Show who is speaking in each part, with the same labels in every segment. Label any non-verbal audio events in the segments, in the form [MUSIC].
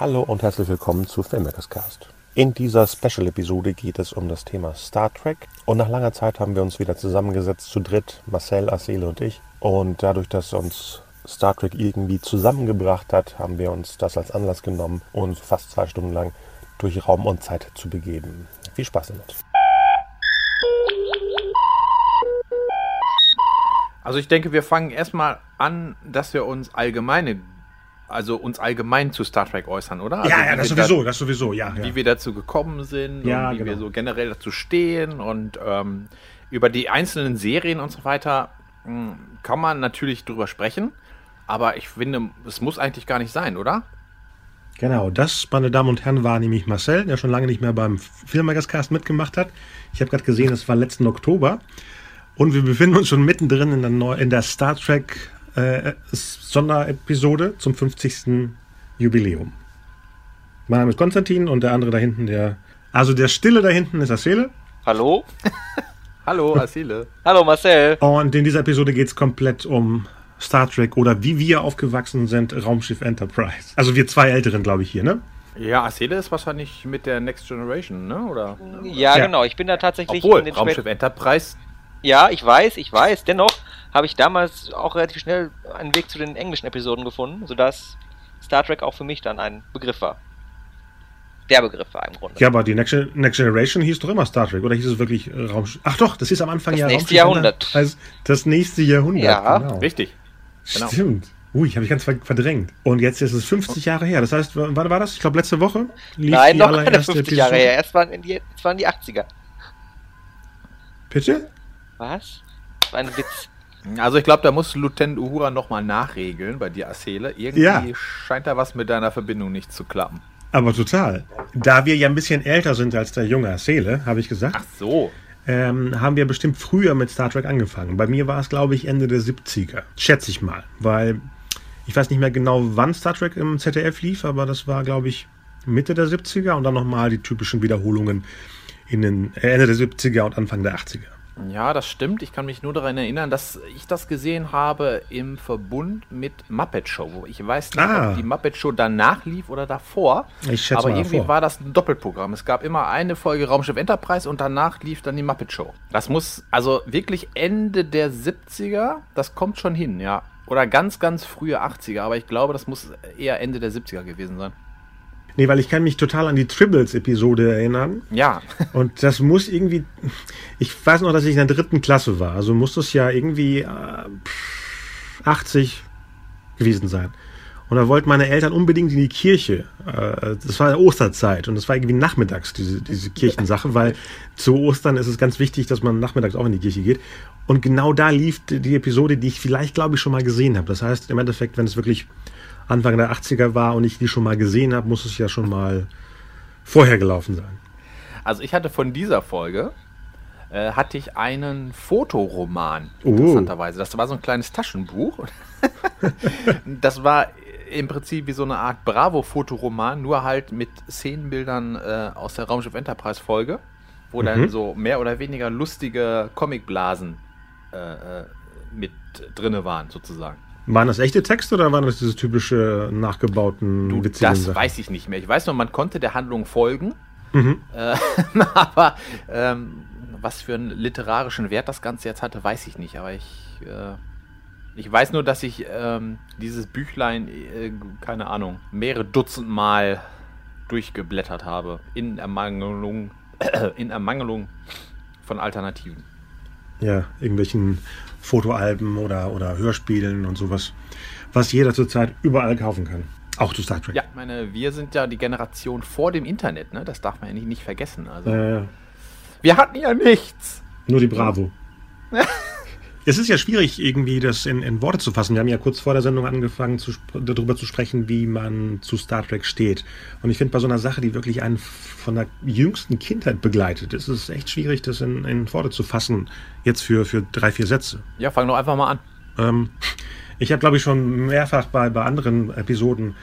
Speaker 1: Hallo und herzlich willkommen zu Filmmakers Cast. In dieser Special-Episode geht es um das Thema Star Trek und nach langer Zeit haben wir uns wieder zusammengesetzt zu dritt, Marcel, Asele und ich. Und dadurch, dass uns Star Trek irgendwie zusammengebracht hat, haben wir uns das als Anlass genommen, uns fast zwei Stunden lang durch Raum und Zeit zu begeben. Viel Spaß damit.
Speaker 2: Also ich denke, wir fangen erstmal an, dass wir uns allgemeine also uns allgemein zu Star Trek äußern, oder? Also
Speaker 1: ja, ja, das sowieso, da, das sowieso, ja.
Speaker 2: Wie ja. wir dazu gekommen sind
Speaker 1: ja,
Speaker 2: und wie
Speaker 1: genau.
Speaker 2: wir so generell dazu stehen und ähm, über die einzelnen Serien und so weiter mh, hm, kann man natürlich drüber sprechen, aber ich finde, es muss eigentlich gar nicht sein, oder?
Speaker 1: Genau, das, meine Damen und Herren, war nämlich Marcel, der schon lange nicht mehr beim Filmmagerscast mitgemacht hat. Ich habe gerade gesehen, es war letzten Oktober. Und wir befinden uns schon mittendrin in der, Neu in der Star Trek äh, Sonderepisode zum 50. Jubiläum. Mein Name ist Konstantin und der andere da hinten, der. Also der Stille da hinten ist Asele.
Speaker 3: Hallo? [LAUGHS]
Speaker 2: Hallo, Asile.
Speaker 3: Hallo, Marcel.
Speaker 1: Und in dieser Episode geht es komplett um Star Trek oder wie wir aufgewachsen sind, Raumschiff Enterprise. Also wir zwei Älteren, glaube ich, hier, ne?
Speaker 2: Ja, Asele ist wahrscheinlich mit der Next Generation, ne? Oder?
Speaker 3: Ja, ja. genau. Ich bin da tatsächlich
Speaker 2: Obwohl, in den Raumschiff Enterprise.
Speaker 3: Ja, ich weiß, ich weiß. Dennoch habe ich damals auch relativ schnell einen Weg zu den englischen Episoden gefunden, sodass Star Trek auch für mich dann ein Begriff war. Der Begriff war im Grunde.
Speaker 1: Ja, aber die Next, Next Generation hieß doch immer Star Trek, oder hieß es wirklich äh, Raumschiff? Ach doch, das ist am Anfang
Speaker 3: das
Speaker 1: ja
Speaker 3: nächste Jahrhundert.
Speaker 1: Also das nächste Jahrhundert.
Speaker 3: Ja,
Speaker 2: genau. richtig.
Speaker 1: Genau. Stimmt. Ui, habe ich ganz verdrängt. Und jetzt ist es 50 Jahre her. Das heißt, wann war das? Ich glaube, letzte Woche
Speaker 3: lief Nein, noch keine 50 Episode. Jahre her. Erst waren, in die, es waren die 80er.
Speaker 1: Bitte?
Speaker 3: Was? Das war ein Witz.
Speaker 2: Also ich glaube, da muss Lieutenant Uhura nochmal nachregeln bei dir, Asele. Irgendwie ja. scheint da was mit deiner Verbindung nicht zu klappen.
Speaker 1: Aber total. Da wir ja ein bisschen älter sind als der junge Asele, habe ich gesagt.
Speaker 2: Ach so.
Speaker 1: Ähm, haben wir bestimmt früher mit Star Trek angefangen. Bei mir war es, glaube ich, Ende der 70er. Schätze ich mal. Weil ich weiß nicht mehr genau, wann Star Trek im ZDF lief, aber das war, glaube ich, Mitte der 70er und dann nochmal die typischen Wiederholungen in den äh, Ende der 70er und Anfang der 80er.
Speaker 2: Ja, das stimmt. Ich kann mich nur daran erinnern, dass ich das gesehen habe im Verbund mit Muppet Show. Ich weiß nicht, ah. ob die Muppet Show danach lief oder davor.
Speaker 1: Ich schätze
Speaker 2: aber irgendwie
Speaker 1: davor.
Speaker 2: war das ein Doppelprogramm. Es gab immer eine Folge Raumschiff Enterprise und danach lief dann die Muppet Show. Das muss also wirklich Ende der 70er, das kommt schon hin, ja. Oder ganz, ganz frühe 80er, aber ich glaube, das muss eher Ende der 70er gewesen sein.
Speaker 1: Nee, weil ich kann mich total an die Tribbles-Episode erinnern.
Speaker 2: Ja. [LAUGHS]
Speaker 1: Und das muss irgendwie. Ich weiß noch, dass ich in der dritten Klasse war. Also muss das ja irgendwie äh, 80 gewesen sein. Und da wollten meine Eltern unbedingt in die Kirche. Äh, das war Osterzeit und das war irgendwie nachmittags, diese, diese Kirchensache, [LAUGHS] weil zu Ostern ist es ganz wichtig, dass man nachmittags auch in die Kirche geht. Und genau da lief die Episode, die ich vielleicht, glaube ich, schon mal gesehen habe. Das heißt, im Endeffekt, wenn es wirklich Anfang der 80er war und ich die schon mal gesehen habe, muss es ja schon mal vorher gelaufen sein.
Speaker 2: Also ich hatte von dieser Folge äh, hatte ich einen Fotoroman,
Speaker 1: Oh.
Speaker 2: interessanterweise. Das war so ein kleines Taschenbuch. [LAUGHS] das war im Prinzip wie so eine Art Bravo-Fotoroman, nur halt mit Szenenbildern äh, aus der Raumschiff Enterprise-Folge, wo dann
Speaker 1: Mhm.
Speaker 2: so mehr oder weniger lustige Comicblasen äh, äh, mit drinne waren, sozusagen.
Speaker 1: Waren das echte Texte oder waren das diese typische nachgebauten
Speaker 2: Du, das
Speaker 1: Sachen?
Speaker 2: weiß ich nicht mehr. Ich weiß nur, man konnte der Handlung folgen.
Speaker 1: Mhm.
Speaker 2: Äh, [LAUGHS] aber ähm, was für einen literarischen Wert das Ganze jetzt hatte, weiß ich nicht. Aber ich, äh, ich weiß nur, dass ich ähm, dieses Büchlein, äh, keine Ahnung, mehrere Dutzend Mal durchgeblättert habe. In Ermangelung, [CLEARS THROAT] in Ermangelung von Alternativen.
Speaker 1: Ja, irgendwelchen Fotoalben oder, oder Hörspielen und sowas, was jeder zurzeit überall kaufen kann. Auch zu Star Trek.
Speaker 2: Ja, ich meine, wir sind ja die Generation vor dem Internet, ne? Das darf man ja nicht, nicht vergessen. Also,
Speaker 1: Äh,
Speaker 2: wir hatten ja nichts.
Speaker 1: nur die Bravo. [LAUGHS] Es ist ja schwierig, irgendwie das in, in, Worte zu fassen. Wir haben ja kurz vor der Sendung angefangen, zu, darüber zu sprechen, wie man zu Star Trek steht. Und ich finde, bei so einer Sache, die wirklich einen von der jüngsten Kindheit begleitet, ist es echt schwierig, das in, in Worte zu fassen, jetzt für, für drei, vier Sätze.
Speaker 2: Ja, fang doch einfach mal an.
Speaker 1: Ähm, ich habe, glaube ich, schon mehrfach bei, bei anderen Episoden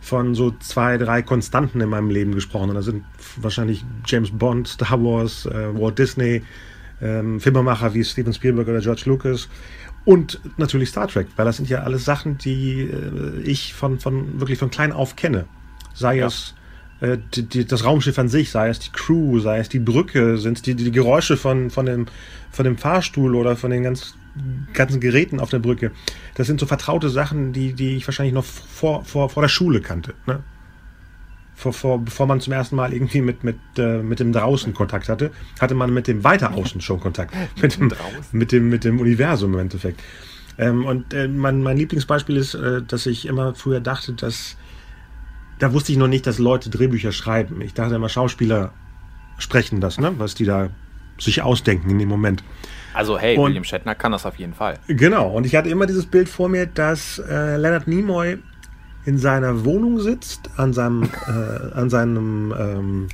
Speaker 1: von so zwei, drei Konstanten in meinem Leben gesprochen. Und da sind wahrscheinlich James Bond, Star Wars, äh, Walt Disney, ähm, Filmemacher wie Steven Spielberg oder George Lucas und natürlich Star Trek, weil das sind ja alles Sachen, die äh, ich von, von wirklich von klein auf kenne. Sei ja. es äh, die, die, das Raumschiff an sich, sei es die Crew, sei es die Brücke, sind es die, die Geräusche von, von, dem, von dem Fahrstuhl oder von den ganz, ganzen Geräten auf der Brücke. Das sind so vertraute Sachen, die, die ich wahrscheinlich noch vor, vor, vor der Schule kannte. Ne? Vor, vor, bevor man zum ersten Mal irgendwie mit, mit, äh, mit dem Draußen Kontakt hatte, hatte man mit dem weiter außen schon Kontakt. [LAUGHS] mit, dem, mit, dem, mit dem Universum im Endeffekt. Ähm, und äh, mein, mein Lieblingsbeispiel ist, äh, dass ich immer früher dachte, dass da wusste ich noch nicht, dass Leute Drehbücher schreiben. Ich dachte immer, Schauspieler sprechen das, ne? was die da sich ausdenken in dem Moment.
Speaker 2: Also hey, und, William Shatner kann das auf jeden Fall.
Speaker 1: Genau, und ich hatte immer dieses Bild vor mir, dass äh, Leonard Nimoy in seiner Wohnung sitzt, an seinem, äh, an seinem, ähm,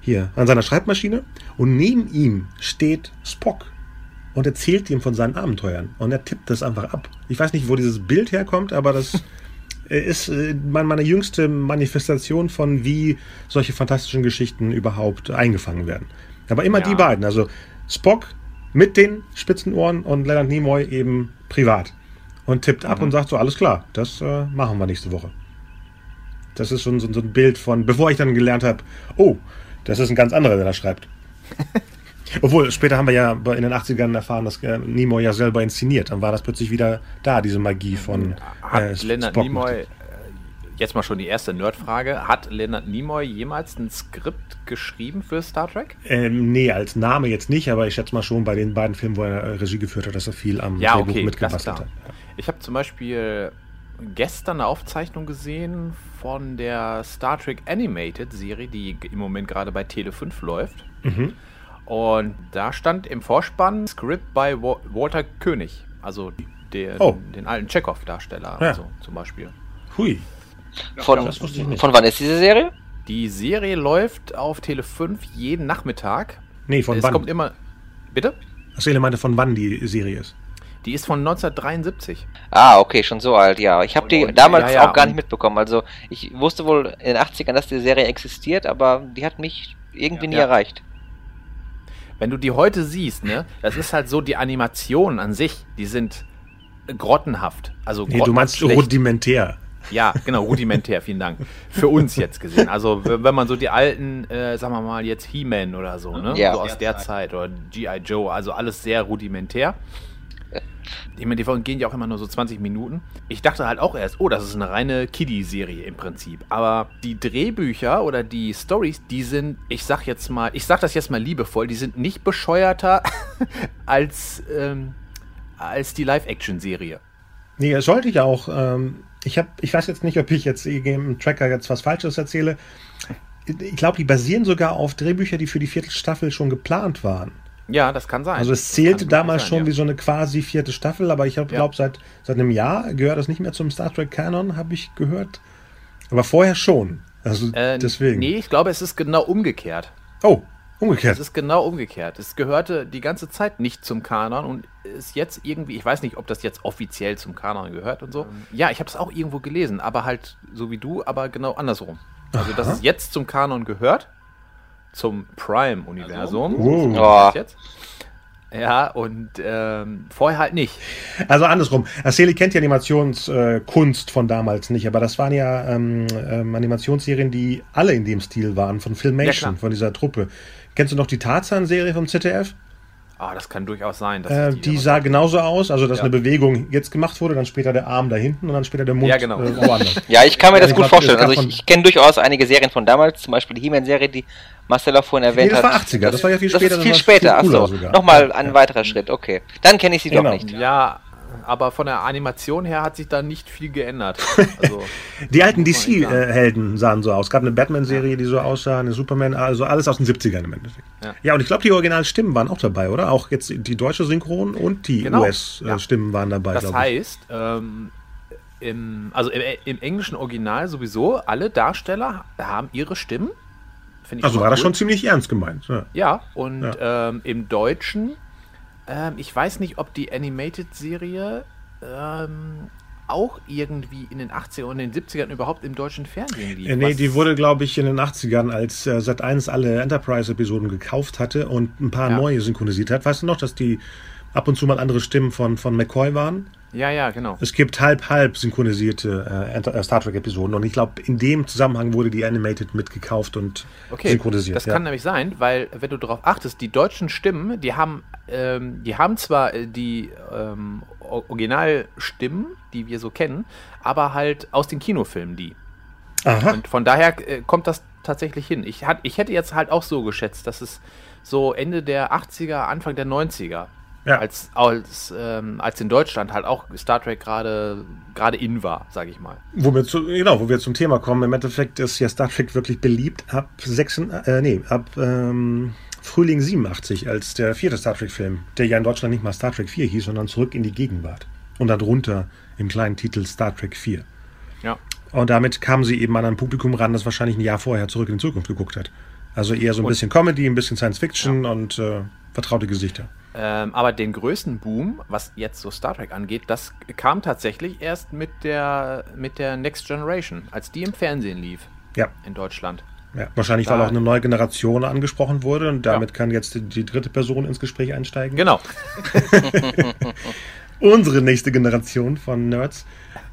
Speaker 1: hier, an seiner Schreibmaschine und neben ihm steht Spock und erzählt ihm von seinen Abenteuern und er tippt das einfach ab. Ich weiß nicht, wo dieses Bild herkommt, aber das [LAUGHS] ist äh, meine jüngste Manifestation von, wie solche fantastischen Geschichten überhaupt eingefangen werden. Aber immer ja. die beiden, also Spock mit den spitzen Ohren und Leonard Nimoy eben privat und tippt ab mhm. und sagt so, alles klar, das äh, machen wir nächste Woche. Das ist schon so, so, ein Bild von, bevor ich dann gelernt habe, oh, das ist ein ganz anderer, der da schreibt. [LAUGHS] Obwohl, später haben wir ja in den 80ern erfahren, dass äh, Nimoy ja selber inszeniert. Dann war das plötzlich wieder da, diese Magie von
Speaker 2: Hat äh, Leonard Nimoy, äh, jetzt mal schon die erste Nerdfrage, hat Leonard Nimoy jemals ein Skript geschrieben für Star Trek?
Speaker 1: Ähm, nee, als Name jetzt nicht, aber ich schätze mal schon bei den beiden Filmen, wo er äh, Regie geführt hat, dass er viel am
Speaker 2: ja, Drehbuch okay, mitgebastelt hat. Ich habe zum Beispiel gestern eine Aufzeichnung gesehen von der Star Trek Animated Serie, die im Moment gerade bei Tele 5 läuft. Mhm. Und da stand im Vorspann Script bei Walter König, also der, oh. den alten Chekhov-Darsteller, ja. also zum Beispiel.
Speaker 3: Hui. Von, von wann ist diese Serie?
Speaker 2: Die Serie läuft auf Tele 5 jeden Nachmittag.
Speaker 1: Nee, von es wann? Es
Speaker 2: kommt immer. Bitte?
Speaker 1: Achso, ihr meinte, von wann die Serie ist.
Speaker 2: Die ist von 1973.
Speaker 3: Ah, okay, schon so alt, ja. Ich habe die und, damals ja, ja, auch gar nicht mitbekommen. Also ich wusste wohl in den 80ern, dass die Serie existiert, aber die hat mich irgendwie ja, nie erreicht.
Speaker 2: Wenn du die heute siehst, ne, das ist halt so, die Animationen an sich, die sind grottenhaft. Also
Speaker 1: nee, du meinst schlecht. rudimentär.
Speaker 2: Ja, genau, rudimentär, vielen Dank. Für uns jetzt gesehen. Also, wenn man so die alten, äh, sagen wir mal, jetzt He-Man oder so, ne? Ja. So aus der Zeit oder G.I. Joe, also alles sehr rudimentär. [LAUGHS] Ich meine, die Folgen gehen ja auch immer nur so 20 Minuten. Ich dachte halt auch erst, oh, das ist eine reine Kiddie-Serie im Prinzip. Aber die Drehbücher oder die Stories, die sind, ich sag jetzt mal, ich sag das jetzt mal liebevoll, die sind nicht bescheuerter [LAUGHS] als, ähm, als die Live-Action-Serie.
Speaker 1: Nee, das sollte ich auch. Ähm, ich, hab, ich weiß jetzt nicht, ob ich jetzt im Tracker jetzt was Falsches erzähle. Ich glaube, die basieren sogar auf Drehbüchern, die für die vierte Staffel schon geplant waren.
Speaker 2: Ja, das kann sein.
Speaker 1: Also es zählte damals sein, schon ja. wie so eine quasi vierte Staffel, aber ich glaube, ja. seit, seit einem Jahr gehört das nicht mehr zum Star Trek Canon, habe ich gehört. Aber vorher schon. Also äh, deswegen.
Speaker 2: Nee, ich glaube, es ist genau umgekehrt.
Speaker 1: Oh, umgekehrt.
Speaker 2: Es ist genau umgekehrt. Es gehörte die ganze Zeit nicht zum Kanon und ist jetzt irgendwie, ich weiß nicht, ob das jetzt offiziell zum Kanon gehört und so. Mhm. Ja, ich habe es auch irgendwo gelesen, aber halt so wie du, aber genau andersrum. Also, dass es jetzt zum Kanon gehört zum Prime-Universum. Also, oh. Ja, und ähm, vorher halt nicht.
Speaker 1: Also andersrum. Aseli kennt die Animationskunst äh, von damals nicht, aber das waren ja ähm, ähm, Animationsserien, die alle in dem Stil waren, von Filmation, ja, von dieser Truppe. Kennst du noch die Tarzan-Serie vom ZDF?
Speaker 2: Ah, das kann durchaus sein.
Speaker 1: Äh, die, die sah genauso aus, also dass ja. eine Bewegung jetzt gemacht wurde, dann später der Arm da hinten und dann später der Mund
Speaker 3: ja, genau. äh, woanders. [LAUGHS] ja, ich kann mir das gut glaub, vorstellen. Also ich, ich kenne durchaus einige Serien von damals, zum Beispiel die He-Man-Serie, die Marcel auch vorhin erwähnt
Speaker 1: hat.
Speaker 3: Nee,
Speaker 1: das war 80er, das war ja viel später.
Speaker 3: Das ist viel später, achso. Nochmal ein weiterer Schritt, okay. Dann kenne ich sie genau. doch nicht.
Speaker 2: Ja, aber von der Animation her hat sich da nicht viel geändert. [LAUGHS] Also,
Speaker 1: Die alten. DC-Helden sahen so aus. Es gab eine Batman-Serie, die so aussah, eine Superman, also alles aus den 70ern im Endeffekt.
Speaker 2: Ja.
Speaker 1: Ja, und ich glaube, die Originalstimmen waren auch dabei, oder? Auch jetzt die deutsche Synchron und die
Speaker 2: Genau.
Speaker 1: US-Stimmen waren dabei,
Speaker 2: Das heißt, ähm, im, also im, im englischen Original sowieso, alle Darsteller haben ihre Stimmen.
Speaker 1: Also war das
Speaker 2: cool.
Speaker 1: schon ziemlich ernst gemeint. Ja.
Speaker 2: Ja, und Ähm, im Deutschen, ähm, ich weiß nicht, ob die Animated-Serie ähm, auch irgendwie in den 80ern und den 70ern überhaupt im deutschen Fernsehen lief.
Speaker 1: Äh, nee,
Speaker 2: was-
Speaker 1: die wurde, glaube ich, in den 80ern, als äh, Sat1 alle Enterprise-Episoden gekauft hatte und ein paar
Speaker 2: Ja.
Speaker 1: neue synchronisiert hat. Weißt du noch, dass die ab und zu mal andere Stimmen von, von McCoy waren?
Speaker 2: Ja, ja, genau.
Speaker 1: Es gibt halb-halb synchronisierte äh, äh, Star Trek-Episoden und ich glaube, in dem Zusammenhang wurde die Animated mitgekauft und
Speaker 2: Okay,
Speaker 1: synchronisiert.
Speaker 2: das
Speaker 1: ja.
Speaker 2: kann nämlich sein, weil wenn du darauf achtest, die deutschen Stimmen, die haben, ähm, die haben zwar äh, die ähm, Originalstimmen, die wir so kennen, aber halt aus den Kinofilmen die.
Speaker 1: Aha.
Speaker 2: Und von daher äh, kommt das tatsächlich hin. Ich, hat, ich hätte jetzt halt auch so geschätzt, dass es so Ende der 80er, Anfang der 90er,
Speaker 1: Ja.
Speaker 2: als, als, ähm, als in Deutschland halt auch Star Trek gerade gerade in war, sage ich mal.
Speaker 1: Wo wir zu, genau, wo wir zum Thema kommen. Im Endeffekt ist ja Star Trek wirklich beliebt ab, 6, äh, nee, ab ähm, Frühling 87, als der vierte Star Trek-Film, der ja in Deutschland nicht mal Star Trek 4 hieß, sondern zurück in die Gegenwart. Und darunter im kleinen Titel Star Trek 4.
Speaker 2: Ja.
Speaker 1: Und damit kamen sie eben an ein Publikum ran, das wahrscheinlich ein Jahr vorher zurück in die Zukunft geguckt hat. Also eher so ein bisschen Comedy, ein bisschen Science Fiction und äh, vertraute Gesichter.
Speaker 2: Ähm, aber den größten Boom, was jetzt so Star Trek angeht, das kam tatsächlich erst mit der, mit der Next Generation, als die im Fernsehen lief
Speaker 1: Ja.
Speaker 2: in Deutschland.
Speaker 1: Ja, wahrscheinlich, weil
Speaker 2: Da-
Speaker 1: auch eine neue Generation angesprochen wurde und damit
Speaker 2: Ja.
Speaker 1: kann jetzt die, die dritte Person ins Gespräch einsteigen.
Speaker 2: Genau. [LAUGHS] [LAUGHS]
Speaker 1: Unsere nächste Generation von Nerds.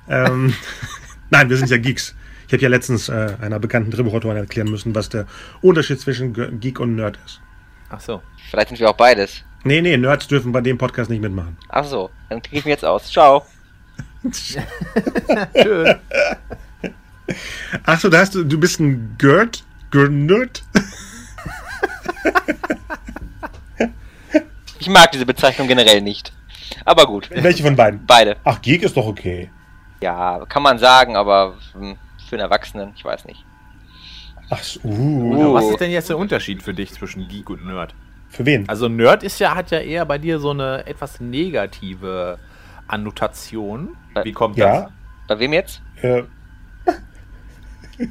Speaker 1: Ähm, [LAUGHS] Nein, wir sind ja Geeks. Ich habe ja letztens äh, einer bekannten Drehbuchautorin erklären müssen, was der Unterschied zwischen Ge- Geek und Nerd ist.
Speaker 2: Ach so.
Speaker 3: Vielleicht sind wir auch beides.
Speaker 1: Nee, nee, Nerds dürfen bei dem Podcast nicht mitmachen.
Speaker 3: Ach so, dann klicke ich mir jetzt aus. Ciao. [LAUGHS] [LAUGHS]
Speaker 2: Schön.
Speaker 1: Achso, da hast du, du bist ein Gerd? Gerd-Nerd?
Speaker 3: Ich mag diese Bezeichnung generell nicht. Aber gut,
Speaker 1: Welche von beiden?
Speaker 3: beide.
Speaker 1: Ach, Geek ist doch okay.
Speaker 3: Ja, kann man sagen, aber hm, für einen Erwachsenen, ich weiß nicht.
Speaker 1: Ach, so, Uh.
Speaker 2: Was ist denn jetzt der Unterschied für dich zwischen Geek und Nerd?
Speaker 1: Für wen?
Speaker 2: Also Nerd ist ja, hat ja eher bei dir so eine etwas negative Annotation. Wie kommt
Speaker 1: Ja,
Speaker 3: Bei wem jetzt?
Speaker 1: äh, [LAUGHS]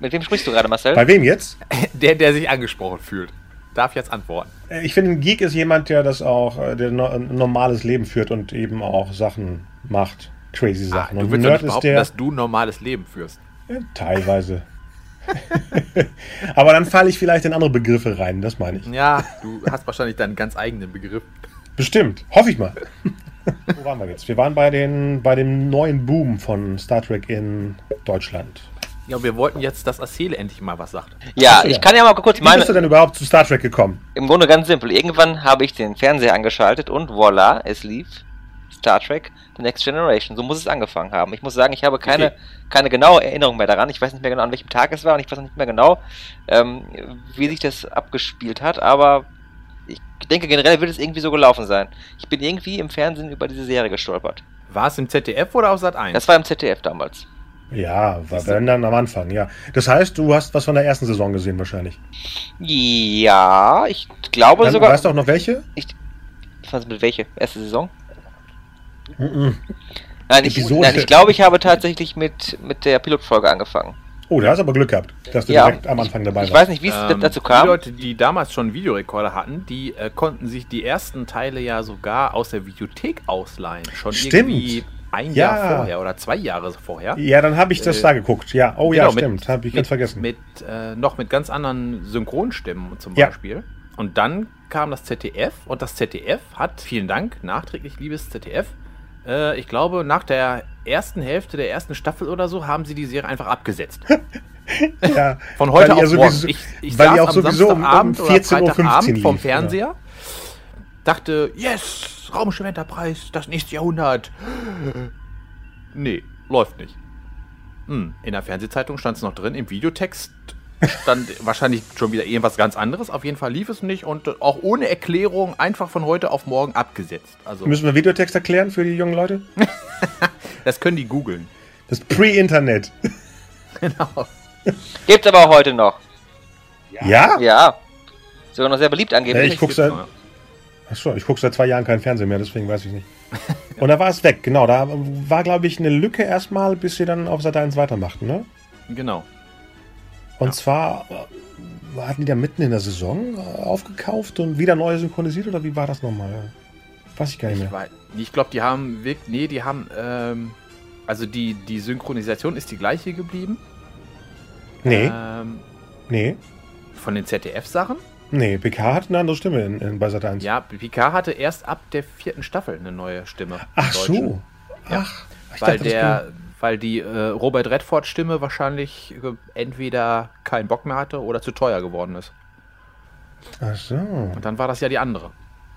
Speaker 3: Mit wem sprichst du gerade, Marcel?
Speaker 1: bei wem jetzt?
Speaker 2: das? [LAUGHS] Der, der sich angesprochen fühlt. Darf jetzt antworten.
Speaker 1: Äh, Ich finde, ein Geek ist jemand, der das auch, äh, der no ein normales Leben führt und eben auch Sachen macht. Crazy
Speaker 2: Ah,
Speaker 1: Sachen.
Speaker 2: du
Speaker 1: und
Speaker 2: willst doch
Speaker 1: Nerd
Speaker 2: nicht
Speaker 1: ist
Speaker 2: behaupten,
Speaker 1: der.
Speaker 2: dass du ein normales Leben führst.
Speaker 1: Äh, Teilweise. [LAUGHS] Aber dann falle ich vielleicht in andere Begriffe rein, das meine ich.
Speaker 2: Ja, du hast wahrscheinlich deinen ganz eigenen Begriff.
Speaker 1: Bestimmt, hoffe ich mal. Wo waren wir jetzt? Wir waren bei, den, bei dem neuen Boom von Star Trek in Deutschland.
Speaker 2: Ja, wir wollten jetzt, dass Acele endlich mal was sagt.
Speaker 3: Ja,
Speaker 1: Achso,
Speaker 3: ich
Speaker 1: ja.
Speaker 3: kann ja mal kurz
Speaker 1: Wie bist du
Speaker 3: meine.
Speaker 1: denn überhaupt zu Star Trek gekommen?
Speaker 3: Im Grunde ganz simpel. Irgendwann habe ich den Fernseher angeschaltet und voila, es lief Star Trek The Next Generation. So muss es angefangen haben. Ich muss sagen, ich habe keine,
Speaker 2: Okay.
Speaker 3: keine genaue Erinnerung mehr daran. Ich weiß nicht mehr genau, an welchem Tag es war und ich weiß auch nicht mehr genau, ähm, wie sich das abgespielt hat, aber ich denke generell wird es irgendwie so gelaufen sein. Ich bin irgendwie im Fernsehen über diese Serie gestolpert.
Speaker 2: War es im ZDF oder auf Sat 1?
Speaker 3: Das war im ZDF damals.
Speaker 1: Ja, war wenn dann am Anfang, ja. Das heißt, du hast was von der ersten Saison gesehen wahrscheinlich.
Speaker 3: Ja, ich glaube
Speaker 1: Dann,
Speaker 3: sogar.
Speaker 1: weißt du auch noch welche?
Speaker 3: Ich, nicht, mit welche? Erste Saison?
Speaker 1: Mhm.
Speaker 3: Nein, ich, nein, ich glaube, ich habe tatsächlich mit, mit der Pilotfolge angefangen.
Speaker 1: Oh, da hast du aber Glück gehabt, dass du
Speaker 3: Ja.
Speaker 1: direkt am Anfang dabei
Speaker 3: Ich
Speaker 1: warst.
Speaker 3: weiß nicht, wie es
Speaker 2: Ähm,
Speaker 3: dazu
Speaker 2: Die
Speaker 3: kam.
Speaker 2: Leute, die damals schon Videorekorder hatten, die äh, konnten sich die ersten Teile ja sogar aus der Videothek ausleihen. Schon
Speaker 1: Stimmt.
Speaker 2: irgendwie ein
Speaker 1: Ja.
Speaker 2: Jahr vorher oder zwei Jahre vorher.
Speaker 1: Ja, dann habe ich das
Speaker 2: Äh,
Speaker 1: da geguckt. Ja, oh ja,
Speaker 2: Genau, mit-
Speaker 1: stimmt. Habe ich
Speaker 2: mit,
Speaker 1: ganz vergessen.
Speaker 2: Mit, äh, noch mit ganz anderen Synchronstimmen zum
Speaker 1: Ja.
Speaker 2: Beispiel. Und dann kam das ZDF und das ZDF hat, vielen Dank, nachträglich liebes ZDF, äh, ich glaube, nach der ersten Hälfte der ersten Staffel oder so haben sie die Serie einfach abgesetzt. [LAUGHS]
Speaker 1: ja,
Speaker 2: Von heute auf
Speaker 1: ihr
Speaker 2: morgen.
Speaker 1: sowieso,
Speaker 2: Ich, ich
Speaker 1: weil
Speaker 2: saß
Speaker 1: auch
Speaker 2: am
Speaker 1: sowieso um, um
Speaker 2: Samstagabend oder
Speaker 1: 14.15 Uhr
Speaker 2: Freitagabend vom Fernseher, dachte, yes, Raumschiff Enterprise, das nächste Jahrhundert. Nee, läuft nicht. Hm, in der Fernsehzeitung stand es noch drin, im Videotext dann wahrscheinlich schon wieder irgendwas ganz anderes. Auf jeden Fall lief es nicht und auch ohne Erklärung einfach von heute auf morgen abgesetzt. Also
Speaker 1: Müssen wir Videotext erklären für die jungen Leute? [LAUGHS]
Speaker 2: das können die googeln.
Speaker 1: Das ist Pre-Internet. [LAUGHS]
Speaker 2: Genau.
Speaker 3: Gibt's aber auch heute noch.
Speaker 1: Ja?
Speaker 3: Ja. Sogar noch sehr beliebt
Speaker 1: Ja,
Speaker 3: angeblich.
Speaker 1: ich gucke seit, Achso, ich guck seit zwei Jahren kein Fernsehen mehr, deswegen weiß ich nicht. [LAUGHS] Und da war es weg, genau. Da war, glaube ich, eine Lücke erstmal, bis sie dann auf Seite 1 weitermachten, ne?
Speaker 2: Genau.
Speaker 1: Und
Speaker 2: Ja.
Speaker 1: zwar äh, hatten die da mitten in der Saison äh, aufgekauft und wieder neu synchronisiert oder wie war das nochmal? Weiß ich gar nicht
Speaker 2: Ich,
Speaker 1: mehr.
Speaker 2: wei- ich glaube, die haben wirklich. Nee, die haben. Ähm, also die, die Synchronisation ist die gleiche geblieben.
Speaker 1: Nee,
Speaker 2: Ähm,
Speaker 1: nee,
Speaker 2: von den ZDF-Sachen.
Speaker 1: nee. PK hat eine andere Stimme in, in, bei Seite 1.
Speaker 2: Ja, Picard hatte erst ab der vierten Staffel eine neue Stimme. im
Speaker 1: Ach so.
Speaker 2: Ja.
Speaker 1: Ach, ich
Speaker 2: Weil,
Speaker 1: dachte,
Speaker 2: der, weil die äh, Robert Redford-Stimme wahrscheinlich äh, entweder keinen Bock mehr hatte oder zu teuer geworden ist.
Speaker 1: Ach so.
Speaker 2: Und dann war das ja die andere.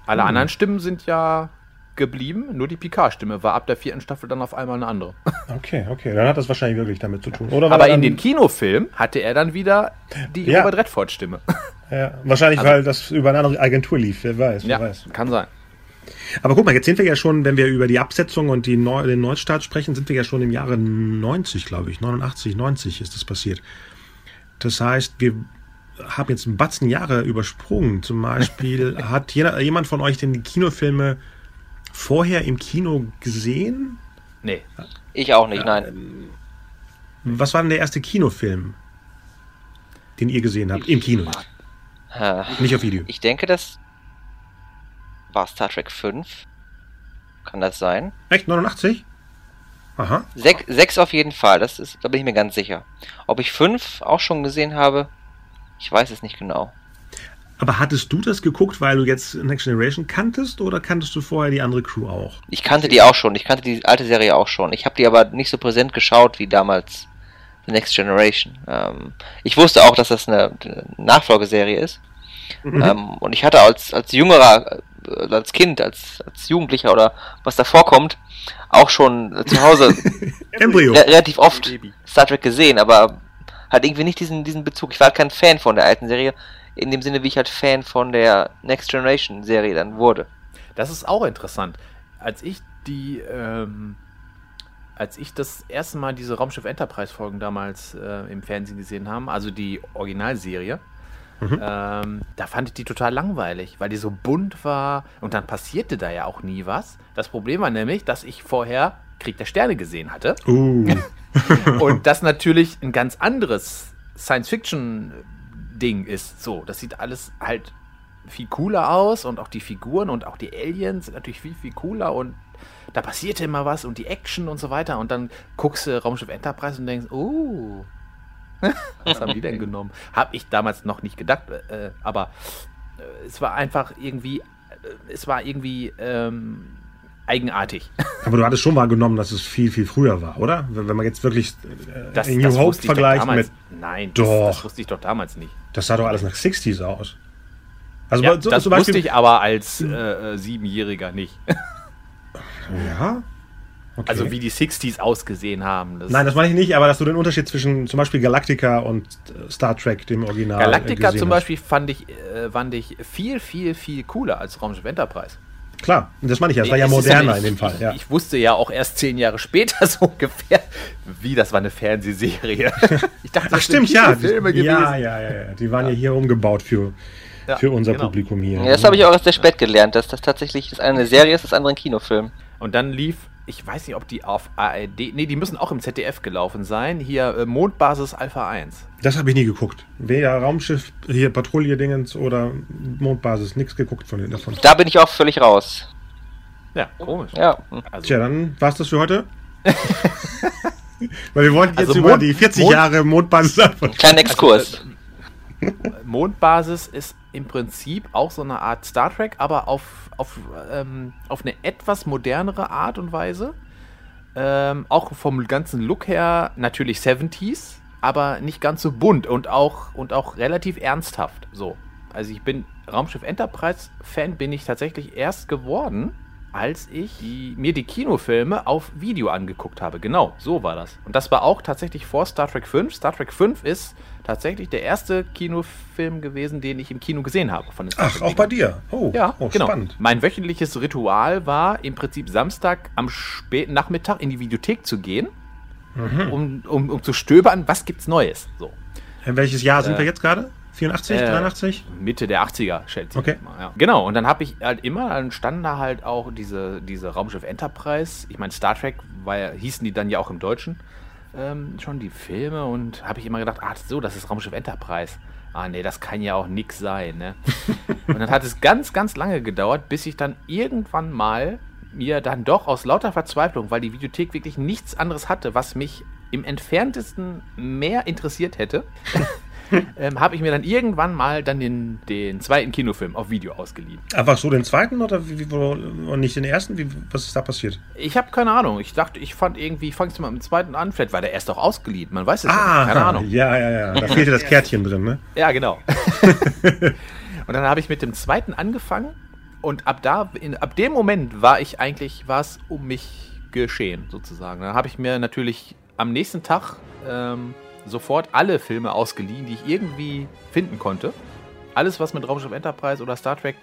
Speaker 2: Alle
Speaker 1: Hm.
Speaker 2: anderen Stimmen sind ja geblieben, nur die Picard-Stimme war ab der vierten Staffel dann auf einmal eine andere. [LAUGHS]
Speaker 1: Okay, okay. Dann hat das wahrscheinlich wirklich damit zu tun. Oder
Speaker 2: Aber
Speaker 1: er
Speaker 2: in den Kinofilm hatte er dann wieder die
Speaker 1: Ja.
Speaker 2: Robert Redford-Stimme. [LAUGHS]
Speaker 1: Ja, wahrscheinlich,
Speaker 2: Also-
Speaker 1: weil das über eine andere Agentur lief. Wer weiß, wer
Speaker 2: Ja,
Speaker 1: weiß.
Speaker 2: kann sein.
Speaker 1: Aber guck mal, jetzt sind wir ja schon, wenn wir über die Absetzung und die Neu den Neustart sprechen, sind wir ja schon im Jahre 90, glaube ich. 89, 90 ist das passiert. Das heißt, wir haben jetzt ein Batzen Jahre übersprungen. Zum Beispiel, [LAUGHS] hat jeder, jemand von euch denn die Kinofilme vorher im Kino gesehen?
Speaker 2: Nee,
Speaker 3: Ich auch nicht, nein.
Speaker 1: Was war denn der erste Kinofilm, den ihr gesehen habt? Im Kino,
Speaker 3: Äh,
Speaker 1: nicht auf Video.
Speaker 3: Ich denke, das war Star Trek 5. Kann das sein?
Speaker 1: Echt, 89? Aha.
Speaker 3: Sech, sechs auf jeden Fall, das ist, da bin ich mir ganz sicher. Ob ich fünf auch schon gesehen habe, ich weiß es nicht genau.
Speaker 1: Aber hattest du das geguckt, weil du jetzt Next Generation kanntest oder kanntest du vorher die andere Crew auch?
Speaker 3: Ich kannte die auch schon, ich kannte die alte Serie auch schon. Ich habe die aber nicht so präsent geschaut wie damals The Next Generation. Ähm, ich wusste auch, dass das eine, eine Nachfolgeserie ist. Ähm, und ich hatte als, als jüngerer, als Kind, als, als Jugendlicher oder was da vorkommt, auch schon äh, zu Hause [LAUGHS]
Speaker 1: Embryo.
Speaker 3: re relativ oft
Speaker 2: Baby.
Speaker 3: Star Trek gesehen, aber hat irgendwie nicht diesen, diesen Bezug. Ich war halt kein Fan von der alten Serie, in dem Sinne, wie ich halt Fan von der Next Generation Serie dann wurde.
Speaker 2: Das ist auch interessant. Als ich die, ähm, als ich das erste Mal diese Raumschiff Enterprise Folgen damals äh, im Fernsehen gesehen habe, also die Originalserie, ähm, da fand ich die total langweilig, weil die so bunt war und dann passierte da ja auch nie was. Das Problem war nämlich, dass ich vorher Krieg der Sterne gesehen hatte
Speaker 1: Uh. [LAUGHS]
Speaker 2: und das natürlich ein ganz anderes Science-Fiction-Ding ist. So, das sieht alles halt viel cooler aus und auch die Figuren und auch die Aliens sind natürlich viel, viel cooler und da passierte immer was und die Action und so weiter und dann guckst du Raumschiff Enterprise und denkst, oh, [LAUGHS] was haben die denn genommen? Hab ich damals noch nicht gedacht, äh, aber äh, es war einfach irgendwie, äh, es war irgendwie ähm, eigenartig. [LAUGHS]
Speaker 1: Aber du hattest schon wahrgenommen, dass es viel, viel früher war, oder? Wenn wenn man jetzt wirklich äh,
Speaker 2: Das,
Speaker 1: New
Speaker 2: das
Speaker 1: Hope vergleicht
Speaker 2: damals.
Speaker 1: mit.
Speaker 2: Nein, das,
Speaker 1: Doch.
Speaker 2: das wusste ich doch damals nicht.
Speaker 1: Das sah doch alles nach 60s aus. Also
Speaker 2: Ja,
Speaker 1: so,
Speaker 2: das
Speaker 1: zum
Speaker 2: wusste
Speaker 1: Beispiel.
Speaker 2: ich aber als äh, äh, Siebenjähriger nicht. [LAUGHS]
Speaker 1: Ja. Okay.
Speaker 2: Also wie die 60s ausgesehen haben. Das
Speaker 1: Nein, das meine ich nicht, aber dass du den Unterschied zwischen zum Beispiel Galactica und äh, Star Trek, dem Original. äh,
Speaker 2: Galactica
Speaker 1: gesehen
Speaker 2: zum. Beispiel fand ich, äh, fand ich viel, viel, viel cooler als Raumschiff Enterprise.
Speaker 1: Klar, das meine ich ja. Das war ja
Speaker 2: Es
Speaker 1: moderner
Speaker 2: nicht-
Speaker 1: in dem Fall.
Speaker 2: Ich,
Speaker 1: Ja.
Speaker 2: ich wusste ja auch erst zehn Jahre später [LAUGHS] so ungefähr, wie das war eine Fernsehserie. [LAUGHS] Ich dachte,
Speaker 1: Ach
Speaker 2: das
Speaker 1: stimmt, ja.
Speaker 2: Filme
Speaker 1: Die,
Speaker 2: gewesen.
Speaker 1: ja, ja, ja, ja. Die waren ja, hier umgebaut für,
Speaker 2: Ja,
Speaker 1: für unser
Speaker 2: genau.
Speaker 1: Publikum hier.
Speaker 3: Ja, das habe ich auch erst sehr spät gelernt, dass das tatsächlich das eine eine Serie ist, das andere ein Kinofilm.
Speaker 2: Und dann lief, ich weiß nicht, ob die auf ARD, nee, die müssen auch im ZDF gelaufen sein. Hier äh, Mondbasis Alpha 1.
Speaker 1: Das habe ich nie geguckt. Weder Raumschiff, hier Patrouille-Dingens oder Mondbasis, nichts geguckt von davon.
Speaker 3: Da bin ich auch völlig raus.
Speaker 2: Ja, komisch.
Speaker 3: Ja.
Speaker 2: Also,
Speaker 1: Tja, dann war's das für heute. [LAUGHS] Weil wir wollten jetzt
Speaker 2: Also
Speaker 1: über
Speaker 2: Mond-
Speaker 1: die 40
Speaker 2: Mond-
Speaker 1: Jahre Mondbasis [LAUGHS] einfach.
Speaker 3: Kleiner Exkurs.
Speaker 2: Mondbasis ist im Prinzip auch so eine Art Star Trek, aber auf, auf, ähm, auf eine etwas modernere Art und Weise. Ähm, auch vom ganzen Look her natürlich 70s, aber nicht ganz so bunt und auch, und auch relativ ernsthaft. So. Also ich bin Raumschiff Enterprise Fan bin ich tatsächlich erst geworden, als ich die, mir die Kinofilme auf Video angeguckt habe. Genau, so war das. Und das war auch tatsächlich vor Star Trek 5. Star Trek 5 ist tatsächlich der erste Kinofilm gewesen, den ich im Kino gesehen habe.
Speaker 1: Von den Ach, auch bei dir?
Speaker 2: Oh, ja, oh, genau. spannend. Mein wöchentliches Ritual war im Prinzip Samstag am späten Nachmittag in die Videothek zu gehen, mhm. um, um, um zu stöbern, was gibt's Neues. So.
Speaker 1: In welches Jahr sind äh, wir jetzt gerade? 84, äh, 83?
Speaker 2: Mitte der 80er, schätze
Speaker 1: okay. ich
Speaker 2: mal. Ja. Genau, und dann habe ich halt immer, dann standen da halt auch diese, diese Raumschiff Enterprise. Ich meine, Star Trek war, hießen die dann ja auch im Deutschen ähm, schon die Filme und habe ich immer gedacht, ach so, das ist Raumschiff Enterprise. Ah nee, das kann ja auch nix sein. Ne? [LAUGHS] und dann hat es ganz, ganz lange gedauert, bis ich dann irgendwann mal mir dann doch aus lauter Verzweiflung, weil die Videothek wirklich nichts anderes hatte, was mich im entferntesten mehr interessiert hätte, [LAUGHS] [LAUGHS] ähm, habe ich mir dann irgendwann mal dann den, den zweiten Kinofilm auf Video ausgeliehen.
Speaker 1: Einfach so den zweiten oder wie, wo, und nicht den ersten? Wie, was ist da passiert?
Speaker 2: Ich habe keine Ahnung. Ich dachte, ich fand irgendwie, fangst du mal mit dem zweiten an, vielleicht war der erst auch ausgeliehen. Man weiß es
Speaker 1: ah, nicht. Keine Ahnung. Ja, ja, ja. Da [LAUGHS] fehlte das Kärtchen drin, ne?
Speaker 2: Ja, genau. [LAUGHS] und dann habe ich mit dem zweiten angefangen und ab da, in, ab dem Moment war ich eigentlich, war es um mich geschehen, sozusagen. Dann habe ich mir natürlich am nächsten Tag ähm, sofort alle Filme ausgeliehen, die ich irgendwie finden konnte. Alles, was mit Raumschiff Enterprise oder Star Trek,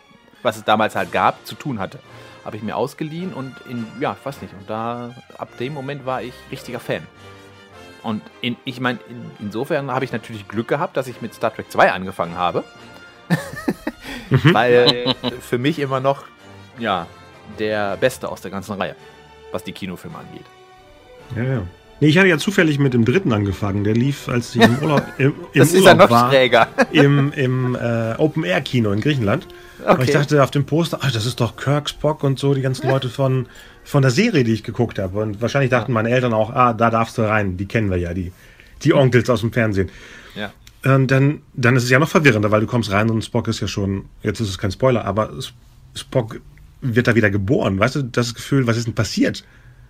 Speaker 2: was es damals halt gab, zu tun hatte, habe ich mir ausgeliehen und in, ja, ich weiß nicht, und da, ab dem Moment war ich richtiger Fan. Und in, ich meine, in, insofern habe ich natürlich Glück gehabt, dass ich mit Star Trek 2 angefangen habe. [LAUGHS] Mhm. Weil für mich immer noch, ja, der Beste aus der ganzen Reihe, was die Kinofilme angeht.
Speaker 1: Ja, ja. Nee, ich hatte ja zufällig mit dem dritten angefangen. Der lief, als ich im Urlaub, im, [LAUGHS] im
Speaker 2: das
Speaker 1: Urlaub ist
Speaker 2: ja noch war, schräger. [LAUGHS]
Speaker 1: im, im äh, Open-Air-Kino in Griechenland. Okay. Und ich dachte auf dem Poster, ach, das ist doch Kirk, Spock und so, die ganzen Leute von, von der Serie, die ich geguckt habe. Und wahrscheinlich dachten meine Eltern auch, ah, da darfst du rein. Die kennen wir ja, die, die Onkels aus dem Fernsehen.
Speaker 2: Ja.
Speaker 1: Und dann, dann ist es ja noch verwirrender, weil du kommst rein und Spock ist ja schon, jetzt ist es kein Spoiler, aber Spock wird da wieder geboren. Weißt du, das Gefühl, was ist denn passiert?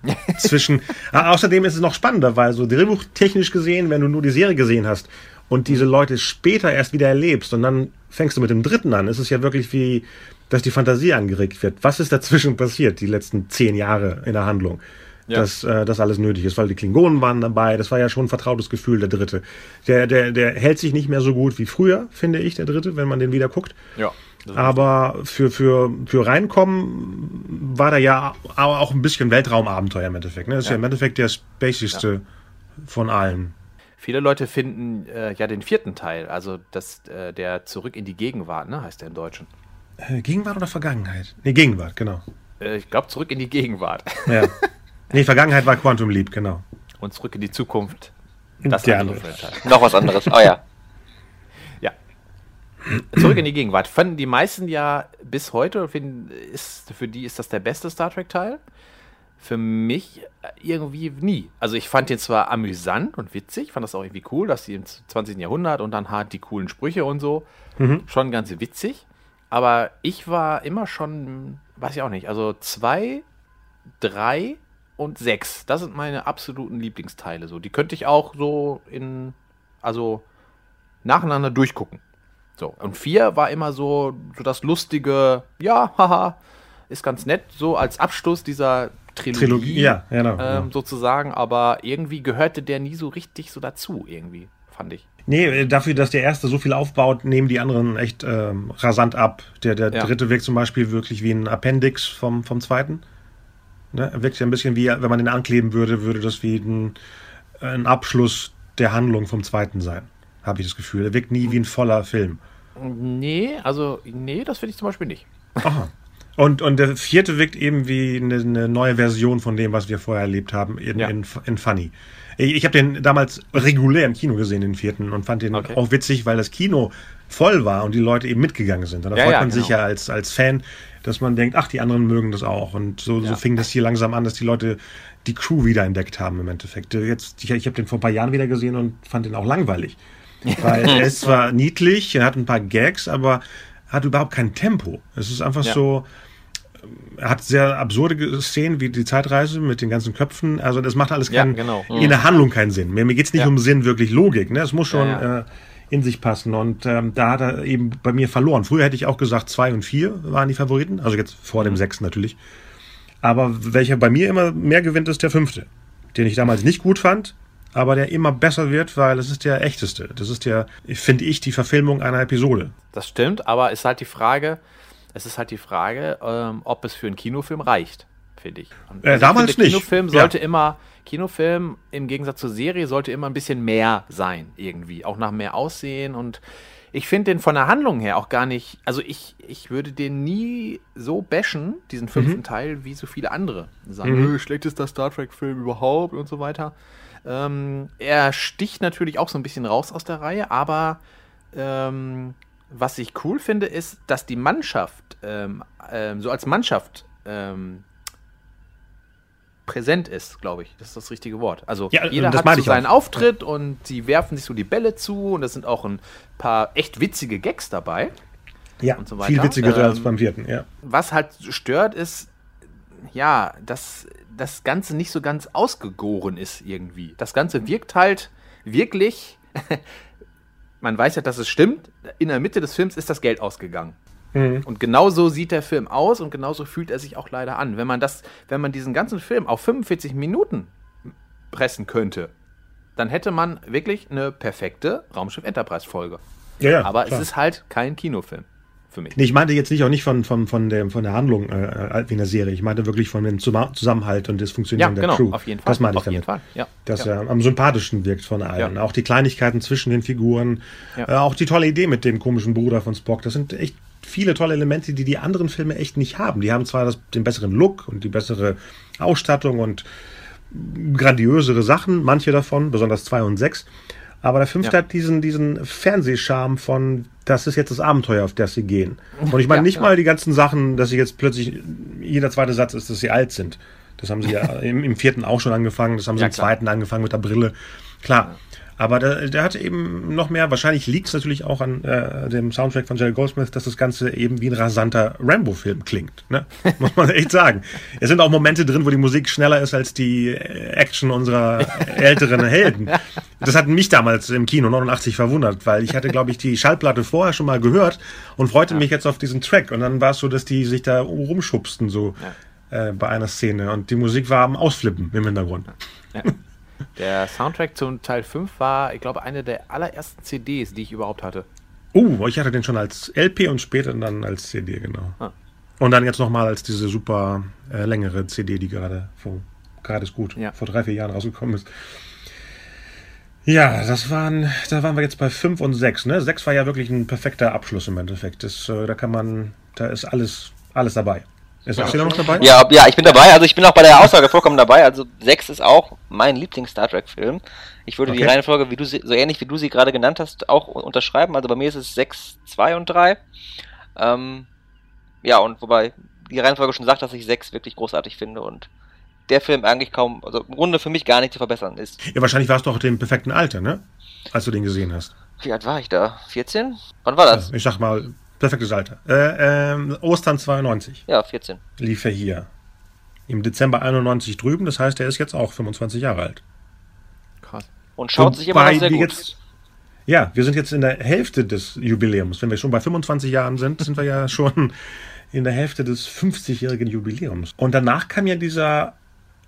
Speaker 1: [LAUGHS] zwischen. Ah, außerdem ist es noch spannender, weil so drehbuchtechnisch gesehen, wenn du nur die Serie gesehen hast und diese Leute später erst wieder erlebst und dann fängst du mit dem dritten an, ist es ja wirklich wie, dass die Fantasie angeregt wird. Was ist dazwischen passiert, die letzten zehn Jahre in der Handlung? Ja. Dass äh, das alles nötig ist, weil die Klingonen waren dabei, das war ja schon ein vertrautes Gefühl, der dritte. Der, der, der hält sich nicht mehr so gut wie früher, finde ich, der dritte, wenn man den wieder guckt.
Speaker 2: Ja.
Speaker 1: Aber für, für, für reinkommen war da ja auch ein bisschen Weltraumabenteuer im Endeffekt. Ne? Das ist ja. ja im Endeffekt der spacigste ja. von allen.
Speaker 2: Viele Leute finden äh, ja den vierten Teil, also das, äh, der Zurück in die Gegenwart, ne, heißt der im Deutschen.
Speaker 1: Äh, Gegenwart oder Vergangenheit? Ne, Gegenwart, genau.
Speaker 2: Äh, ich glaube, zurück in die Gegenwart. [LAUGHS]
Speaker 1: Ja. Nee, Vergangenheit war Quantum Leap, genau.
Speaker 2: Und zurück in die Zukunft.
Speaker 3: Das andere. Noch was anderes. Oh ja.
Speaker 2: Zurück in die Gegenwart. Fanden die meisten ja bis heute, finden, ist, für die ist das der beste Star Trek-Teil. Für mich irgendwie nie. Also ich fand den zwar amüsant und witzig, fand das auch irgendwie cool, dass die im 20. Jahrhundert und dann halt die coolen Sprüche und so. Mhm. Schon ganz witzig. Aber ich war immer schon, weiß ich auch nicht, also zwei, drei und sechs. Das sind meine absoluten Lieblingsteile. So, die könnte ich auch so in, also nacheinander durchgucken. So, und vier war immer so, so das lustige, ja, haha, ist ganz nett, so als Abschluss dieser Trilogie, Trilogie
Speaker 1: ja, genau,
Speaker 2: ähm, sozusagen, aber irgendwie gehörte der nie so richtig so dazu, irgendwie, fand ich.
Speaker 1: Nee, äh, dafür, dass der erste so viel aufbaut, nehmen die anderen echt ähm, rasant ab. Der, der ja. dritte wirkt zum Beispiel wirklich wie ein Appendix vom, vom zweiten. Ne? Wirkt ja ein bisschen wie, wenn man den ankleben würde, würde das wie ein, ein Abschluss der Handlung vom zweiten sein habe ich das Gefühl. Er wirkt nie wie ein voller Film.
Speaker 2: Nee, also, nee, das finde ich zum Beispiel nicht.
Speaker 1: Aha. Und, und der vierte wirkt eben wie eine, eine neue Version von dem, was wir vorher erlebt haben in, ja. in, in Funny. Ich, ich habe den damals regulär im Kino gesehen, den vierten, und fand den okay. auch witzig, weil das Kino voll war und die Leute eben mitgegangen sind. Und da ja, freut man genau. sich ja als, als Fan, dass man denkt, ach, die anderen mögen das auch. Und so, so fing das hier langsam an, dass die Leute die Crew wiederentdeckt haben im Endeffekt. Jetzt, ich, ich habe den vor ein paar Jahren wieder gesehen und fand den auch langweilig. Weil er ist zwar niedlich, er hat ein paar Gags, aber hat überhaupt kein Tempo. Es ist einfach ja. so, er hat sehr absurde Szenen wie die Zeitreise mit den ganzen Köpfen. Also das macht alles keinen, ja, genau. in der Handlung keinen Sinn. Mir, mir geht es nicht ja. um Sinn, wirklich Logik. Ne? Es muss schon äh, in sich passen. Und ähm, da hat er eben bei mir verloren. Früher hätte ich auch gesagt, zwei und vier waren die Favoriten. Also jetzt vor mhm. dem sechs natürlich. Aber welcher bei mir immer mehr gewinnt, ist der fünfte. Den ich damals nicht gut fand, aber der immer besser wird, weil es ist der echteste. Das ist ja, finde ich, die Verfilmung einer Episode.
Speaker 2: Das stimmt, aber es ist halt die Frage, es ist halt die Frage, ähm, ob es für einen Kinofilm reicht, finde ich.
Speaker 1: Und, äh, damals
Speaker 2: ich finde,
Speaker 1: nicht.
Speaker 2: Kinofilm sollte ja. immer, Kinofilm im Gegensatz zur Serie sollte immer ein bisschen mehr sein, irgendwie. Auch nach mehr Aussehen und ich finde den von der Handlung her auch gar nicht, also ich, ich würde den nie so bashen, diesen fünften mhm. Teil, wie so viele andere. Sagen, mhm. schlechtester Star Trek-Film überhaupt und so weiter. Ähm, er sticht natürlich auch so ein bisschen raus aus der Reihe, aber ähm, was ich cool finde, ist, dass die Mannschaft, ähm, ähm so als Mannschaft, ähm, präsent ist, glaube ich. Das ist das richtige Wort. Also ja, jeder hat so seinen auch. Auftritt und sie werfen sich so die Bälle zu und es sind auch ein paar echt witzige Gags dabei.
Speaker 1: Ja, so viel witzigere ähm, als beim vierten, ja.
Speaker 2: Was halt stört, ist, ja, dass das Ganze nicht so ganz ausgegoren ist irgendwie. Das Ganze wirkt halt wirklich, [LAUGHS] man weiß ja, dass es stimmt, in der Mitte des Films ist das Geld ausgegangen. Mhm. Und genau so sieht der Film aus und genauso fühlt er sich auch leider an. Wenn man das, wenn man diesen ganzen Film auf 45 Minuten pressen könnte, dann hätte man wirklich eine perfekte Raumschiff Enterprise Folge. Ja, ja, Aber klar. es ist halt kein Kinofilm für mich.
Speaker 1: Nee, ich meinte jetzt nicht auch nicht von, von, von, der, von der Handlung äh, äh wie in der Serie. Ich meinte wirklich von dem Zusammenhalt und das Funktionieren ja,
Speaker 2: genau,
Speaker 1: der Crew.
Speaker 2: Auf jeden Fall.
Speaker 1: Das meinte
Speaker 2: ich auf
Speaker 1: damit.
Speaker 2: Jeden Fall. Ja.
Speaker 1: Dass ja. er am sympathischen wirkt von allen. Ja. Auch die Kleinigkeiten zwischen den Figuren. Ja. Äh, auch die tolle Idee mit dem komischen Bruder von Spock. Das sind echt viele tolle Elemente, die die anderen Filme echt nicht haben. Die haben zwar das, den besseren Look und die bessere Ausstattung und grandiösere Sachen, manche davon, besonders zwei und sechs. Aber der fünfte ja. hat diesen, diesen Fernsehscharme von, das ist jetzt das Abenteuer, auf das sie gehen. Und ich meine ja, nicht ja. mal die ganzen Sachen, dass sie jetzt plötzlich, jeder zweite Satz ist, dass sie alt sind. Das haben sie ja [LAUGHS] im, im vierten auch schon angefangen, das haben sie im zweiten angefangen mit der Brille. Klar, aber der, der hat eben noch mehr, wahrscheinlich liegt es natürlich auch an äh, dem Soundtrack von Jerry Goldsmith, dass das Ganze eben wie ein rasanter Rambo-Film klingt. Ne? [LAUGHS] Muss man echt sagen. Es sind auch Momente drin, wo die Musik schneller ist als die Action unserer älteren Helden. Das hat mich damals im Kino 89 verwundert, weil ich hatte, glaube ich, die Schallplatte vorher schon mal gehört und freute ja. mich jetzt auf diesen Track. Und dann war es so, dass die sich da rumschubsten, so ja. äh, bei einer Szene. Und die Musik war am Ausflippen im Hintergrund. Ja.
Speaker 2: Der Soundtrack zum Teil 5 war, ich glaube, eine der allerersten CDs, die ich überhaupt hatte.
Speaker 1: Oh, ich hatte den schon als LP und später dann als CD, genau. Ah. Und dann jetzt nochmal als diese super äh, längere CD, die gerade vor, gerade ist gut, ja. vor drei, vier Jahren rausgekommen ist. Ja, das waren, da waren wir jetzt bei 5 und 6, ne? 6 war ja wirklich ein perfekter Abschluss im Endeffekt. Das, äh, da kann man, da ist alles, alles dabei.
Speaker 3: Ist ja. noch dabei? Ja, ja, ich bin dabei. Also ich bin auch bei der [LAUGHS] Aussage vollkommen dabei. Also 6 ist auch mein Lieblings-Star Trek-Film. Ich würde okay. die Reihenfolge, wie du sie, so ähnlich wie du sie gerade genannt hast, auch unterschreiben. Also bei mir ist es 6, 2 und 3. Ähm, ja, und wobei die Reihenfolge schon sagt, dass ich 6 wirklich großartig finde und der Film eigentlich kaum, also im Grunde für mich gar nicht zu verbessern ist.
Speaker 1: Ja, wahrscheinlich warst du auch im perfekten Alter, ne? Als du den gesehen hast.
Speaker 3: Wie alt war ich da? 14? Wann war das?
Speaker 1: Ich sag mal Perfektes Alter. Äh, ähm, Ostern 92.
Speaker 3: Ja, 14.
Speaker 1: Lief er hier. Im Dezember 91 drüben, das heißt, er ist jetzt auch 25 Jahre alt.
Speaker 3: Krass. Und schaut Wobei sich immer noch sehr gut.
Speaker 1: Jetzt, ja, wir sind jetzt in der Hälfte des Jubiläums. Wenn wir schon bei 25 Jahren sind, sind wir ja [LAUGHS] schon in der Hälfte des 50-jährigen Jubiläums. Und danach kam ja dieser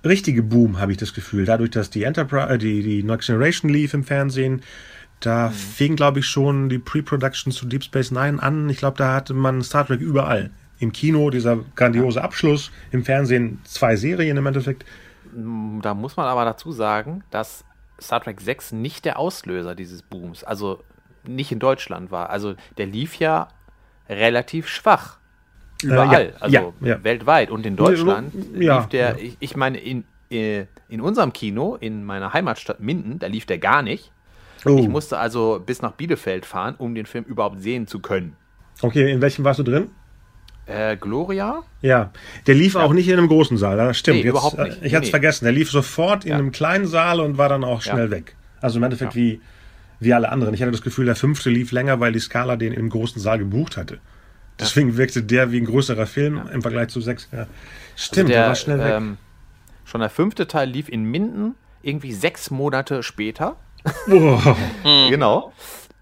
Speaker 1: richtige Boom, habe ich das Gefühl. Dadurch, dass die Enterprise, äh, die, die Next Generation lief im Fernsehen, da mhm. fing, glaube ich, schon die Pre-Production zu Deep Space Nine an. Ich glaube, da hatte man Star Trek überall. Im Kino dieser grandiose Abschluss, im Fernsehen zwei Serien im Endeffekt.
Speaker 2: Mm, da muss man aber dazu sagen, dass Star Trek 6 nicht der Auslöser dieses Booms, also nicht in Deutschland war. Also der lief ja relativ schwach. Überall, äh, ja, also ja, ja. weltweit. Und in Deutschland lief der, ich, ich, meine, in, äh, in unserem Kino, in meiner Heimatstadt Minden, da lief der gar nicht. Oh. Ich musste also bis nach Bielefeld fahren, um den Film überhaupt sehen zu können.
Speaker 1: Okay, in welchem warst du drin?
Speaker 2: Äh, Gloria?
Speaker 1: Ja, der lief ja. auch nicht in einem großen Saal, das stimmt. Nee, Jetzt, überhaupt nicht. Ich nee, hatte es nee. vergessen, der lief sofort in ja. einem kleinen Saal und war dann auch schnell ja. weg. Also im Endeffekt wie, wie alle anderen. Ich hatte das Gefühl, der fünfte lief länger, weil die Skala den im großen Saal gebucht hatte. Deswegen wirkte der wie ein größerer Film im Vergleich zu sechs. Ja.
Speaker 2: Stimmt, also der, der, war schnell weg. Ähm, schon der fünfte Teil lief in Minden irgendwie sechs Monate später.
Speaker 1: Wow.
Speaker 2: genau.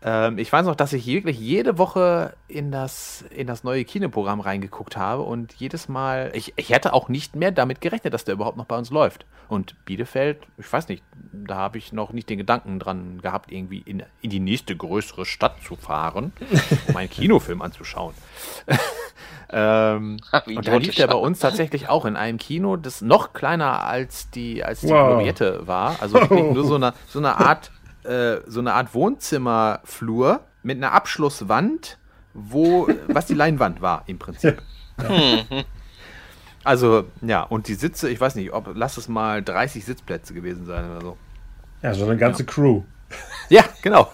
Speaker 2: Ähm, ich weiß noch, dass ich wirklich jede Woche in das, in das neue Kinoprogramm reingeguckt habe und jedes Mal, ich, ich hätte auch nicht mehr damit gerechnet, dass der überhaupt noch bei uns läuft. Und Bielefeld, ich weiß nicht, da habe ich noch nicht den Gedanken dran gehabt, irgendwie in, in die nächste größere Stadt zu fahren, [LAUGHS] um einen Kinofilm anzuschauen. [LAUGHS] ähm, und da lief der bei uns tatsächlich auch in einem Kino, das noch kleiner als die, als die wow. Gloriette war. Also nur so eine, so eine Art äh, so eine Art Wohnzimmerflur mit einer Abschlusswand, wo, was die Leinwand war im Prinzip. [LAUGHS] also, ja, und die Sitze, ich weiß nicht, ob, lass es mal 30 Sitzplätze gewesen sein oder so.
Speaker 1: Ja, so eine ganze ja. Crew.
Speaker 2: Ja, genau.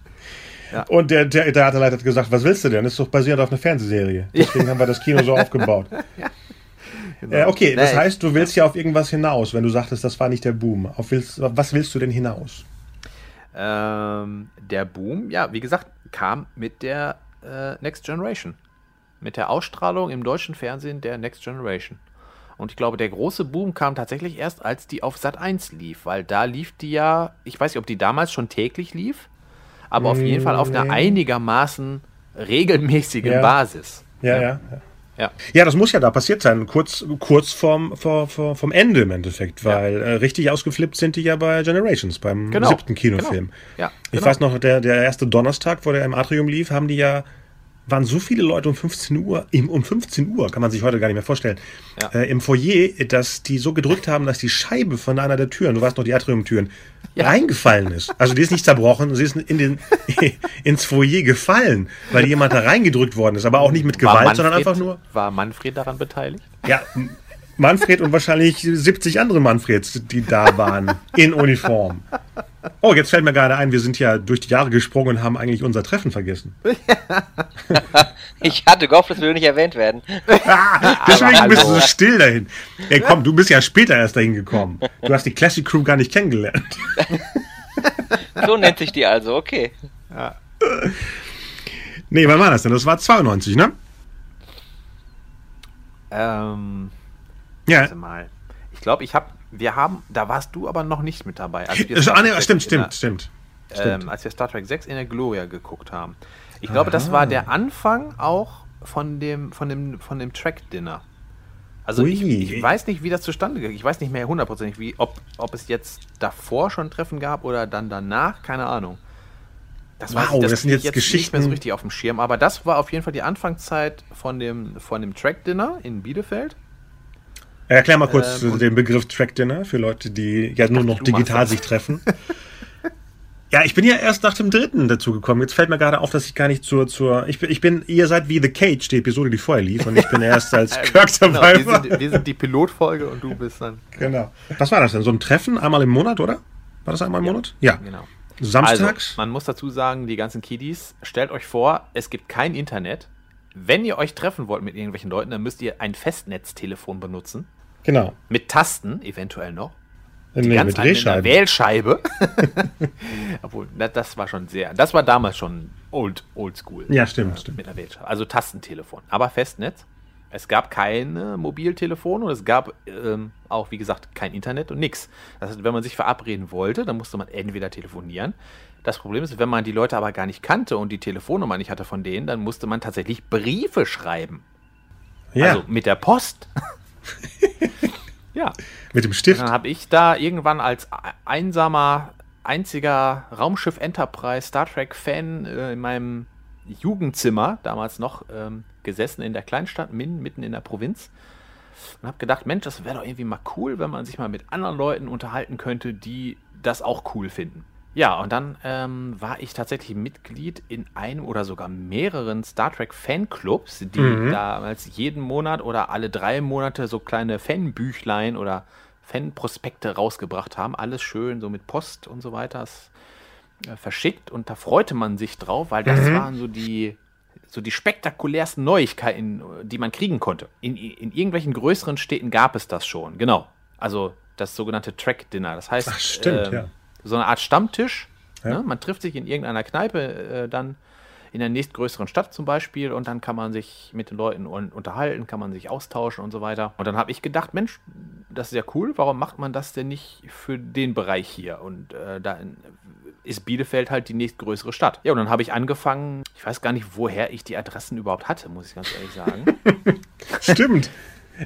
Speaker 2: [LAUGHS]
Speaker 1: ja. Und der, der Theaterleiter hat gesagt, was willst du denn? Das ist doch basiert auf einer Fernsehserie. Deswegen haben wir das Kino so [LAUGHS] aufgebaut. ja. Genau. Äh, okay, das nee, heißt, du willst ja auf irgendwas hinaus, wenn du sagtest, das war nicht der Boom. Auf willst, was willst du denn hinaus?
Speaker 2: Ähm, der Boom, ja, wie gesagt, kam mit der äh, Next Generation. Mit der Ausstrahlung im deutschen Fernsehen der Next Generation. Und ich glaube, der große Boom kam tatsächlich erst, als die auf Sat 1 lief, weil da lief die ja, ich weiß nicht, ob die damals schon täglich lief, aber auf jeden Fall auf einer einigermaßen regelmäßigen
Speaker 1: ja.
Speaker 2: Basis.
Speaker 1: Ja, ja, ja. Ja. ja, das muss ja da passiert sein, kurz, kurz vorm, vor, vor, vom Ende im Endeffekt, weil ja. äh, richtig ausgeflippt sind die ja bei Generations, beim genau. siebten Kinofilm. Genau. Ja, genau. Ich weiß noch, der, der erste Donnerstag, wo der im Atrium lief, haben die ja waren so viele Leute um 15 Uhr, um 15 Uhr, kann man sich heute gar nicht mehr vorstellen, ja. äh, im Foyer, dass die so gedrückt haben, dass die Scheibe von einer der Türen, du weißt noch, die Atriumtüren, ja. reingefallen ist. Also die ist nicht zerbrochen, sie ist in den, [LAUGHS] ins Foyer gefallen, weil jemand da reingedrückt worden ist, aber auch nicht mit Gewalt, Manfred, sondern einfach nur.
Speaker 2: War Manfred daran beteiligt?
Speaker 1: Ja, Manfred und wahrscheinlich 70 andere Manfreds, die da waren, in Uniform. Oh, jetzt fällt mir gerade ein, wir sind ja durch die Jahre gesprungen und haben eigentlich unser Treffen vergessen. [LAUGHS]
Speaker 3: ich hatte gehofft, das würde nicht erwähnt werden.
Speaker 1: ah, [LAUGHS] deswegen bist du so still dahin. Ey, komm, du bist ja später erst dahin gekommen. Du hast die Classic Crew gar nicht kennengelernt. [LAUGHS]
Speaker 3: so nennt sich die also, okay. Ja.
Speaker 1: Nee, wann war das denn? Das war 92, ne?
Speaker 2: Ähm. Ja. Warte mal. Ich glaube, ich habe wir haben, da warst du aber noch nicht mit dabei.
Speaker 1: Als wir ah, nee, stimmt, stimmt, der, stimmt.
Speaker 2: Ähm, als wir Star Trek 6 in der Gloria geguckt haben. Ich glaube, Aha. das war der Anfang auch von dem, von dem, von dem Track-Dinner. Also ich, ich, weiß nicht, wie das zustande ging. Ich weiß nicht mehr hundertprozentig, wie, ob, ob es jetzt davor schon Treffen gab oder dann danach, keine Ahnung. Das, wow, ich, das, das sind jetzt, jetzt Geschichten. nicht mehr so richtig auf dem Schirm, aber das war auf jeden Fall die Anfangszeit von dem, von dem Track-Dinner in Bielefeld.
Speaker 1: Erklär mal kurz ähm, den Begriff Track Dinner für Leute, die ja nur noch digital sich treffen. ja, ich bin ja erst nach dem dritten dazu gekommen. Jetzt fällt mir gerade auf, dass ich gar nicht zur, zur, ich bin, ich bin, ihr seid wie The Cage, die Episode, die vorher lief, und ich bin erst als [LAUGHS] Kirk dabei.
Speaker 2: Genau, wir, sind, wir sind die Pilotfolge und du bist dann.
Speaker 1: Genau. Was war das denn? So ein Treffen einmal im Monat, oder? War das einmal im ja, Monat? Ja. Genau. Samstags? Also,
Speaker 2: man muss dazu sagen, die ganzen Kiddies, stellt euch vor, es gibt kein Internet. Wenn ihr euch treffen wollt mit irgendwelchen Leuten, dann müsst ihr ein Festnetztelefon benutzen.
Speaker 1: Genau.
Speaker 2: Mit Tasten, eventuell noch.
Speaker 1: Die nee, mit Drehscheibe.
Speaker 2: Wählscheibe. [LAUGHS] Obwohl, das war schon sehr, das war damals schon old, old school.
Speaker 1: Ja, stimmt, äh, stimmt.
Speaker 2: Mit der Wählscheibe. Also Tastentelefon. Aber Festnetz. Es gab keine Mobiltelefone und es gab ähm, auch, wie gesagt, kein Internet und nichts. Das heißt, wenn man sich verabreden wollte, dann musste man entweder telefonieren. Das Problem ist, wenn man die Leute aber gar nicht kannte und die Telefonnummer nicht hatte von denen, dann musste man tatsächlich Briefe schreiben. Ja. Also mit der Post. [LAUGHS] ja.
Speaker 1: Mit dem Stift.
Speaker 2: dann habe ich da irgendwann als einsamer, einziger Raumschiff Enterprise Star Trek Fan äh, in meinem Jugendzimmer damals noch ähm, gesessen in der Kleinstadt Min, mitten in der Provinz. Und habe gedacht, Mensch, das wäre doch irgendwie mal cool, wenn man sich mal mit anderen Leuten unterhalten könnte, die das auch cool finden. Ja, und dann ähm, war ich tatsächlich Mitglied in einem oder sogar mehreren Star Trek Fanclubs, die mhm. damals jeden Monat oder alle drei Monate so kleine Fanbüchlein oder Fanprospekte rausgebracht haben. Alles schön, so mit Post und so weiter äh, verschickt. Und da freute man sich drauf, weil das mhm. waren so die, so die spektakulärsten Neuigkeiten, die man kriegen konnte. In, in irgendwelchen größeren Städten gab es das schon, genau. Also das sogenannte Track Dinner. Das heißt,
Speaker 1: Ach, stimmt, ähm, ja
Speaker 2: so eine Art Stammtisch. Ja. Ne? Man trifft sich in irgendeiner Kneipe äh, dann in der nächstgrößeren Stadt zum Beispiel und dann kann man sich mit den Leuten un unterhalten, kann man sich austauschen und so weiter. Und dann habe ich gedacht, Mensch, das ist ja cool, warum macht man das denn nicht für den Bereich hier? Und äh, da ist Bielefeld halt die nächstgrößere Stadt. Ja, und dann habe ich angefangen, ich weiß gar nicht, woher ich die Adressen überhaupt hatte, muss ich ganz ehrlich sagen. [LAUGHS]
Speaker 1: Stimmt.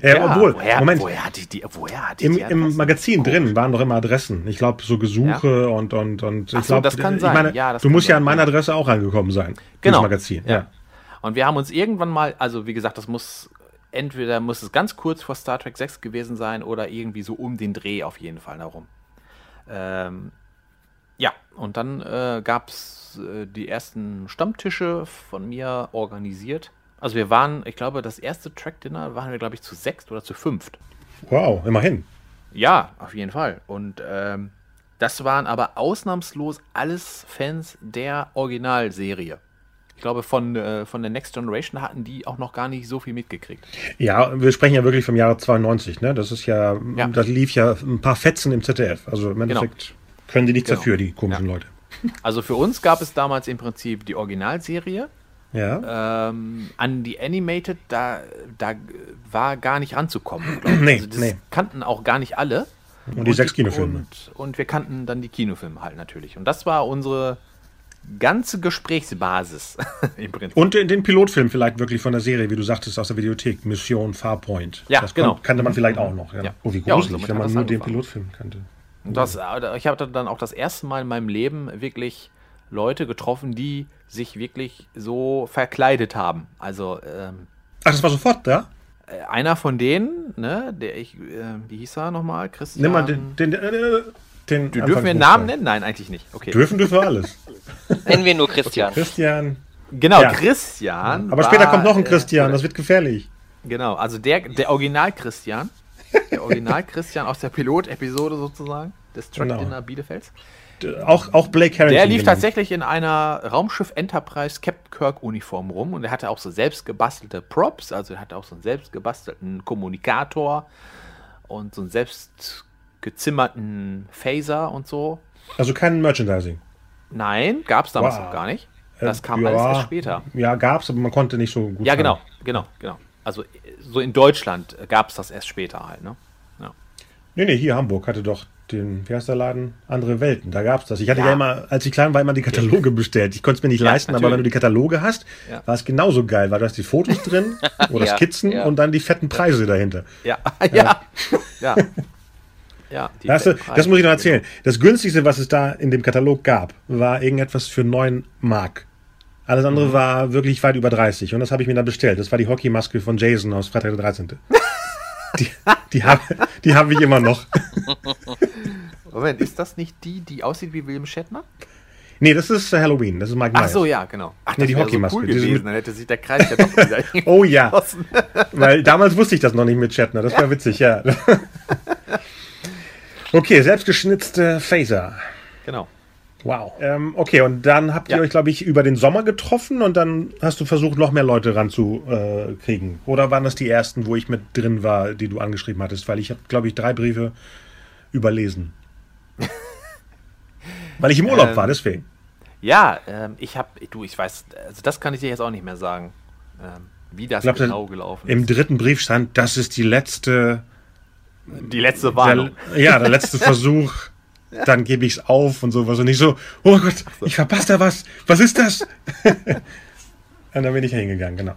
Speaker 1: Äh,
Speaker 2: Ja,
Speaker 1: obwohl,
Speaker 2: woher,
Speaker 1: Moment,
Speaker 2: woher hatte ich die, woher hatte ich
Speaker 1: im,
Speaker 2: die
Speaker 1: im? Magazin
Speaker 2: Komisch.
Speaker 1: drin waren doch immer Adressen. Ich glaube, so Gesuche und, und, und
Speaker 2: Ach
Speaker 1: ich
Speaker 2: so,
Speaker 1: glaube,
Speaker 2: das kann
Speaker 1: ich
Speaker 2: sein.
Speaker 1: meine,
Speaker 2: Ja, das
Speaker 1: du musst ja
Speaker 2: sein,
Speaker 1: an meine
Speaker 2: ja.
Speaker 1: Adresse auch angekommen sein.
Speaker 2: Genau.
Speaker 1: Ins Magazin, ja.
Speaker 2: Ja. Und wir haben uns irgendwann mal, also wie gesagt, das muss entweder muss es ganz kurz vor Star Trek 6 gewesen sein oder irgendwie so um den Dreh auf jeden Fall darum. Ähm, ja, und dann äh, gab es äh, die ersten Stammtische von mir organisiert. Also wir waren, ich glaube, das erste Track-Dinner waren wir, glaube ich, zu sechst oder zu fünft.
Speaker 1: Wow, immerhin.
Speaker 2: Ja, auf jeden Fall. Und ähm, das waren aber ausnahmslos alles Fans der Originalserie. Ich glaube, von, äh, von der Next Generation hatten die auch noch gar nicht so viel mitgekriegt.
Speaker 1: Ja, wir sprechen ja wirklich vom Jahre 92, ne? Das ist ja,
Speaker 2: Ja.
Speaker 1: das lief ja ein paar Fetzen im ZDF. Also im Endeffekt können die nichts
Speaker 2: Genau.
Speaker 1: dafür, die komischen
Speaker 2: Ja.
Speaker 1: Leute.
Speaker 2: Also für uns gab es damals im Prinzip die Originalserie.
Speaker 1: Ja.
Speaker 2: Ähm, an die Animated, da, da war gar nicht ranzukommen. [CLEARS THROAT]
Speaker 1: Nee,
Speaker 2: also das
Speaker 1: nee.
Speaker 2: kannten auch gar nicht alle.
Speaker 1: Und die sechs Kinofilme.
Speaker 2: Und, und wir kannten dann die Kinofilme halt natürlich. Und das war unsere ganze Gesprächsbasis [LAUGHS] im Prinzip.
Speaker 1: Und den, den Pilotfilm vielleicht wirklich von der Serie, wie du sagtest, aus der Videothek, Mission Farpoint.
Speaker 2: Ja,
Speaker 1: das
Speaker 2: genau.
Speaker 1: kannte man vielleicht auch noch. Ja.
Speaker 2: Ja.
Speaker 1: Oh, wie
Speaker 2: Ja, und
Speaker 1: gruselig,
Speaker 2: somit
Speaker 1: wenn man nur den
Speaker 2: angefangen.
Speaker 1: Pilotfilm kannte.
Speaker 2: Und das, äh, ich habe dann auch das erste Mal in meinem Leben wirklich Leute getroffen, die sich wirklich so verkleidet haben. Also ähm,
Speaker 1: Ach, das war sofort da?
Speaker 2: äh, einer von denen, ne, der ich, äh, wie hieß er nochmal? Christian.
Speaker 1: Nimm mal den. den, äh, den
Speaker 2: Du dürfen wir einen Namen nennen? Nein, eigentlich nicht. Okay.
Speaker 1: Dürfen dürfen wir alles. [LAUGHS]
Speaker 3: Nennen wir nur Christian.
Speaker 1: Christian.
Speaker 2: Genau,
Speaker 1: Ja.
Speaker 2: Christian.
Speaker 1: Aber später
Speaker 2: war,
Speaker 1: kommt noch ein
Speaker 2: äh,
Speaker 1: Christian, das wird gefährlich.
Speaker 2: Genau, also der, der Original Christian. Der Original Christian aus der Pilot-Episode sozusagen des Truck
Speaker 1: Genau.
Speaker 2: Dinner Bielefelds.
Speaker 1: Auch, auch Blake Harrington.
Speaker 2: Der lief
Speaker 1: genannt.
Speaker 2: tatsächlich in einer Raumschiff Enterprise Captain Kirk Uniform rum und er hatte auch so selbst gebastelte Props, also er hatte auch so einen selbst gebastelten Kommunikator und so einen selbst gezimmerten Phaser und so.
Speaker 1: Also kein Merchandising.
Speaker 2: Nein, gab es damals
Speaker 1: Wow.
Speaker 2: noch gar nicht. Das
Speaker 1: Äh,
Speaker 2: kam
Speaker 1: ja,
Speaker 2: alles erst später.
Speaker 1: Ja, gab's, aber man konnte nicht so gut.
Speaker 2: Ja,
Speaker 1: fahren.
Speaker 2: genau, genau, genau. Also äh, so in Deutschland gab es das erst später halt, ne?
Speaker 1: Nee, nee, hier Hamburg hatte doch den, wie heißt der Laden? Andere Welten. Da gab's das. Ich hatte ja,
Speaker 2: Ja.
Speaker 1: immer, als ich klein war, immer die Kataloge bestellt. Ich konnte es mir nicht
Speaker 2: Ja,
Speaker 1: leisten, aber
Speaker 2: natürlich.
Speaker 1: wenn du die Kataloge hast,
Speaker 2: Ja.
Speaker 1: war es genauso geil, weil du hast die Fotos [LAUGHS] drin oder Skizzen und dann die fetten Preise dahinter.
Speaker 2: Ja, ja, [LAUGHS] ja. ja
Speaker 1: du, das muss ich noch erzählen. Das günstigste, was es da in dem Katalog gab, war irgendetwas für 9 Mark. Alles andere
Speaker 2: Mhm.
Speaker 1: war wirklich weit über 30 und das habe ich mir dann bestellt. Das war die Hockeymaske von Jason aus Freitag der 13. [LAUGHS] die die habe die hab ich immer noch.
Speaker 2: Moment, ist das nicht die, die aussieht wie William Shatner?
Speaker 1: Nee, das ist äh, Halloween. Das ist Mike
Speaker 2: Ach
Speaker 1: Myers.
Speaker 2: so, ja, genau. Ach,
Speaker 1: Nee, die Hockeymaske,
Speaker 2: So cool gewesen, dann hätte sich der Kreis ja doch wieder [LAUGHS] [LAUGHS]
Speaker 1: Oh ja, weil damals wusste ich das noch nicht mit Shatner. Das war witzig, ja. [LAUGHS] okay, selbstgeschnitzte Phaser.
Speaker 2: Genau.
Speaker 1: Wow. Ähm, okay, und dann habt ihr
Speaker 2: Ja.
Speaker 1: euch, glaube ich, über den Sommer getroffen und dann hast du versucht, noch mehr Leute ranzukriegen. Äh, kriegen. Oder waren das die ersten, wo ich mit drin war, die du angeschrieben hattest? Weil ich habe, glaube ich, drei Briefe überlesen. [LAUGHS] Weil ich im Urlaub
Speaker 2: Ähm,
Speaker 1: war, deswegen.
Speaker 2: Ja, ähm, ich habe, du, ich weiß, also das kann ich dir jetzt auch nicht mehr sagen, ähm, wie das
Speaker 1: glaub,
Speaker 2: genau gelaufen
Speaker 1: Im
Speaker 2: ist.
Speaker 1: dritten Brief stand, das ist die letzte,
Speaker 2: Die letzte Warnung.
Speaker 1: der, ja, der letzte [LAUGHS] Versuch. Dann gebe ich es auf und sowas. Und ich so, oh Gott, ich verpasse da was. Was ist das? [LAUGHS] und dann bin ich hingegangen, genau.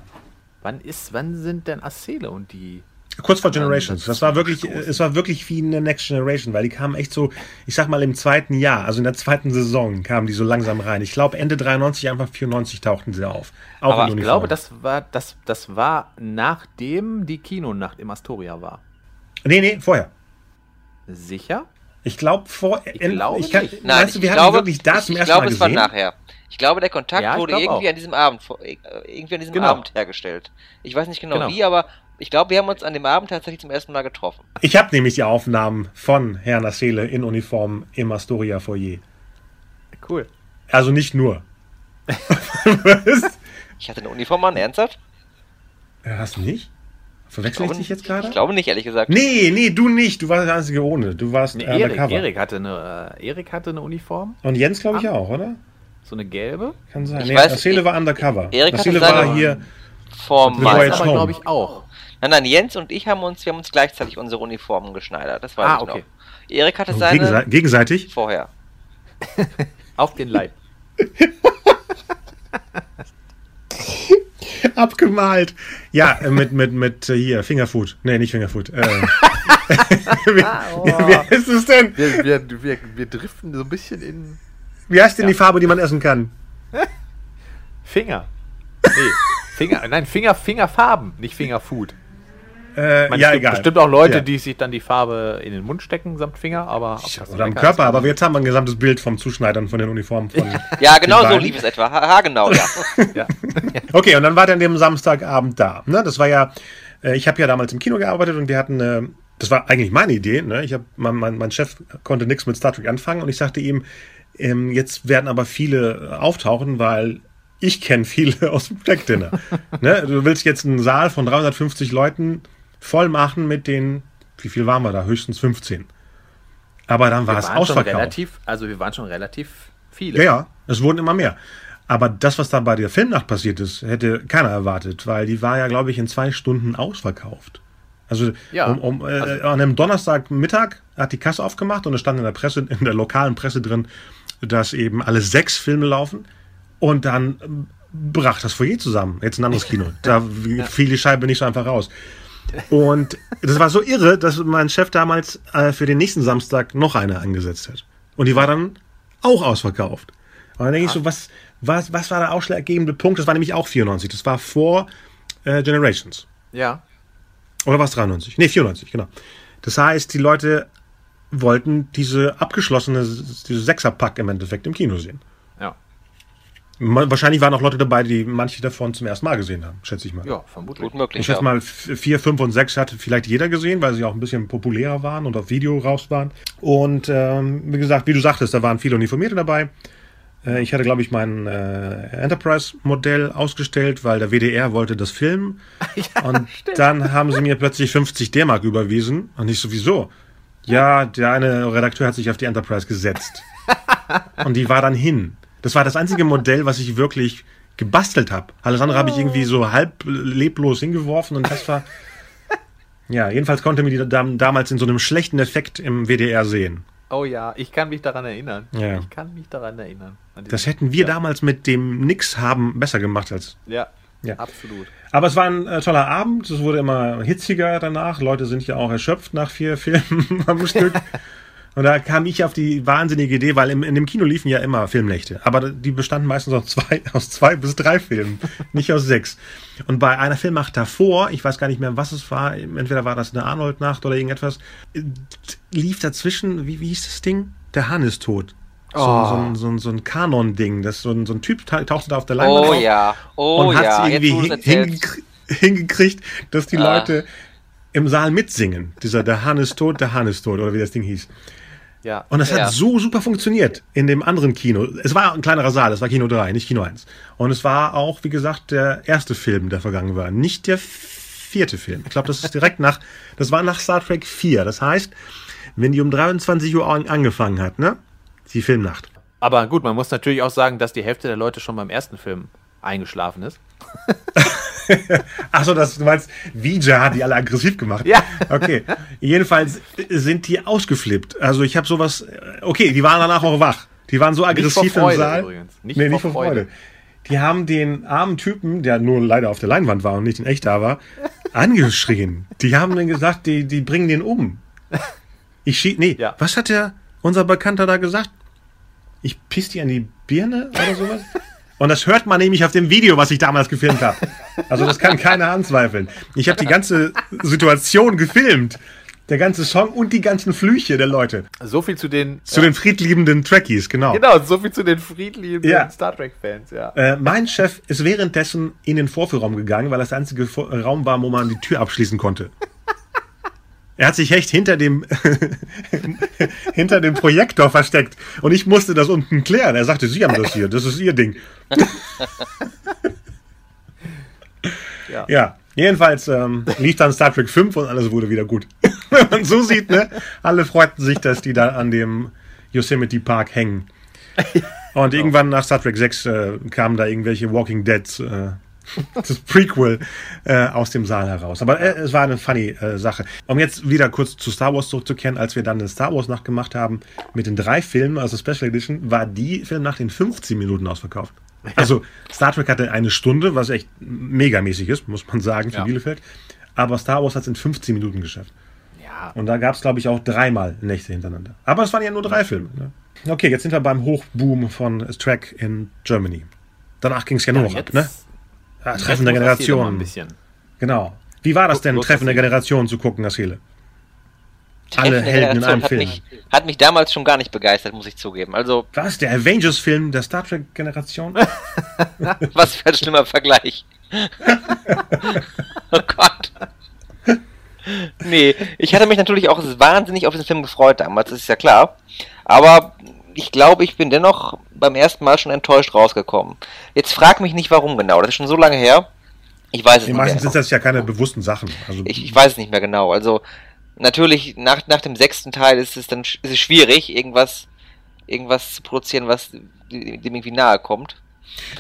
Speaker 2: Wann ist, wann sind denn Acele und die?
Speaker 1: Kurz vor Generations. Das war wirklich, es war wirklich wie eine Next Generation, weil die kamen echt so, ich sag mal im zweiten Jahr, also in der zweiten Saison kamen die so langsam rein. Ich glaube Ende 93, einfach 94 tauchten sie auf. Auch
Speaker 2: Aber
Speaker 1: in
Speaker 2: ich glaube, das war, das, das war nachdem die Kinonacht im Astoria war.
Speaker 1: Nee, nee, vorher.
Speaker 2: Sicher?
Speaker 1: Ich glaube vor.
Speaker 2: Ich glaube
Speaker 1: ich kann,
Speaker 2: nicht.
Speaker 3: Nein,
Speaker 1: Meinst du,
Speaker 3: ich
Speaker 1: wir haben
Speaker 3: glaube,
Speaker 1: wirklich da
Speaker 3: ich,
Speaker 1: zum
Speaker 3: ich
Speaker 1: ersten
Speaker 3: glaube,
Speaker 1: Mal
Speaker 3: es war nachher. Ich glaube, der Kontakt
Speaker 2: Ja, ich
Speaker 3: wurde irgendwie
Speaker 2: auch.
Speaker 3: an diesem Abend, äh, irgendwie an diesem
Speaker 2: Genau.
Speaker 3: Abend hergestellt. Ich weiß nicht genau,
Speaker 2: Genau.
Speaker 3: wie, aber ich glaube, wir haben uns an dem Abend tatsächlich zum ersten Mal getroffen.
Speaker 1: Ich habe nämlich die Aufnahmen von Herrn Seele in Uniform im Astoria Foyer.
Speaker 2: Cool.
Speaker 1: Also nicht nur. Was? [LAUGHS]
Speaker 3: Ich hatte eine Uniform an, ernsthaft?
Speaker 1: Ja, Hast du nicht? Verwechsel ich, dich jetzt gerade?
Speaker 3: Ich glaube nicht, ehrlich gesagt.
Speaker 1: Nee, nee, du nicht. Du warst der Einzige ohne. Du warst
Speaker 2: Nee,
Speaker 1: äh,
Speaker 2: Erik,
Speaker 1: undercover.
Speaker 2: Erik, hatte eine, äh, Erik hatte eine Uniform.
Speaker 1: Und Jens, glaube ich,
Speaker 2: Am-
Speaker 1: auch, oder?
Speaker 2: So eine gelbe?
Speaker 1: Kann sein.
Speaker 3: Ich
Speaker 1: Nee,
Speaker 3: weiß,
Speaker 1: Marcele war undercover.
Speaker 3: Erik seine-
Speaker 1: war hier.
Speaker 2: Aber glaube ich auch.
Speaker 3: Nein, nein, Jens und ich haben uns, wir haben uns gleichzeitig unsere Uniformen geschneidert. Das weiß
Speaker 2: Ah,
Speaker 3: ich
Speaker 2: okay.
Speaker 3: noch. Erik hatte
Speaker 1: Oh,
Speaker 3: seine
Speaker 1: gegense- gegenseitig.
Speaker 3: vorher. [LAUGHS]
Speaker 2: Auf den Leib. [LAUGHS] [LAUGHS]
Speaker 1: Abgemalt. Ja, äh, mit, mit, mit äh, hier, Fingerfood. Nee, nicht Fingerfood. Äh, [LAUGHS] wie, wie heißt es denn?
Speaker 2: Wir, wir, wir, wir driften so ein bisschen in
Speaker 1: Wie heißt denn die Farbe, die man essen kann?
Speaker 2: Finger. Nee, Finger, nein, Finger, Fingerfarben, nicht Fingerfood.
Speaker 1: Äh, ja,
Speaker 2: es gibt
Speaker 1: egal.
Speaker 2: bestimmt auch Leute,
Speaker 1: ja.
Speaker 2: die sich dann die Farbe in den Mund stecken samt Finger, aber
Speaker 1: Oder am Körper, aber jetzt haben wir ein gesamtes Bild vom Zuschneidern von den Uniformen von. [LAUGHS]
Speaker 3: Ja, genau so
Speaker 1: beiden.
Speaker 3: lief es etwa. Ha, genau, ja. [LAUGHS]
Speaker 2: Ja. [LAUGHS]
Speaker 1: Okay, und dann war der an dem Samstagabend da. Ne? Das war ja, äh, ich habe ja damals im Kino gearbeitet und wir hatten, äh, das war eigentlich meine Idee. Ne? Ich hab, mein, mein, mein Chef konnte nichts mit Star Trek anfangen und ich sagte ihm, ähm, jetzt werden aber viele äh, auftauchen, weil ich kenne viele aus dem Black Dinner. ne? Du willst jetzt einen Saal von 350 Leuten voll machen mit den, wie viel waren wir da? Höchstens 15. Aber dann war
Speaker 2: wir
Speaker 1: es ausverkauft.
Speaker 2: relativ, also wir waren schon relativ viele.
Speaker 1: Ja, ja, es wurden immer mehr. Aber das, was da bei der Filmnacht passiert ist, hätte keiner erwartet, weil die war ja, glaube ich, in zwei Stunden ausverkauft. Also
Speaker 2: Ja,
Speaker 1: um, um, äh, an einem Donnerstagmittag hat die Kasse aufgemacht und es stand in der Presse, in der lokalen Presse drin, dass eben alle sechs Filme laufen und dann brach das Foyer zusammen. Jetzt ein anderes Kino. [LAUGHS] Da fiel die Scheibe nicht so einfach raus. Und das war so irre, dass mein Chef damals äh, für den nächsten Samstag noch eine angesetzt hat. Und die war dann auch ausverkauft. Und dann denke ich so, was, was, was war der ausschlaggebende Punkt? Das war nämlich auch 94. Das war vor äh, Generations.
Speaker 2: Ja.
Speaker 1: Oder war es 93? Nee, 94, genau. Das heißt, die Leute wollten diese abgeschlossene, diese Sechserpack im Endeffekt im Kino sehen.
Speaker 2: Ja.
Speaker 1: Wahrscheinlich waren auch Leute dabei, die manche davon zum ersten Mal gesehen haben, schätze ich mal.
Speaker 2: Ja, vermutlich.
Speaker 3: Gut möglich.
Speaker 1: Ich schätze
Speaker 3: ja.
Speaker 1: mal, 4, 5 und 6 hat vielleicht jeder gesehen, weil sie auch ein bisschen populärer waren und auf Video raus waren. Und ähm, wie gesagt, wie du sagtest, da waren viele Uniformierte dabei. Äh, ich hatte, glaube ich, mein äh, Enterprise-Modell ausgestellt, weil der WDR wollte das filmen. [LAUGHS] und dann haben sie mir plötzlich 50 D-Mark überwiesen. Und ich sowieso. Ja, der eine Redakteur hat sich auf die Enterprise gesetzt. [LAUGHS] und die war dann hin. Das war das einzige Modell, was ich wirklich gebastelt habe. Alles andere habe ich irgendwie so halb leblos hingeworfen und das war. [LAUGHS] Ja, jedenfalls konnte mir die dam damals in so einem schlechten Effekt im WDR sehen.
Speaker 2: Oh ja, ich kann mich daran erinnern.
Speaker 1: Ja.
Speaker 2: Ich kann mich daran erinnern.
Speaker 1: Das hätten wir damals mit dem Nix haben besser gemacht als.
Speaker 2: Ja,
Speaker 1: Ja.
Speaker 2: absolut.
Speaker 1: Aber es war ein äh, toller Abend. Es wurde immer hitziger danach. Leute sind ja auch erschöpft nach vier Filmen [LAUGHS] am Stück. Und da kam ich auf die wahnsinnige Idee, weil im, in dem Kino liefen ja immer Filmnächte. Aber die bestanden meistens aus zwei, [LAUGHS] aus zwei bis drei Filmen, nicht aus sechs. Und bei einer Filmnacht davor, ich weiß gar nicht mehr, was es war, entweder war das eine Arnold-Nacht oder irgendetwas, äh, lief dazwischen, wie, wie hieß das Ding? Der Hahn ist tot. So,
Speaker 2: Oh.
Speaker 1: so, ein- so, ein- so ein Kanon-Ding. So ein, so ein Typ ta- tauchte da auf der Leinwand
Speaker 3: Oh
Speaker 1: auf
Speaker 3: ja, oh
Speaker 1: und hat
Speaker 3: ja.
Speaker 1: irgendwie hin,
Speaker 3: erzählst.
Speaker 1: hingekrie- hingekriegt, dass die
Speaker 3: Ah.
Speaker 1: Leute im Saal mitsingen. Dieser Der Hahn ist tot, der Hahn ist tot, oder wie das Ding hieß.
Speaker 2: Ja.
Speaker 1: Und das
Speaker 3: Ja.
Speaker 1: hat so super funktioniert in dem anderen Kino. Es war ein kleinerer Saal, es war Kino 3, nicht Kino 1. Und es war auch, wie gesagt, der erste Film, der vergangen war, nicht der vierte Film. Ich glaube, das ist direkt nach, das war nach Star Trek 4. Das heißt, wenn die um 23 Uhr an- angefangen hat, ne? Die Filmnacht.
Speaker 2: Aber gut, man muss natürlich auch sagen, dass die Hälfte der Leute schon beim ersten Film eingeschlafen ist. [LAUGHS]
Speaker 1: Achso, das, du meinst, Vija hat die alle aggressiv gemacht.
Speaker 2: Ja.
Speaker 1: Okay. Jedenfalls sind die ausgeflippt. Also ich habe sowas. Okay, die waren danach auch wach. Die waren so aggressiv
Speaker 2: vor Freude
Speaker 1: im Saal.
Speaker 2: übrigens. Nicht
Speaker 1: nee,
Speaker 2: vor
Speaker 1: nicht vor Freude.
Speaker 2: Freude.
Speaker 1: Die haben den armen Typen, der nur leider auf der Leinwand war und nicht in echt da war, angeschrien. Die haben dann gesagt, die, die bringen den um. Ich schie Nee,
Speaker 2: Ja.
Speaker 1: was hat der, unser Bekannter da gesagt? Ich piss dir an die Birne oder sowas? Und das hört man nämlich auf dem Video, was ich damals gefilmt habe. Also das kann keiner anzweifeln. Ich habe die ganze Situation gefilmt. Der ganze Song und die ganzen Flüche der Leute.
Speaker 2: So viel zu den.
Speaker 1: Zu den friedliebenden Trekkies, genau.
Speaker 2: Genau, so viel zu den friedlieben
Speaker 1: Ja.
Speaker 2: Star Trek-Fans, ja.
Speaker 1: Äh, mein Chef ist währenddessen in den Vorführraum gegangen, weil das der einzige Raum war, wo man die Tür abschließen konnte. Er hat sich echt hinter dem, [LAUGHS] hinter dem Projektor versteckt. Und ich musste das unten klären. Er sagte, Sie haben das hier, das ist Ihr Ding.
Speaker 2: Ja.
Speaker 1: Ja, jedenfalls ähm, lief dann Star Trek 5 und alles wurde wieder gut. [LAUGHS] Wenn man so sieht, ne? Alle freuten sich, dass die da an dem Yosemite Park hängen. [LAUGHS] Und irgendwann nach Star Trek 6 äh, kamen da irgendwelche Walking Dead, äh, [LAUGHS] das Prequel äh, aus dem Saal heraus. Aber äh, es war eine funny äh, Sache. Um jetzt wieder kurz zu Star Wars zurückzukehren, als wir dann eine Star Wars Nacht gemacht haben mit den drei Filmen, also Special Edition, war die Filmnacht in 15 Minuten ausverkauft. Also Star Trek hatte eine Stunde, was echt megamäßig ist, muss man sagen, für
Speaker 2: Ja.
Speaker 1: Bielefeld. Aber Star Wars hat es in 15 Minuten geschafft.
Speaker 2: Ja,
Speaker 1: Und da gab es, glaube ich, auch dreimal Nächte hintereinander. Aber es waren ja nur drei Filme. Ne? Okay, jetzt sind wir beim Hochboom von Trek in Germany. Danach ging es ja nur noch ab, ne? Ja,
Speaker 2: jetzt
Speaker 1: Treffen der Generationen.
Speaker 2: Ein bisschen.
Speaker 1: Genau. Wie war das denn, Treffen der
Speaker 2: das-
Speaker 1: Generationen zu gucken, Asile? Alle
Speaker 3: der
Speaker 1: Helden in
Speaker 3: Generation
Speaker 1: einem
Speaker 3: hat
Speaker 1: Film.
Speaker 3: Mich, hat mich damals schon gar nicht begeistert, muss ich zugeben. Also, [LAUGHS]
Speaker 1: Was? Der Avengers-Film der Star Trek-Generation? [LAUGHS]
Speaker 3: was für ein schlimmer Vergleich. [LAUGHS] oh Gott. Nee, ich hatte mich natürlich auch wahnsinnig auf diesen Film gefreut damals, das ist ja klar. Aber ich glaube, ich bin dennoch beim ersten Mal schon enttäuscht rausgekommen. Jetzt frag mich nicht, warum genau. Das ist schon so lange her. Ich weiß es nicht
Speaker 1: Meistens
Speaker 3: mehr.
Speaker 1: sind das ja keine bewussten Sachen. Also,
Speaker 3: Ich, ich weiß es nicht mehr genau. Also natürlich nach, nach dem sechsten Teil ist es dann ist es schwierig, irgendwas, irgendwas zu produzieren, was dem irgendwie nahe kommt.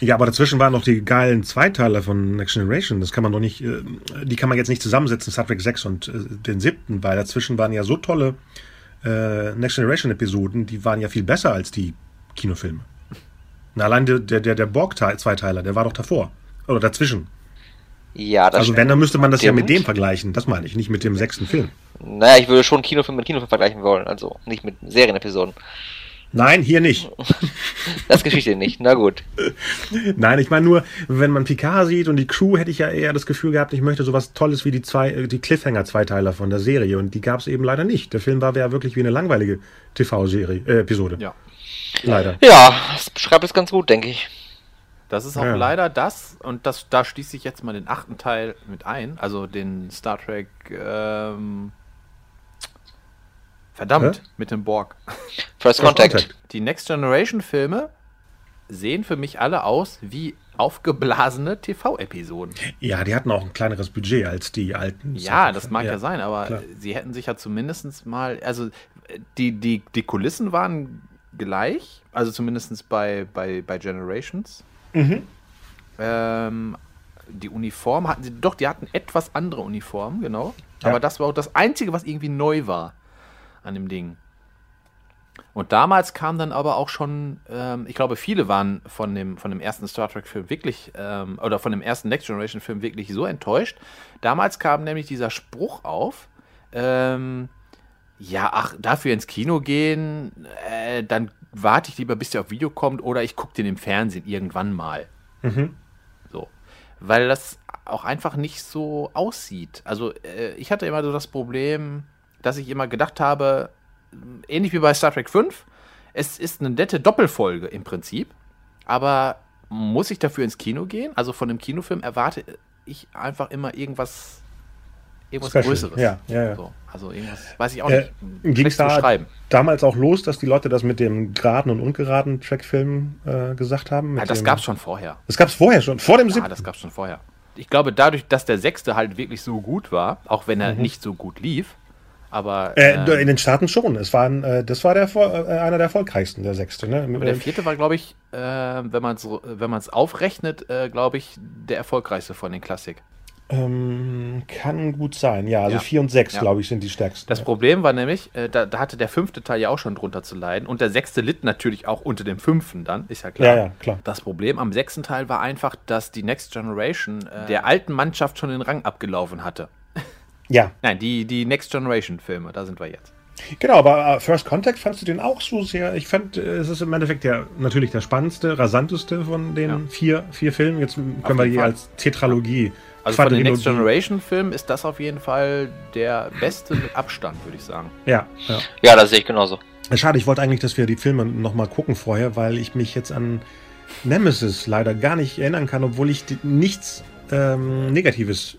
Speaker 1: ja, aber dazwischen waren noch die geilen Zweiteiler von Next Generation. Das kann man doch nicht, äh, die kann man jetzt nicht zusammensetzen, Star Trek 6 und äh, den siebten, weil dazwischen waren ja so tolle äh, Next Generation Episoden, die waren ja viel besser als die Kinofilme. Na, allein der, der, der, Borg-Zweiteiler, der war doch davor. Oder dazwischen.
Speaker 3: Ja, das
Speaker 1: Also wenn, dann müsste man das ja mit
Speaker 3: stimmt.
Speaker 1: dem vergleichen. Das meine ich, nicht mit dem sechsten Film.
Speaker 3: Naja, ich würde schon Kinofilm mit Kinofilm vergleichen wollen, also nicht mit Serienepisoden.
Speaker 1: Nein, hier nicht. [LAUGHS]
Speaker 3: Das Geschichte nicht. Na gut.
Speaker 1: Nein, ich meine nur, wenn man Picard sieht und die Crew, hätte ich ja eher das Gefühl gehabt, ich möchte sowas Tolles wie die zwei, äh, die Cliffhanger-Zweiteiler von der Serie. Und die gab es eben leider nicht. Der Film war ja wirklich wie eine langweilige TV-Serie, äh, Episode.
Speaker 2: Ja.
Speaker 1: Leider.
Speaker 3: Ja, das beschreibt es ganz gut, denke ich.
Speaker 2: Das ist auch
Speaker 1: Ja.
Speaker 2: leider das, und das, da schließe ich jetzt mal den achten Teil mit ein, also den Star Trek, ähm, verdammt,
Speaker 1: Hä?
Speaker 2: mit dem Borg.
Speaker 3: First Contact.
Speaker 2: Die Next Generation Filme sehen für mich alle aus wie aufgeblasene TV-Episoden.
Speaker 1: Ja, die hatten auch ein kleineres Budget als die alten.
Speaker 2: Ja, das mag ja,
Speaker 1: Ja,
Speaker 2: sein, aber
Speaker 1: klar.
Speaker 2: sie hätten sich ja zumindest mal, also die, die, die Kulissen waren gleich, also zumindest bei, bei, bei Generations.
Speaker 1: Mhm.
Speaker 2: Ähm, die Uniform hatten sie, doch, die hatten etwas andere Uniformen, genau.
Speaker 1: Ja.
Speaker 2: Aber das war auch das Einzige, was irgendwie neu war an dem Ding. Und damals kam dann aber auch schon, ähm, ich glaube, viele waren von dem, von dem ersten Star Trek-Film wirklich, ähm, oder von dem ersten Next Generation-Film wirklich so enttäuscht. Damals kam nämlich dieser Spruch auf, ähm, ja, ach, dafür ins Kino gehen, äh, dann warte ich lieber, bis der auf Video kommt, oder ich gucke den im Fernsehen irgendwann mal.
Speaker 1: Mhm.
Speaker 2: So. Weil das auch einfach nicht so aussieht. Also, äh, ich hatte immer so das Problem, dass ich immer gedacht habe, ähnlich wie bei Star Trek 5, es ist eine nette Doppelfolge im Prinzip, aber muss ich dafür ins Kino gehen? Also von einem Kinofilm erwarte ich einfach immer irgendwas, irgendwas
Speaker 1: Special.
Speaker 2: Größeres.
Speaker 1: Ja, ja, ja.
Speaker 2: So, also irgendwas, weiß ich auch
Speaker 1: Äh,
Speaker 2: nicht.
Speaker 1: Ging da
Speaker 2: beschreiben.
Speaker 1: damals auch los, dass die Leute das mit dem geraden und ungeraden Trackfilm äh, gesagt haben?
Speaker 2: Ja, das
Speaker 1: dem-
Speaker 2: gab es schon vorher.
Speaker 1: Das gab es vorher schon, vor dem
Speaker 2: Ja,
Speaker 1: siebten.
Speaker 2: das gab es schon vorher. Ich glaube, dadurch, dass der sechste halt wirklich so gut war, auch wenn
Speaker 1: Mhm.
Speaker 2: er nicht so gut lief, aber,
Speaker 1: Äh,
Speaker 2: ähm,
Speaker 1: in den Staaten schon. Es waren, äh, das war der, äh, einer der erfolgreichsten, der sechste. Ne?
Speaker 2: aber der vierte war, glaube ich, äh, wenn man es wenn man's aufrechnet, äh, glaube ich, der erfolgreichste von den Klassik.
Speaker 1: ähm, kann gut sein, ja. Also
Speaker 2: Ja.
Speaker 1: 4 und 6,
Speaker 2: Ja.
Speaker 1: glaube ich, sind die stärksten.
Speaker 2: Das Problem war nämlich, äh, da, da hatte der fünfte Teil ja auch schon drunter zu leiden und der sechste litt natürlich auch unter dem fünften dann, ist ja klar.
Speaker 1: ja, ja, klar.
Speaker 2: Das Problem am sechsten Teil war einfach, dass die Next Generation der alten Mannschaft schon den Rang abgelaufen hatte.
Speaker 1: Ja,
Speaker 2: Nein, die, die Next Generation Filme, da sind wir jetzt.
Speaker 1: genau. Aber äh, First Contact fandst du den auch so sehr? Ich fand, äh, es ist im Endeffekt der, natürlich der spannendste, rasanteste von den
Speaker 2: Ja.
Speaker 1: vier, vier Filmen. Jetzt können
Speaker 2: Auf
Speaker 1: wir die
Speaker 2: Fall.
Speaker 1: als Tetralogie.
Speaker 2: Also von den Next Generation Filmen ist das auf jeden Fall der beste mit Abstand, würde ich sagen.
Speaker 1: Ja, ja.
Speaker 3: Ja, das sehe ich genauso.
Speaker 1: Schade, ich wollte eigentlich, dass wir die Filme nochmal gucken vorher, weil ich mich jetzt an Nemesis leider gar nicht erinnern kann, obwohl ich nichts ähm, Negatives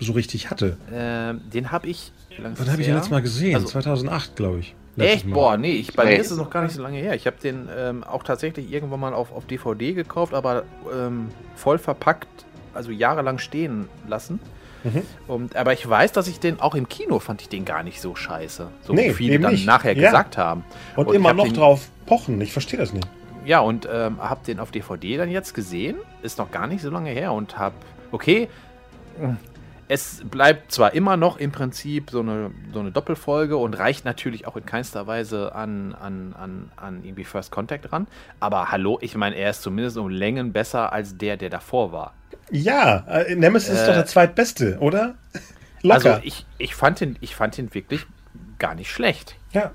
Speaker 1: so richtig hatte.
Speaker 2: Ähm, den habe ich.
Speaker 1: Wann habe ich den letztes Mal gesehen?
Speaker 2: Also-
Speaker 1: 2008, glaube ich.
Speaker 2: Echt?
Speaker 1: Mal.
Speaker 2: Boah, nee, ich, bei
Speaker 3: Nee.
Speaker 2: mir ist es noch gar nicht so lange her. Ich habe den ähm, auch tatsächlich irgendwann mal auf, auf DVD gekauft, aber ähm, voll verpackt, also jahrelang stehen lassen.
Speaker 1: Mhm.
Speaker 2: Und, aber ich weiß, dass ich den auch im Kino fand ich den gar nicht so scheiße. So
Speaker 1: Nee,
Speaker 2: wie viele dann
Speaker 1: nicht.
Speaker 2: nachher
Speaker 1: Ja.
Speaker 2: gesagt haben.
Speaker 1: Und,
Speaker 2: ich
Speaker 1: immer noch
Speaker 2: den,
Speaker 1: drauf pochen. Ich verstehe das nicht.
Speaker 2: ja, und ähm, hab den auf DVD dann jetzt gesehen. Ist noch gar nicht so lange her und hab, okay, es bleibt zwar immer noch im Prinzip so eine, so eine Doppelfolge und reicht natürlich auch in keinster Weise an, an, an, an irgendwie First Contact ran, aber hallo, ich meine, er ist zumindest um Längen besser als der, der davor war.
Speaker 1: Ja, äh, Nemesis ist doch der zweitbeste, oder? [LAUGHS]
Speaker 2: Locker. Also ich, ich, fand ihn, ich fand ihn wirklich gar nicht schlecht.
Speaker 1: Ja.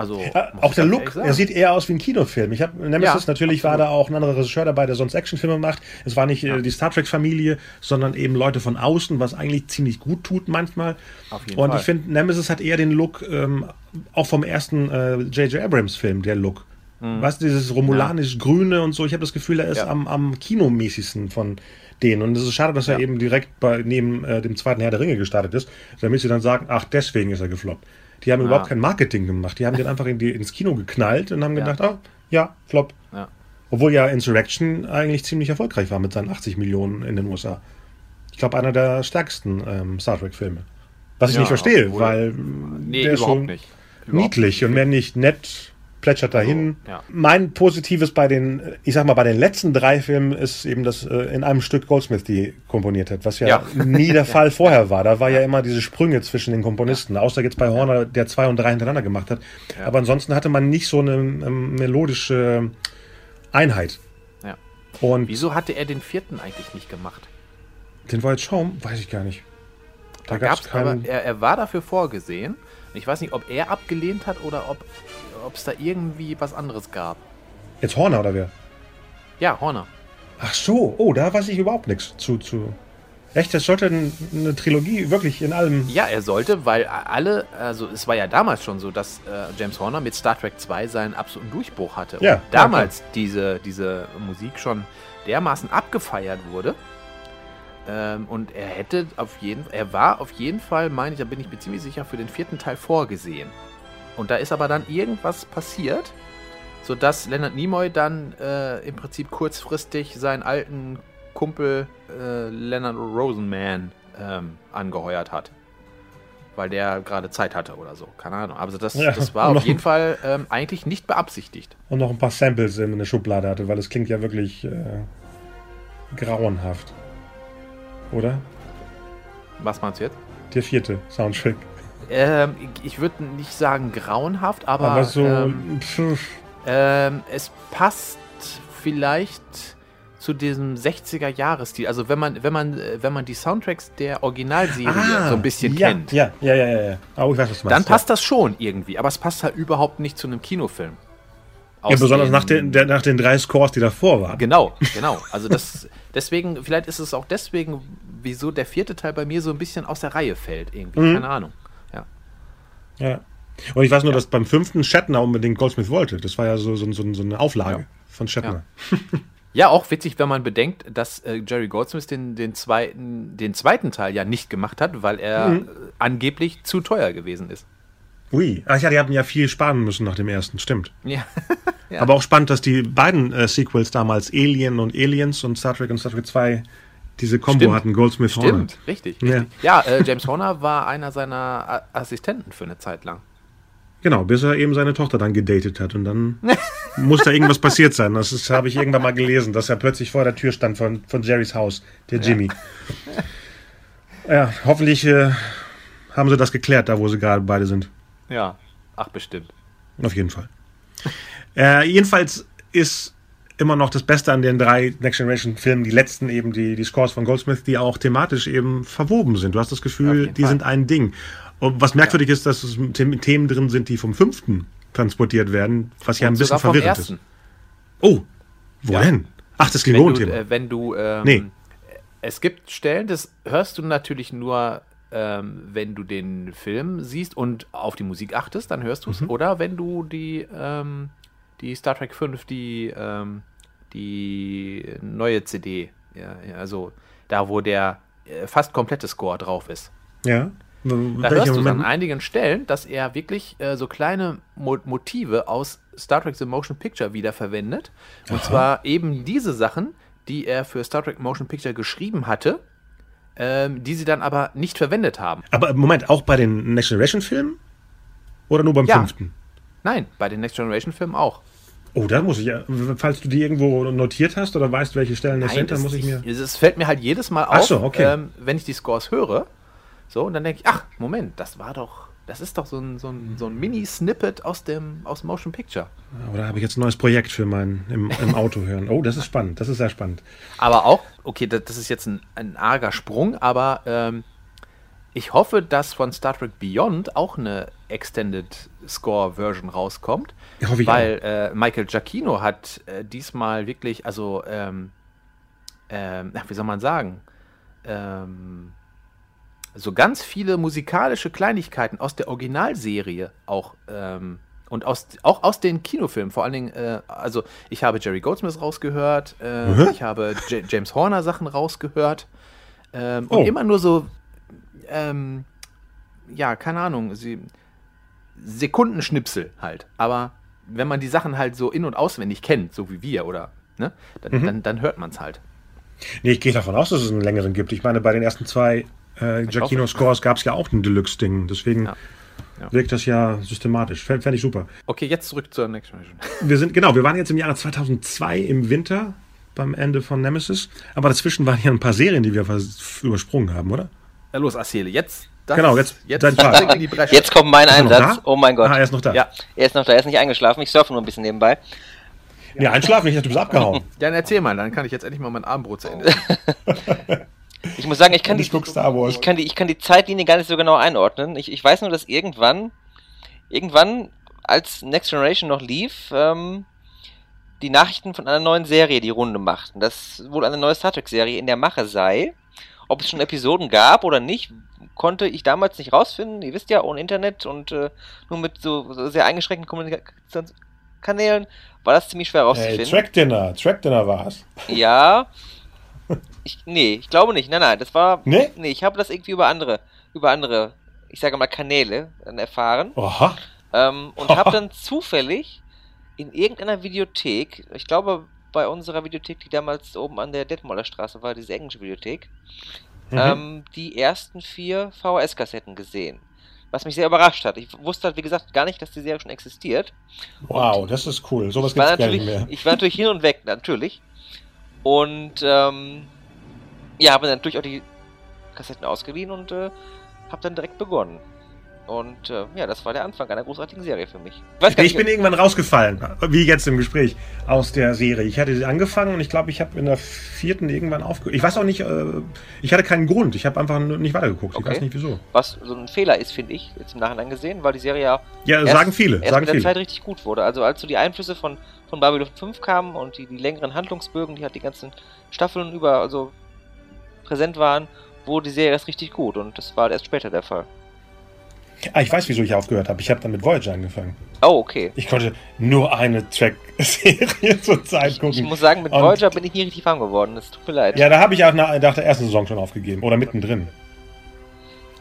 Speaker 2: Also,
Speaker 1: ja, auch der Look, er sieht eher aus wie ein Kinofilm. Ich habe Nemesis ja, natürlich absolut. war da auch ein anderer Regisseur dabei, der sonst Actionfilme macht. Es war nicht äh, ja. äh, die Star Trek Familie, sondern eben Leute von außen, was eigentlich ziemlich gut tut manchmal. Auf jeden Und Fall. ich finde Nemesis hat eher den Look ähm, auch vom ersten J.J. Äh, Abrams Film, der Look. Mhm. Weißt du, dieses romulanisch grüne und so, ich habe das Gefühl, er ist am, am kinomäßigsten von den. Und es ist schade, dass er eben direkt bei, neben äh, dem zweiten Herr der Ringe gestartet ist, damit sie dann sagen, ach, deswegen ist er gefloppt. Die haben ja. überhaupt kein Marketing gemacht. Die haben den einfach in die, ins Kino geknallt und haben ja. gedacht, ah, ja, flop. Ja. Obwohl ja Insurrection eigentlich ziemlich erfolgreich war mit seinen 80 Millionen in den USA. Ich glaube, einer der stärksten ähm, Star Trek-Filme. Was ich nicht verstehe, weil
Speaker 2: nee, der ist so nicht.
Speaker 1: niedlich und mehr nicht nett plätschert dahin. So, ja. Mein Positives bei den, ich sag mal, bei den letzten drei Filmen ist eben, dass äh, in einem Stück Goldsmith die komponiert hat, was ja, ja. nie der [LAUGHS] Fall vorher war. Da war ja immer diese Sprünge zwischen den Komponisten, außer jetzt bei Horner, der zwei und drei hintereinander gemacht hat. Aber ansonsten hatte man nicht so eine ähm, melodische Einheit.
Speaker 2: Ja. Und Wieso hatte er den vierten eigentlich nicht gemacht?
Speaker 1: Den White Schaum? Weiß ich gar nicht.
Speaker 2: Da, da gab es aber, er, er war dafür vorgesehen. Ich weiß nicht, ob er abgelehnt hat oder ob ob es da irgendwie was anderes gab.
Speaker 1: Jetzt Horner oder wer?
Speaker 2: Ja, Horner.
Speaker 1: Ach so, oh, da weiß ich überhaupt nichts zu. zu. Echt, das sollte eine Trilogie wirklich in allem.
Speaker 2: Ja, er sollte, weil alle, also es war ja damals schon so, dass äh, James Horner mit Star Trek 2 seinen absoluten Durchbruch hatte.
Speaker 1: Ja,
Speaker 2: und damals ja, diese, diese Musik schon dermaßen abgefeiert wurde. Ähm, und er hätte auf jeden er war auf jeden Fall, meine ich, da bin ich mir ziemlich sicher, für den vierten Teil vorgesehen. Und da ist aber dann irgendwas passiert, sodass Leonard Nimoy dann äh, im Prinzip kurzfristig seinen alten Kumpel äh, Leonard Rosenman ähm, angeheuert hat. Weil der gerade Zeit hatte oder so. Keine Ahnung. Also das, ja, das war auf jeden Fall ähm, eigentlich nicht beabsichtigt.
Speaker 1: Und noch ein paar Samples in der Schublade hatte, weil es klingt ja wirklich äh, grauenhaft. Oder?
Speaker 2: Was meinst du jetzt?
Speaker 1: Der vierte Soundtrack.
Speaker 2: Ähm, ich würde nicht sagen grauenhaft, aber,
Speaker 1: aber so,
Speaker 2: ähm, ähm, es passt vielleicht zu diesem 60er Jahresstil. Also wenn man wenn man wenn man die Soundtracks der Originalserie ah, so ein bisschen
Speaker 1: ja,
Speaker 2: kennt.
Speaker 1: Ja, ja, ja, ja.
Speaker 2: Oh, ich weiß, was du meinst, dann passt ja. das schon irgendwie, aber es passt halt überhaupt nicht zu einem Kinofilm.
Speaker 1: ja, besonders den, nach, den, der, nach den drei Scores, die davor waren.
Speaker 2: Genau, [LAUGHS] genau. Also das deswegen, vielleicht ist es auch deswegen, wieso der vierte Teil bei mir so ein bisschen aus der Reihe fällt, irgendwie. Mhm. Keine Ahnung.
Speaker 1: Ja. Und ich weiß nur, ja. dass beim fünften Shatner unbedingt Goldsmith wollte. Das war ja so, so, so, so eine Auflage ja. von Shatner.
Speaker 2: Ja. ja. auch witzig, wenn man bedenkt, dass äh, Jerry Goldsmith den, den, zweiten, den zweiten Teil ja nicht gemacht hat, weil er mhm. äh, angeblich zu teuer gewesen ist.
Speaker 1: Ui, ach ja, die hatten ja viel sparen müssen nach dem ersten, stimmt.
Speaker 2: Ja. [LAUGHS]
Speaker 1: ja. Aber auch spannend, dass die beiden äh, Sequels damals, Alien und Aliens und Star Trek und Star Trek 2, diese Combo Stimmt. hatten Goldsmith
Speaker 2: Horner. Stimmt, richtig. richtig. Ja, ja äh, James Horner war einer seiner Assistenten für eine Zeit lang.
Speaker 1: Genau, bis er eben seine Tochter dann gedatet hat und dann [LAUGHS] muss da irgendwas passiert sein. Das habe ich irgendwann mal gelesen, dass er plötzlich vor der Tür stand von, von Jerrys Haus, der Jimmy. Ja, ja hoffentlich äh, haben sie das geklärt, da wo sie gerade beide sind.
Speaker 2: Ja, ach bestimmt.
Speaker 1: Auf jeden Fall. Äh, jedenfalls ist immer noch das Beste an den drei Next Generation Filmen, die letzten eben, die, die Scores von Goldsmith, die auch thematisch eben verwoben sind. Du hast das Gefühl, die Fall. sind ein Ding. Und was merkwürdig ja. ist, dass es Themen drin sind, die vom fünften transportiert werden, was ja ein bisschen verwirrend ist. Oh, wo ja. Ach, das Klingonen-Thema.
Speaker 2: Äh, wenn du, ähm, nee. es gibt Stellen, das hörst du natürlich nur, ähm, wenn du den Film siehst und auf die Musik achtest, dann hörst du es. Mhm. Oder wenn du die, ähm, die Star Trek 5, die, ähm, die neue CD. Ja, also da, wo der äh, fast komplette Score drauf ist.
Speaker 1: Ja.
Speaker 2: Da Welcher hörst du an einigen Stellen, dass er wirklich äh, so kleine Mo Motive aus Star Trek The Motion Picture wiederverwendet. Und Aha. zwar eben diese Sachen, die er für Star Trek Motion Picture geschrieben hatte, ähm, die sie dann aber nicht verwendet haben.
Speaker 1: Aber Moment, auch bei den Next Generation Filmen? Oder nur beim ja. fünften?
Speaker 2: Nein, bei den Next Generation Filmen auch.
Speaker 1: Oh, da muss ich ja, falls du die irgendwo notiert hast oder weißt, welche Stellen das sind, dann muss ich mir.
Speaker 2: Es fällt mir halt jedes Mal auf,
Speaker 1: so, okay.
Speaker 2: ähm, wenn ich die Scores höre. So, und dann denke ich, ach, Moment, das war doch, das ist doch so ein, so ein, so ein Mini-Snippet aus dem, aus Motion Picture.
Speaker 1: Oder habe ich jetzt ein neues Projekt für mein im, im Auto hören? Oh, das ist spannend. Das ist sehr spannend.
Speaker 2: Aber auch, okay, das, das ist jetzt ein, ein arger Sprung, aber ähm, ich hoffe, dass von Star Trek Beyond auch eine Extended Score Version rauskommt.
Speaker 1: Ja, hoffe ich
Speaker 2: weil äh, Michael Giacchino hat äh, diesmal wirklich, also, ähm, ähm, wie soll man sagen, ähm, so ganz viele musikalische Kleinigkeiten aus der Originalserie auch ähm, und aus, auch aus den Kinofilmen, vor allen Dingen, äh, also ich habe Jerry Goldsmith rausgehört, äh,
Speaker 1: Mhm.
Speaker 2: ich habe J James Horner Sachen rausgehört ähm,
Speaker 1: Oh.
Speaker 2: und immer nur so, ähm, ja, keine Ahnung, sie, Sekundenschnipsel halt, aber wenn man die Sachen halt so in- und auswendig kennt, so wie wir, oder, ne, dann,
Speaker 1: Mhm.
Speaker 2: dann, dann hört man es halt.
Speaker 1: Nee, ich gehe davon aus, dass es einen längeren gibt. Ich meine, bei den ersten zwei äh, Giacchino Scores gab es ja auch ein Deluxe-Ding. Deswegen
Speaker 2: Ja. Ja.
Speaker 1: wirkt das ja systematisch. Fände fänd ich super.
Speaker 2: Okay, jetzt zurück zur Next Generation. [LAUGHS]
Speaker 1: Wir sind, genau, wir waren jetzt im Jahre 2002 im Winter beim Ende von Nemesis. Aber dazwischen waren ja ein paar Serien, die wir übersprungen haben, oder?
Speaker 2: Ja, los, erzähle. Jetzt. Das,
Speaker 1: Genau, jetzt
Speaker 2: jetzt [LAUGHS] Bresche.
Speaker 3: Jetzt kommt mein Einsatz. Oh mein Gott.
Speaker 1: Ah, er ist noch da.
Speaker 2: Ja,
Speaker 3: Er ist noch da, er ist nicht eingeschlafen. Ich surfe nur ein bisschen nebenbei.
Speaker 1: Nee, einschlafen nicht, du bist abgehauen. [LAUGHS]
Speaker 2: dann erzähl mal, dann kann ich jetzt endlich mal mein Abendbrot zu Ende. [LAUGHS]
Speaker 3: Ich muss sagen, ich kann, die,
Speaker 1: ich
Speaker 3: ich, kann die, ich kann die Zeitlinie gar nicht so genau einordnen. Ich, ich weiß nur, dass irgendwann, irgendwann, als Next Generation noch lief, ähm, die Nachrichten von einer neuen Serie die Runde machten. Dass wohl eine neue Star Trek-Serie in der Mache sei. Ob es schon Episoden gab oder nicht, konnte ich damals nicht rausfinden. Ihr wisst ja, ohne Internet und äh, nur mit so, sehr eingeschränkten Kommunikationskanälen war das ziemlich schwer
Speaker 1: Hey,
Speaker 3: rauszufinden.
Speaker 1: Track Dinner, Track Dinner war's.
Speaker 3: Ja. [LAUGHS] Ich, nee, ich glaube nicht. Nein, nein, das war.
Speaker 1: Nee?
Speaker 3: Nee, ich habe das irgendwie über andere, über andere, ich sage mal Kanäle dann erfahren.
Speaker 1: Oha.
Speaker 3: Ähm, und habe [LAUGHS] dann zufällig in irgendeiner Videothek, ich glaube bei unserer Videothek, die damals oben an der Detmolder Straße war, diese englische Videothek,
Speaker 1: Mhm.
Speaker 3: ähm, die ersten vier VHS-Kassetten gesehen. Was mich sehr überrascht hat. Ich wusste halt, wie gesagt, gar nicht, dass die Serie schon existiert.
Speaker 1: wow, das ist cool. Sowas gibt's gar nicht mehr.
Speaker 3: ich war natürlich hin und weg, natürlich. Und ähm, ja, habe dann natürlich auch die Kassetten ausgeliehen und äh, habe dann direkt begonnen. Und äh, ja, das war der Anfang einer großartigen Serie für mich. Ich
Speaker 1: Ich bin irgendwann rausgefallen, wie jetzt im Gespräch, aus der Serie. Ich hatte sie angefangen und ich glaube, ich habe in der vierten irgendwann aufgehört. Ich weiß auch nicht, äh, ich hatte keinen Grund. Ich habe einfach nicht weitergeguckt. Ich
Speaker 3: Okay.
Speaker 1: weiß nicht wieso.
Speaker 3: was so ein Fehler ist, finde ich, jetzt im Nachhinein gesehen, weil die Serie ja
Speaker 1: Ja,
Speaker 3: erst,
Speaker 1: sagen viele.
Speaker 3: erst
Speaker 1: sagen
Speaker 3: mit der
Speaker 1: viele.
Speaker 3: Zeit richtig gut wurde. Also als so die Einflüsse von, von Babylon 5 kamen und die, die längeren Handlungsbögen, die halt die ganzen Staffeln über also präsent waren, wurde die Serie erst richtig gut und das war erst später der Fall.
Speaker 1: Ah, ich weiß, wieso ich aufgehört habe. Ich habe dann mit Voyager angefangen.
Speaker 3: Oh, okay.
Speaker 1: Ich konnte nur eine Track-Serie [LAUGHS] zur Zeit
Speaker 3: Ich
Speaker 1: gucken.
Speaker 3: muss sagen, mit
Speaker 1: Und-
Speaker 3: Voyager bin ich nie richtig warm geworden. Das tut mir leid.
Speaker 1: Ja, da habe ich auch nach, nach der ersten Saison schon aufgegeben. Oder mittendrin.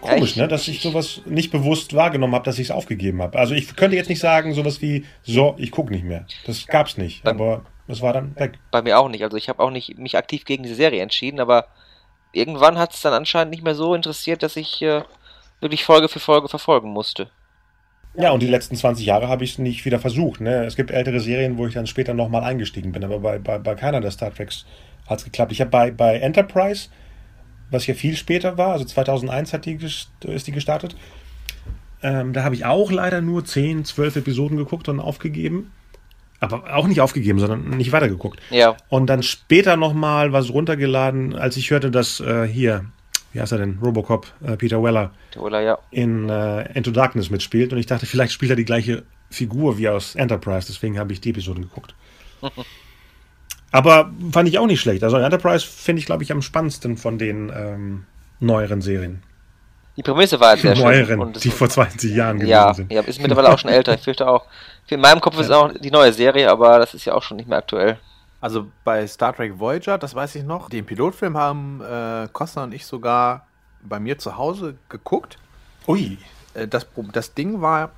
Speaker 3: Ja,
Speaker 1: Komisch,
Speaker 3: ich-
Speaker 1: ne? Dass ich sowas nicht bewusst wahrgenommen habe, dass ich es aufgegeben habe. Also ich könnte jetzt nicht sagen, sowas wie, so, ich gucke nicht mehr. Das gab's nicht.
Speaker 3: Beim-
Speaker 1: Aber es war dann weg.
Speaker 3: Bei mir auch nicht. Also ich habe auch nicht mich aktiv gegen diese Serie entschieden, aber irgendwann hat es dann anscheinend nicht mehr so interessiert, dass ich äh, wirklich Folge für Folge verfolgen musste.
Speaker 1: Ja, und die letzten 20 Jahre habe ich es nicht wieder versucht. Ne? Es gibt ältere Serien, wo ich dann später nochmal eingestiegen bin, aber bei, bei, bei keiner der Star Treks hat es geklappt. Ich habe bei, bei Enterprise, was ja viel später war, also 2001 hat die, ist die gestartet, ähm, da habe ich auch leider nur 10, 12 Episoden geguckt und aufgegeben. Aber auch nicht aufgegeben, sondern nicht weitergeguckt.
Speaker 3: Ja,
Speaker 1: Und dann später nochmal was runtergeladen, als ich hörte, dass äh, hier, wie heißt er denn, Robocop, äh, Peter Weller,
Speaker 3: der Ulla, ja.
Speaker 1: in äh, Into Darkness mitspielt. Und ich dachte, vielleicht spielt er die gleiche Figur wie aus Enterprise. Deswegen habe ich die Episoden geguckt. [LAUGHS] Aber fand ich auch nicht schlecht. Also Enterprise finde ich, glaube ich, am spannendsten von den ähm, neueren Serien.
Speaker 3: Die Prämisse war halt sehr schön.
Speaker 1: neueren,
Speaker 3: es-
Speaker 1: die vor 20 Jahren gewesen
Speaker 3: ja,
Speaker 1: sind.
Speaker 3: ja, ist mittlerweile auch schon älter. Ich fürchte auch. In meinem Kopf ist [LAUGHS] auch die neue Serie, aber das ist ja auch schon nicht mehr aktuell.
Speaker 2: Also bei Star Trek Voyager, das weiß ich noch, den Pilotfilm haben äh, Costner und ich sogar bei mir zu Hause geguckt.
Speaker 1: Ui.
Speaker 2: Äh, das, das Ding war,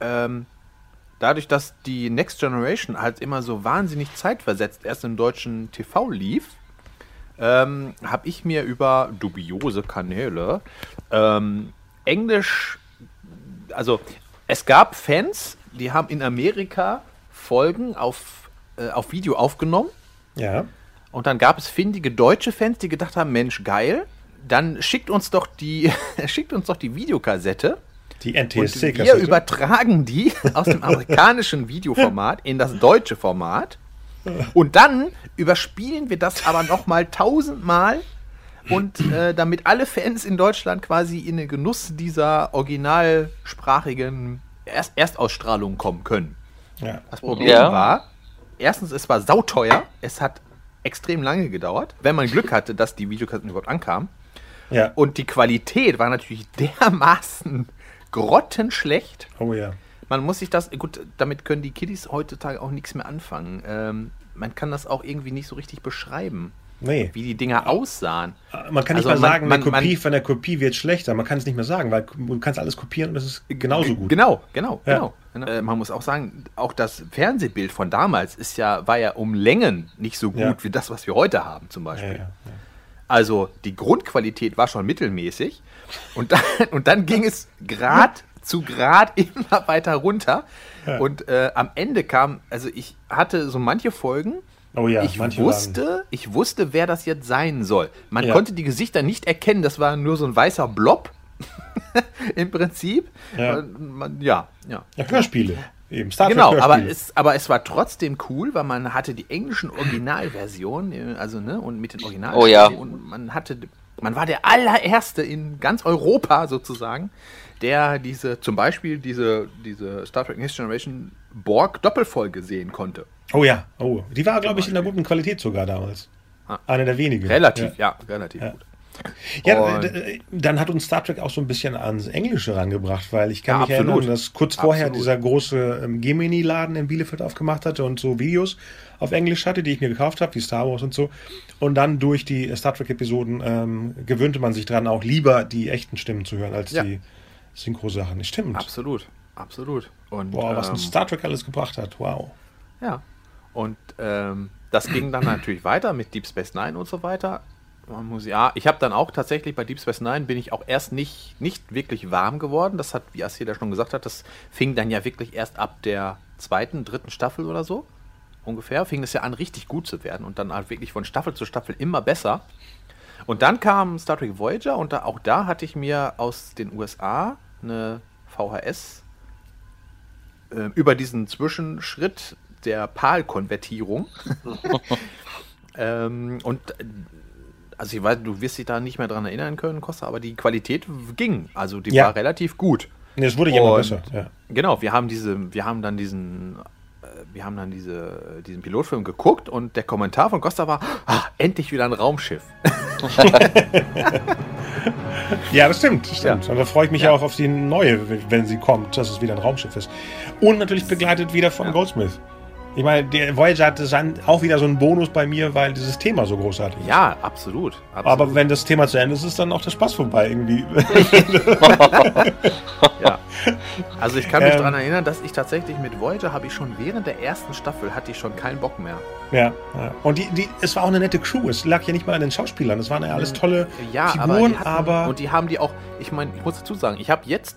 Speaker 2: ähm, dadurch, dass die Next Generation halt immer so wahnsinnig zeitversetzt erst im deutschen TV lief, ähm, habe ich mir über dubiose Kanäle ähm, Englisch, also es gab Fans, die haben in Amerika Folgen auf, äh, auf Video aufgenommen.
Speaker 1: Ja.
Speaker 2: Und dann gab es findige deutsche Fans, die gedacht haben, Mensch, geil. Dann schickt uns doch die, [LAUGHS] schickt uns doch die Videokassette.
Speaker 1: Die
Speaker 2: Und
Speaker 1: NTSC
Speaker 2: wir übertragen die [LAUGHS] aus dem amerikanischen Videoformat in das deutsche Format. [LAUGHS] Und dann überspielen wir das aber nochmal tausendmal. Und äh, damit alle Fans in Deutschland quasi in den Genuss dieser originalsprachigen Erst Erstausstrahlung kommen können.
Speaker 1: Ja.
Speaker 2: Das Problem
Speaker 3: Ja.
Speaker 2: war, erstens, es war sauteuer. Es hat extrem lange gedauert, wenn man Glück hatte, dass die Videokassetten überhaupt ankamen.
Speaker 1: ja.
Speaker 2: Und die Qualität war natürlich [LAUGHS] dermaßen grottenschlecht.
Speaker 1: Oh ja.
Speaker 2: Man muss sich das, gut, damit können die Kiddies heutzutage auch nichts mehr anfangen. Ähm, man kann das auch irgendwie nicht so richtig beschreiben,
Speaker 1: Nee.
Speaker 2: wie die Dinger aussahen.
Speaker 1: Man kann nicht
Speaker 2: Also
Speaker 1: mal sagen,
Speaker 2: man-
Speaker 1: eine Kopie
Speaker 2: man-
Speaker 1: von der Kopie wird schlechter. Man kann es nicht mehr sagen, weil du kannst alles kopieren und es ist genauso gut.
Speaker 2: Genau, genau,
Speaker 1: Ja.
Speaker 2: genau. Äh, man muss auch sagen, auch das Fernsehbild von damals ist ja, war ja um Längen nicht so gut
Speaker 1: Ja.
Speaker 2: wie das, was wir heute haben, zum Beispiel.
Speaker 1: ja.
Speaker 2: Also die Grundqualität war schon mittelmäßig und dann, [LAUGHS] und dann ging es Grad zu Grad [LAUGHS] immer weiter runter. Und äh, am Ende kam, also ich hatte so manche Folgen,
Speaker 1: Oh ja,
Speaker 2: ich wusste, ich wusste, wer das jetzt sein soll. Man
Speaker 1: Ja.
Speaker 2: konnte die Gesichter nicht erkennen, das war nur so ein weißer Blob [LAUGHS] im Prinzip.
Speaker 1: Ja.
Speaker 2: Man, man, ja, ja.
Speaker 1: Ja, Hörspiele. Eben, Star Trek
Speaker 2: Genau, aber es, aber es war trotzdem cool, weil man hatte die englischen Originalversionen, äh, also ne, und mit den Original
Speaker 3: Oh ja.
Speaker 2: und man hatte, man war der allererste in ganz Europa sozusagen, der diese, zum Beispiel diese, diese Star Trek Next Generation Borg Doppelfolge sehen konnte.
Speaker 1: oh ja, oh. Die war, glaube ich, in einer guten Qualität sogar damals.
Speaker 2: Ah.
Speaker 1: Eine der wenigen.
Speaker 2: Relativ, ja, relativ
Speaker 1: Ja.
Speaker 2: gut.
Speaker 1: Ja,
Speaker 2: Und-
Speaker 1: dann hat uns Star Trek auch so ein bisschen ans Englische rangebracht, weil ich kann
Speaker 2: Ja,
Speaker 1: mich
Speaker 2: absolut.
Speaker 1: erinnern, dass kurz vorher
Speaker 2: Absolut.
Speaker 1: dieser große ähm, Gemini-Laden in Bielefeld aufgemacht hatte und so Videos auf Englisch hatte, die ich mir gekauft habe, wie Star Wars und so. Und dann durch die Star Trek-Episoden ähm, gewöhnte man sich dran, auch lieber die echten Stimmen zu hören als
Speaker 2: Ja.
Speaker 1: die Synchro-Sachen. Stimmt.
Speaker 2: Absolut, absolut. Und,
Speaker 1: Boah, was
Speaker 2: ähm,
Speaker 1: uns Star Trek alles gebracht hat. Wow.
Speaker 2: Ja. Und ähm, das ging dann natürlich weiter mit Deep Space Nine und so weiter. Man muss, ja, ich habe dann auch tatsächlich bei Deep Space Nine bin ich auch erst nicht, nicht wirklich warm geworden. Das hat, wie Asir da schon gesagt hat, das fing dann ja wirklich erst ab der zweiten, dritten Staffel oder so. Ungefähr fing es ja an, richtig gut zu werden und dann halt wirklich von Staffel zu Staffel immer besser. Und dann kam Star Trek Voyager und da, auch da hatte ich mir aus den USA eine VHS äh, über diesen Zwischenschritt der PAL-Konvertierung. [LAUGHS] ähm, und also ich weiß, du wirst dich da nicht mehr dran erinnern können, Costa, aber die Qualität ging. Also die
Speaker 1: Ja.
Speaker 2: war relativ gut.
Speaker 1: Es wurde ja immer besser. Ja.
Speaker 2: Genau, wir haben diese, wir haben dann diesen, wir haben dann diese, diesen Pilotfilm geguckt und der Kommentar von Costa war, ah, endlich wieder ein Raumschiff. [LAUGHS]
Speaker 1: Ja, das stimmt, stimmt.
Speaker 2: Ja.
Speaker 1: Und da freue ich mich
Speaker 2: Ja.
Speaker 1: auch auf die neue, wenn sie kommt, dass es wieder ein Raumschiff ist. Und natürlich begleitet wieder von
Speaker 2: Ja.
Speaker 1: Goldsmith. Ich meine, der Voyager hatte dann auch wieder so einen Bonus bei mir, weil dieses Thema so großartig ist.
Speaker 2: Ja, absolut. absolut.
Speaker 1: Aber wenn das Thema zu Ende ist, ist dann auch der Spaß vorbei irgendwie. [LAUGHS]
Speaker 2: Ja. Also ich kann mich
Speaker 1: Ähm.
Speaker 2: daran erinnern, dass ich tatsächlich mit Voyager habe ich schon während der ersten Staffel hatte ich schon keinen Bock mehr.
Speaker 1: ja, ja. Und die, die, es war auch eine nette Crew. Es lag ja nicht mal an den Schauspielern. Es waren ja alles tolle
Speaker 2: Ja,
Speaker 1: Figuren,
Speaker 2: die hatten-
Speaker 1: aber.
Speaker 2: und die haben die auch. Ich meine, ich muss dazu sagen, ich habe jetzt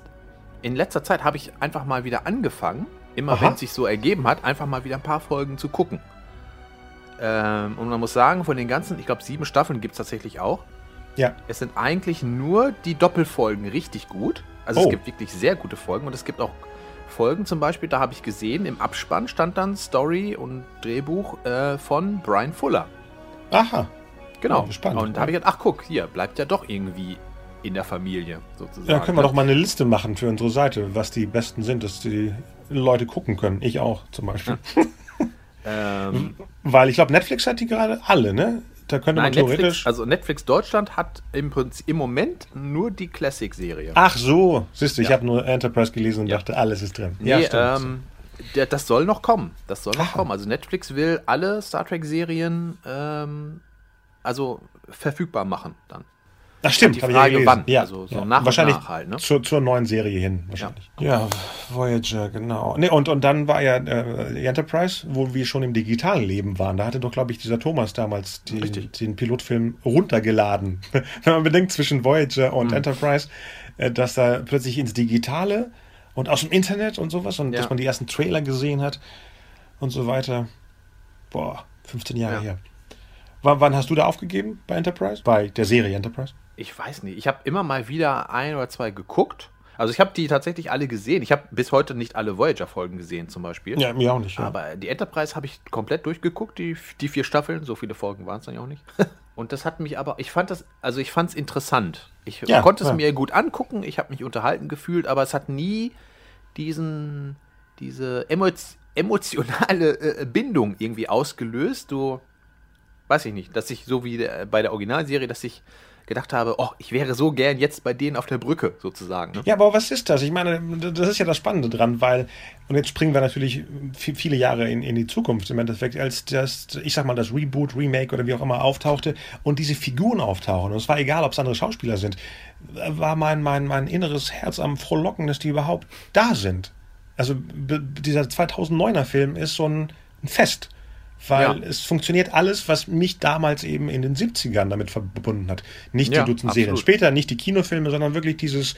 Speaker 2: in letzter Zeit habe ich einfach mal wieder angefangen, immer wenn es sich so ergeben hat, einfach mal wieder ein paar Folgen zu gucken. Ähm, und man muss sagen, von den ganzen, ich glaube sieben Staffeln gibt es tatsächlich auch.
Speaker 1: ja,
Speaker 2: Es sind eigentlich nur die Doppelfolgen richtig gut. Also
Speaker 1: Oh.
Speaker 2: es gibt wirklich sehr gute Folgen und es gibt auch Folgen zum Beispiel, da habe ich gesehen, im Abspann stand dann Story und Drehbuch äh, von Brian Fuller.
Speaker 1: aha.
Speaker 2: Genau.
Speaker 1: Spannend.
Speaker 2: Und da habe ich gedacht, ach guck, hier, bleibt ja doch irgendwie in der Familie sozusagen.
Speaker 1: Ja, können wir doch mal eine Liste machen für unsere Seite, was die besten sind, dass die Leute gucken können. Ich auch zum Beispiel. [LAUGHS]
Speaker 2: Ähm,
Speaker 1: Weil ich glaube, Netflix hat die gerade alle, ne? Da könnte
Speaker 2: nein,
Speaker 1: man theoretisch.
Speaker 2: Netflix, also Netflix Deutschland hat im, Prinzip, im Moment nur die Classic-Serie.
Speaker 1: Ach so, siehst du, ich
Speaker 2: Ja.
Speaker 1: habe nur Enterprise gelesen und
Speaker 2: Ja.
Speaker 1: dachte, alles ist drin.
Speaker 2: Nee,
Speaker 1: stimmt.
Speaker 2: ähm, das soll noch kommen. Das soll noch
Speaker 1: Ah.
Speaker 2: kommen. Also Netflix will alle Star Trek-Serien ähm, also verfügbar machen dann.
Speaker 1: Ach stimmt,
Speaker 2: die
Speaker 1: habe
Speaker 2: Frage,
Speaker 1: ich ja gelesen.
Speaker 2: wann.
Speaker 1: Ja,
Speaker 2: Also so
Speaker 1: ja.
Speaker 2: nach und
Speaker 1: wahrscheinlich
Speaker 2: nach halt, ne?
Speaker 1: zur, zur neuen Serie hin, wahrscheinlich. Ja, Voyager, genau. Nee, und, und dann war ja äh, die Enterprise, wo wir schon im digitalen Leben waren. Da hatte doch, glaube ich, dieser Thomas damals
Speaker 2: Richtig.
Speaker 1: den Pilotfilm runtergeladen. [LAUGHS] Wenn man bedenkt, zwischen Voyager und
Speaker 2: Mhm.
Speaker 1: Enterprise, äh, dass da plötzlich ins Digitale und aus dem Internet und sowas und
Speaker 2: Ja.
Speaker 1: dass man die ersten Trailer gesehen hat. und so weiter. Boah, 15 Jahre ja. her. W wann hast du da aufgegeben bei Enterprise? Bei der Serie Enterprise?
Speaker 2: Ich weiß nicht. Ich habe immer mal wieder ein oder zwei geguckt. Also ich habe die tatsächlich alle gesehen. Ich habe bis heute nicht alle Voyager-Folgen gesehen zum Beispiel.
Speaker 1: Ja, mir auch nicht. Ja.
Speaker 2: Aber die Enterprise habe ich komplett durchgeguckt, die, die vier Staffeln. So viele Folgen waren es dann ja auch nicht. [LAUGHS] Und das hat mich aber, ich fand das, also ich fand es interessant. Ich ja, konnte es ja. mir gut angucken, ich habe mich unterhalten gefühlt, aber es hat nie diesen, diese emotionale äh, Bindung irgendwie ausgelöst. Du, weiß ich nicht, dass ich so wie bei der Originalserie, dass ich gedacht habe, oh, ich wäre so gern jetzt bei denen auf der Brücke sozusagen. Ne?
Speaker 1: Ja, aber was ist das? Ich meine, das ist ja das Spannende dran, weil, und jetzt springen wir natürlich viele Jahre in, in die Zukunft im Endeffekt, als das, ich sag mal, das Reboot, Remake oder wie auch immer auftauchte und diese Figuren auftauchen, und es war egal, ob es andere Schauspieler sind, war mein, mein, mein inneres Herz am Frohlocken, dass die überhaupt da sind. Also dieser 2009er Film ist so ein, ein Fest weil ja. es funktioniert alles, was mich damals eben in den 70ern damit verbunden hat. Nicht ja, die Dutzend Serien später, nicht die Kinofilme, sondern wirklich dieses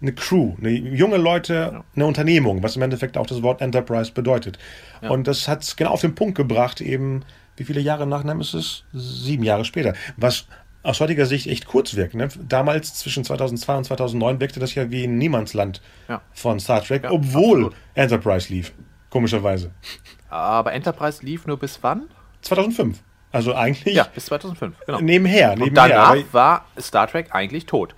Speaker 1: eine Crew, eine junge Leute, ja. eine Unternehmung, was im Endeffekt auch das Wort Enterprise bedeutet. Und das hat es genau auf den Punkt gebracht, eben wie viele Jahre nach Nemesis? Sieben Jahre später. Was aus heutiger Sicht echt kurz wirkt. Ne? Damals zwischen 2002 und 2009 wirkte das ja wie ein Niemandsland von Star Trek, obwohl absolut. Enterprise lief. Komischerweise.
Speaker 2: Aber Enterprise lief nur bis wann?
Speaker 1: 2005. Also eigentlich.
Speaker 2: Ja, bis 2005,
Speaker 1: genau. Nebenher. nebenher
Speaker 2: Und danach war Star Trek eigentlich tot.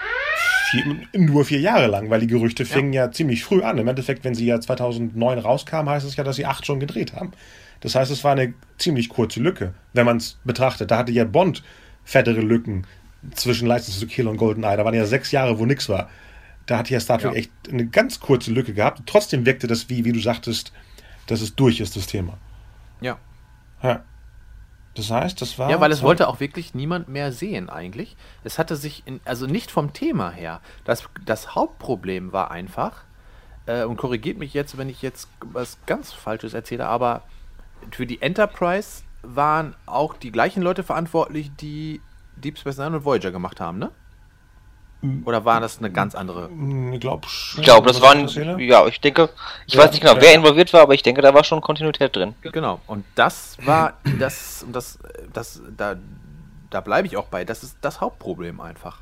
Speaker 1: Vier, nur vier Jahre lang, weil die Gerüchte fingen ja. ja ziemlich früh an. Im Endeffekt, wenn sie ja 2009 rauskam, heißt es ja, dass sie acht schon gedreht haben. Das heißt, es war eine ziemlich kurze Lücke, wenn man es betrachtet. Da hatte ja Bond fettere Lücken zwischen License to Kill und GoldenEye. Da waren ja sechs Jahre, wo nichts war. Da hat ja Star Trek ja. echt eine ganz kurze Lücke gehabt. Trotzdem wirkte das, wie, wie du sagtest, dass es durch ist, das Thema.
Speaker 2: Ja.
Speaker 1: Ja. Das heißt, das war.
Speaker 2: Ja, weil es wollte auch wirklich niemand mehr sehen, eigentlich. Es hatte sich, in, also nicht vom Thema her. Das, das Hauptproblem war einfach, äh, und korrigiert mich jetzt, wenn ich jetzt was ganz Falsches erzähle, aber für die Enterprise waren auch die gleichen Leute verantwortlich, die Deep Space Nine und Voyager gemacht haben, ne? Oder war das eine ganz andere?
Speaker 1: Ich glaube,
Speaker 3: ich glaube, das waren, ja, ich denke, ich ja, weiß nicht genau, ja. wer involviert war, aber ich denke, da war schon Kontinuität drin.
Speaker 2: Genau. Und das war, das, das, das, da, da bleibe ich auch bei. Das ist das Hauptproblem einfach.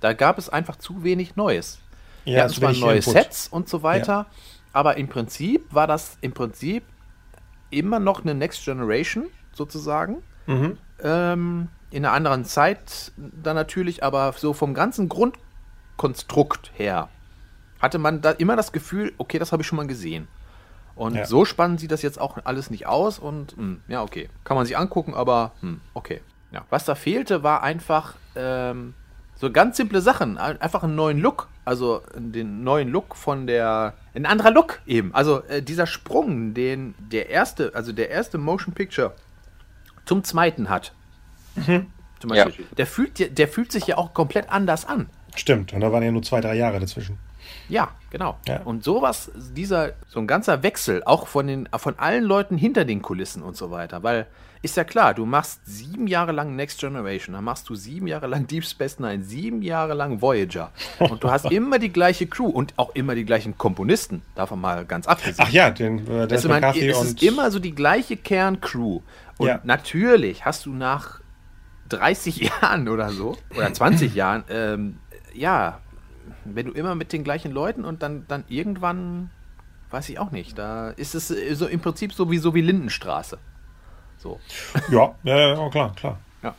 Speaker 2: Da gab es einfach zu wenig Neues. Ja, ja zwar neue Input. Sets und so weiter, aber im Prinzip war das im Prinzip immer noch eine Next Generation sozusagen. Mhm. Ähm, in einer anderen Zeit dann natürlich, aber so vom ganzen Grundkonstrukt her hatte man da immer das Gefühl, okay, das habe ich schon mal gesehen. Und ja. so spannend sieht das jetzt auch alles nicht aus und mh, hm, ja, okay. Kann man sich angucken, aber mh, hm, okay. Ja. Was da fehlte, war einfach ähm, so ganz simple Sachen. Einfach einen neuen Look. Also den neuen Look von der. Ein anderer Look eben. Also äh, dieser Sprung, den der erste, also der erste Motion Picture zum zweiten hat. Mhm. Zum Beispiel. Ja. Der, fühlt, der fühlt sich ja auch komplett anders an.
Speaker 1: Stimmt, und da waren ja nur zwei, drei Jahre dazwischen.
Speaker 2: Ja, genau. Ja. Und sowas, dieser, so ein ganzer Wechsel, auch von, den, von allen Leuten hinter den Kulissen und so weiter, weil ist ja klar, du machst sieben Jahre lang Next Generation, dann machst du sieben Jahre lang Deep Space Nine, sieben Jahre lang Voyager und du hast [LAUGHS] immer die gleiche Crew und auch immer die gleichen Komponisten, davon mal ganz abgesehen.
Speaker 1: Ach ja, den
Speaker 2: äh, also man, Es ist immer so die gleiche Kerncrew und ja. natürlich hast du nach 30 [LAUGHS] Jahren oder so, oder 20 [CLEARS THROAT] Jahren, ähm, ja, wenn du immer mit den gleichen Leuten und dann, dann irgendwann, weiß ich auch nicht, da ist es äh, so im Prinzip so wie, so wie Lindenstraße. So. [LAUGHS]
Speaker 1: Ja, ja, klar, klar. Ja.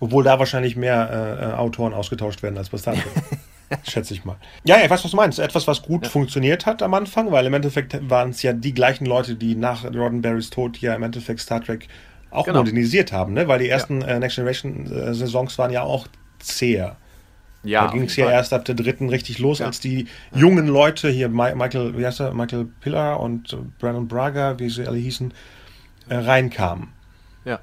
Speaker 1: Obwohl da wahrscheinlich mehr äh, Autoren ausgetauscht werden als bei Star Trek. Schätze ich mal. Ja, ich weiß, was du meinst. Etwas, was gut ja. funktioniert hat am Anfang, weil im Endeffekt waren es ja die gleichen Leute, die nach Roddenberrys Tod ja im Endeffekt Star Trek auch genau. modernisiert haben, ne? Weil die ersten ja. äh, Next Generation äh, Saisons waren ja auch zäher. Ja, da ging es ja erst ab der dritten richtig los, ja. als die jungen Leute hier, Michael, wie heißt er, Michael Pillar und Brandon Braga, wie sie alle hießen, äh, reinkamen.
Speaker 2: Ja.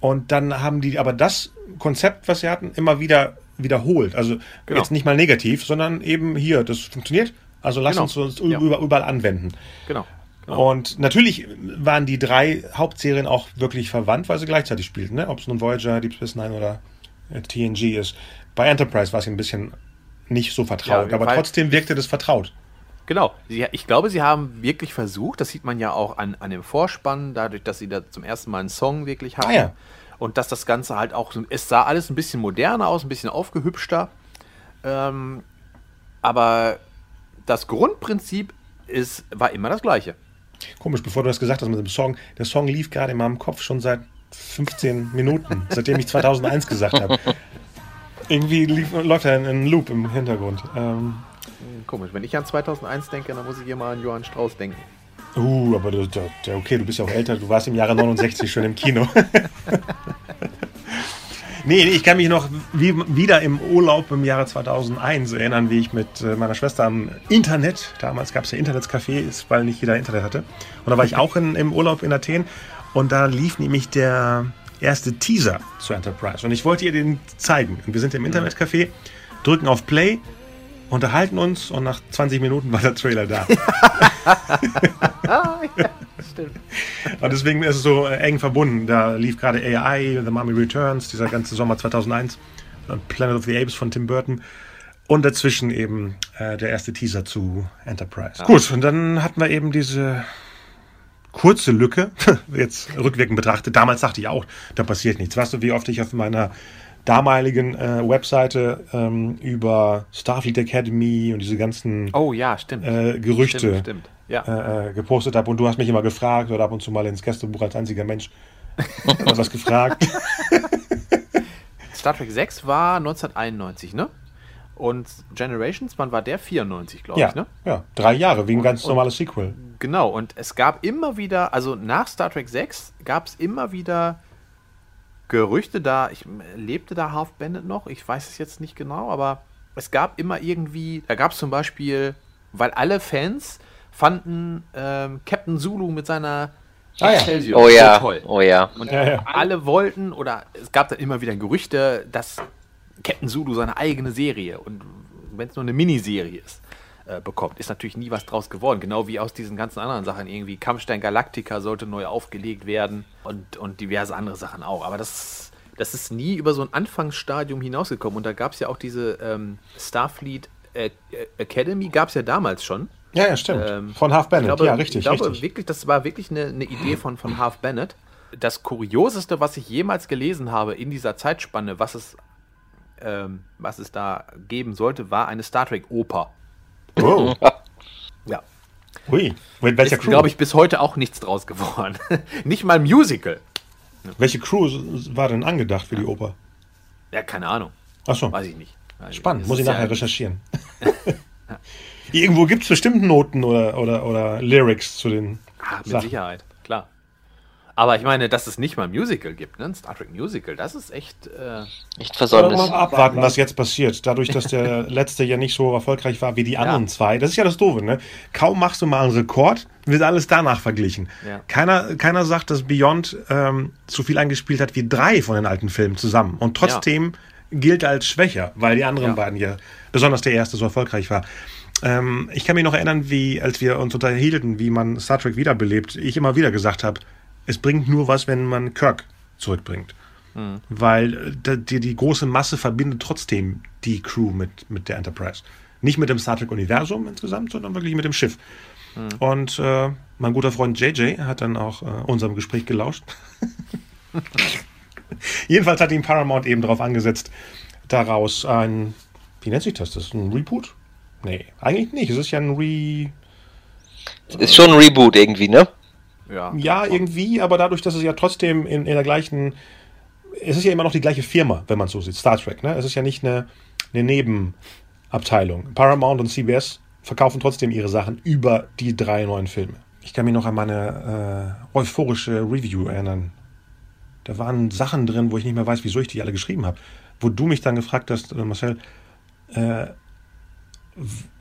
Speaker 1: Und dann haben die aber das Konzept, was sie hatten, immer wieder wiederholt. Also genau. jetzt nicht mal negativ, sondern eben hier, das funktioniert, also lass genau. uns uns ja. überall anwenden.
Speaker 2: Genau.
Speaker 1: Und natürlich waren die drei Hauptserien auch wirklich verwandt, weil sie gleichzeitig spielten. Ne? Ob es nun Voyager, Deep Space Nine oder äh, TNG ist. Bei Enterprise war es ein bisschen nicht so vertraut, ja, aber trotzdem wirkte das vertraut.
Speaker 2: Genau. Ich glaube, sie haben wirklich versucht, das sieht man ja auch an, an dem Vorspann, dadurch, dass sie da zum ersten Mal einen Song wirklich hatten.
Speaker 1: Ah, ja.
Speaker 2: Und dass das Ganze halt auch, es sah alles ein bisschen moderner aus, ein bisschen aufgehübschter. Ähm, aber das Grundprinzip ist, war immer das gleiche.
Speaker 1: Komisch, bevor du das gesagt hast mit dem Song. Der Song lief gerade in meinem Kopf schon seit 15 Minuten, seitdem ich 2001 gesagt habe. Irgendwie lief, läuft da ein, Loop im Hintergrund. Ähm,
Speaker 2: Komisch, wenn ich an 2001 denke, dann muss ich immer an Johann Strauß denken.
Speaker 1: uh, aber du, du- okay, du bist ja auch älter. Du warst im Jahre 69 schon im Kino. [LAUGHS] nee, ich kann mich noch wie, wieder im Urlaub im Jahre 2001 erinnern, wie ich mit äh, meiner Schwester am Internet, damals gab es ja Internetcafés, weil nicht jeder Internet hatte. Und da war ich auch in, im Urlaub in Athen und da lief nämlich der erste Teaser zu Enterprise. Und ich wollte ihr den zeigen. Und wir sind im Internetcafé, drücken auf Play, unterhalten uns und nach 20 Minuten war der Trailer da. [LAUGHS] [LAUGHS]
Speaker 2: Ah, ja, stimmt.
Speaker 1: Und deswegen ist es so äh, eng verbunden. Da lief gerade AI, The Mummy Returns, dieser ganze Sommer 2001, und Planet of the Apes von Tim Burton. Und dazwischen eben äh, der erste Teaser zu Enterprise. Gut, und dann hatten wir eben diese kurze Lücke, [LAUGHS] jetzt rückwirkend betrachtet. Damals dachte ich auch, da passiert nichts. Weißt du, wie oft ich auf meiner damaligen äh, Webseite ähm, über Starfleet Academy und diese ganzen
Speaker 2: Oh ja, stimmt.
Speaker 1: äh, Gerüchte
Speaker 2: Stimmt, stimmt. Ja.
Speaker 1: äh, äh, gepostet habe und du hast mich immer gefragt oder ab und zu mal ins Gästebuch als einziger Mensch [LAUGHS] was gefragt.
Speaker 2: Star Trek 6 war 1991, ne? Und Generations, wann war der? 94, glaube
Speaker 1: ja,
Speaker 2: ich, ne?
Speaker 1: ja, drei Jahre, wie ein ganz
Speaker 2: und-
Speaker 1: normales Sequel.
Speaker 2: Genau, und es gab immer wieder, also nach Star Trek 6 gab es immer wieder Gerüchte da, ich lebte da Half Bandit noch, ich weiß es jetzt nicht genau, aber es gab immer irgendwie, da gab es zum Beispiel, weil alle Fans fanden ähm, Captain Zulu mit seiner
Speaker 1: Ah ja.
Speaker 3: Oh ja,
Speaker 2: so toll.
Speaker 3: oh ja.
Speaker 2: Und
Speaker 1: Ja, ja.
Speaker 2: alle wollten, oder es gab dann immer wieder Gerüchte, dass Captain Zulu seine eigene Serie und wenn es nur eine Miniserie ist, äh, bekommt. Ist natürlich nie was draus geworden. Genau wie aus diesen ganzen anderen Sachen. Irgendwie Kampfstein Galactica sollte neu aufgelegt werden und, und diverse andere Sachen auch. Aber das, das ist nie über so ein Anfangsstadium hinausgekommen. Und da gab es ja auch diese ähm, Starfleet äh, Academy, gab es ja damals schon.
Speaker 1: Ja, ja, stimmt.
Speaker 2: Ähm,
Speaker 1: Von Half Bennett,
Speaker 2: glaube,
Speaker 1: ja, richtig,
Speaker 2: ich glaube
Speaker 1: richtig.
Speaker 2: wirklich, das war wirklich eine, eine Idee von, von Half Bennett. Das Kurioseste, was ich jemals gelesen habe in dieser Zeitspanne, was es, ähm, was es da geben sollte, war eine Star Trek Oper.
Speaker 1: Oh, [LAUGHS]
Speaker 2: Ja.
Speaker 1: hui. Mit welcher
Speaker 2: Ist,
Speaker 1: Crew?
Speaker 2: glaube ich, bis heute auch nichts draus geworden. [LAUGHS] Nicht mal ein Musical.
Speaker 1: Welche Crew war denn angedacht für die Oper?
Speaker 2: Ja, keine Ahnung.
Speaker 1: Achso,
Speaker 2: Weiß ich nicht. Weiß
Speaker 1: spannend. Muss ich nachher
Speaker 2: ja-
Speaker 1: recherchieren. [LAUGHS] Irgendwo gibt es bestimmt Noten oder, oder, oder Lyrics zu den
Speaker 2: Ah, mit
Speaker 1: Sachen.
Speaker 2: Sicherheit. Aber ich meine, dass es nicht mal ein Musical gibt, ne? ein Star Trek Musical, das ist echt. Äh,
Speaker 3: Nicht
Speaker 1: Aber
Speaker 3: versäumnis.
Speaker 1: mal abwarten, was jetzt passiert. Dadurch, dass der [LAUGHS] letzte ja nicht so erfolgreich war wie die anderen zwei. Das ist ja das Doofe, ne? Kaum machst du mal einen Rekord, wird alles danach verglichen.
Speaker 2: Ja.
Speaker 1: Keiner, keiner sagt, dass Beyond ähm, so viel eingespielt hat wie drei von den alten Filmen zusammen. Und trotzdem gilt als schwächer, weil die anderen
Speaker 2: Ja.
Speaker 1: beiden ja, besonders der erste, so erfolgreich war. Ähm, ich kann mich noch erinnern, wie, als wir uns unterhielten, wie man Star Trek wiederbelebt, ich immer wieder gesagt habe, es bringt nur was, wenn man Kirk zurückbringt. Weil äh, die, die große Masse verbindet trotzdem die Crew mit, mit der Enterprise. Nicht mit dem Star Trek-Universum insgesamt, sondern wirklich mit dem Schiff. Und äh, mein guter Freund JJ hat dann auch äh, unserem Gespräch gelauscht. [LAUGHS] Jedenfalls hat ihn Paramount eben darauf angesetzt, daraus ein, wie nennt sich das? Das ist ein Reboot? Nee, eigentlich nicht. Es ist ja ein Re.
Speaker 3: Ist schon ein Reboot irgendwie, ne?
Speaker 2: Ja.
Speaker 1: Ja, irgendwie, aber dadurch, dass es ja trotzdem in, in der gleichen. Es ist ja immer noch die gleiche Firma, wenn man es so sieht. Star Trek, ne? Es ist ja nicht eine, eine Nebenabteilung. Paramount und CBS verkaufen trotzdem ihre Sachen über die drei neuen Filme. Ich kann mich noch an meine äh, euphorische Review erinnern. Da waren Sachen drin, wo ich nicht mehr weiß, wieso ich die alle geschrieben habe. Wo du mich dann gefragt hast, äh, Marcel, äh,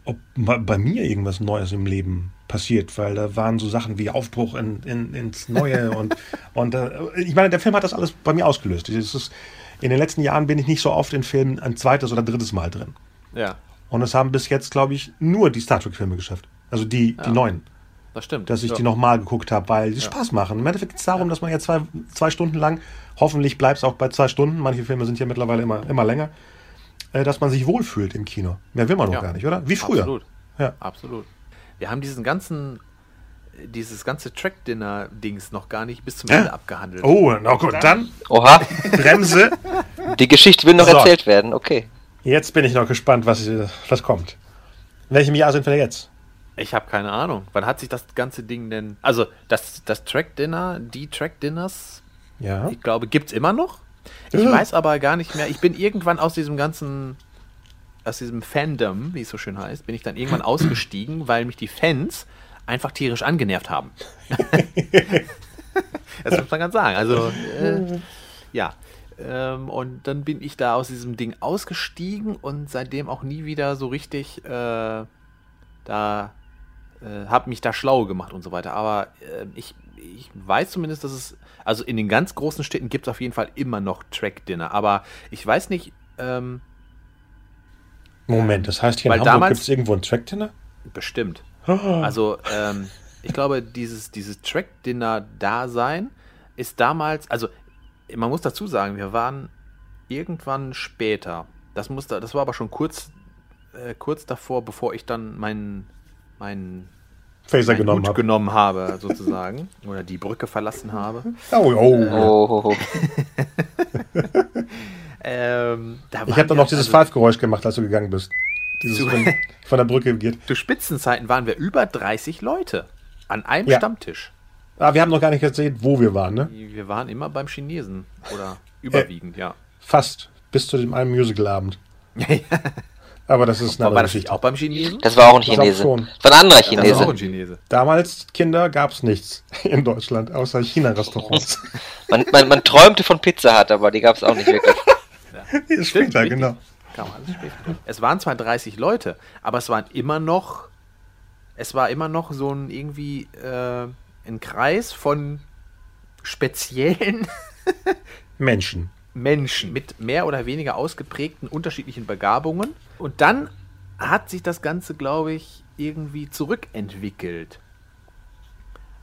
Speaker 1: ob bei mir irgendwas Neues im Leben passiert, weil da waren so Sachen wie Aufbruch in, in, ins Neue [LAUGHS] und, und äh, ich meine, der Film hat das alles bei mir ausgelöst. Ist, in den letzten Jahren bin ich nicht so oft in Filmen ein zweites oder drittes Mal drin.
Speaker 2: ja,
Speaker 1: Und es haben bis jetzt, glaube ich, nur die Star Trek-Filme geschafft. Also die, die neuen.
Speaker 2: das stimmt.
Speaker 1: Dass ich
Speaker 2: ja.
Speaker 1: die nochmal geguckt habe, weil die Spaß machen. Im Endeffekt geht es darum, dass man ja zwei, zwei Stunden lang, hoffentlich bleibt es auch bei zwei Stunden, manche Filme sind ja mittlerweile immer, immer länger, dass man sich wohlfühlt im Kino. Mehr will man doch
Speaker 2: Ja.
Speaker 1: gar nicht, oder? Wie früher.
Speaker 2: Absolut.
Speaker 1: Ja.
Speaker 2: Absolut. wir haben diesen ganzen, dieses ganze Track-Dinner-Dings noch gar nicht bis zum Ende abgehandelt.
Speaker 1: Oh, na gut, dann
Speaker 3: Oha,
Speaker 1: Bremse. [LAUGHS]
Speaker 3: die Geschichte will noch
Speaker 1: So.
Speaker 3: erzählt werden. Okay.
Speaker 1: Jetzt bin ich noch gespannt, was, was kommt. In welchem Jahr sind wir jetzt?
Speaker 2: Ich habe keine Ahnung. Wann hat sich das ganze Ding denn. Also, das, das Track-Dinner, die Track-Dinners,
Speaker 1: Ja.
Speaker 2: ich glaube, gibt's immer noch. Ich
Speaker 1: Ja.
Speaker 2: weiß aber gar nicht mehr. Ich bin irgendwann aus diesem ganzen. Aus diesem Fandom, wie es so schön heißt, bin ich dann irgendwann [CLEARS THROAT] ausgestiegen, weil mich die Fans einfach tierisch angenervt haben. [LAUGHS] das muss man ganz sagen. Also, äh, ja. Ähm, und dann bin ich da aus diesem Ding ausgestiegen und seitdem auch nie wieder so richtig äh, da äh, habe mich da schlau gemacht und so weiter. Aber äh, ich, ich weiß zumindest, dass es, also in den ganz großen Städten gibt es auf jeden Fall immer noch Track-Dinner. Aber ich weiß nicht, ähm,
Speaker 1: Moment, das heißt, hier in Hamburg gibt es irgendwo einen Track-Dinner?
Speaker 2: bestimmt.
Speaker 1: Oh.
Speaker 2: Also, ähm, ich glaube, dieses, dieses Track-Dinner-Dasein ist damals, also man muss dazu sagen, wir waren irgendwann später. Das, musste, das war aber schon kurz, äh, kurz davor, bevor ich dann meinen meinen
Speaker 1: Phaser genommen
Speaker 2: Hut
Speaker 1: habe.
Speaker 2: genommen habe, sozusagen. [LAUGHS] Oder die Brücke verlassen habe.
Speaker 1: Oh, oh.
Speaker 3: Oh, [LAUGHS]
Speaker 2: Ähm, da
Speaker 1: Ich habe dann noch dieses
Speaker 2: also,
Speaker 1: Pfeifgeräusch gemacht, als du gegangen bist. Dieses
Speaker 2: Zu-
Speaker 1: von, von der Brücke geht.
Speaker 2: Zu Spitzenzeiten waren wir über 30 Leute an einem
Speaker 1: Ja.
Speaker 2: Stammtisch.
Speaker 1: Ah, wir haben noch gar nicht erzählt, wo wir waren, ne?
Speaker 2: Wir waren immer beim Chinesen. Oder überwiegend, ja.
Speaker 1: Fast. Bis zu dem einen Musical-Abend. [LAUGHS] Aber das ist eine
Speaker 2: war
Speaker 1: andere
Speaker 2: das nicht
Speaker 1: Geschichte.
Speaker 2: auch beim Chinesen?
Speaker 3: das war auch ein Chinese.
Speaker 1: schon.
Speaker 3: Das war ein anderer
Speaker 2: Das war auch
Speaker 3: Chinese.
Speaker 2: ein Chinese.
Speaker 1: Damals, Kinder, gab es nichts [LAUGHS] in Deutschland, außer China-Restaurants. [LAUGHS]
Speaker 3: Man, man, man träumte von Pizza Hut, aber die gab es auch nicht wirklich. [LAUGHS]
Speaker 1: Später,
Speaker 2: richtig.
Speaker 1: genau.
Speaker 2: Kam alles später. Es waren zwar 30 Leute, aber es waren immer noch, es war immer noch so ein irgendwie äh, ein Kreis von speziellen
Speaker 1: Menschen.
Speaker 2: Menschen mit mehr oder weniger ausgeprägten unterschiedlichen Begabungen. Und dann hat sich das Ganze, glaube ich, irgendwie zurückentwickelt.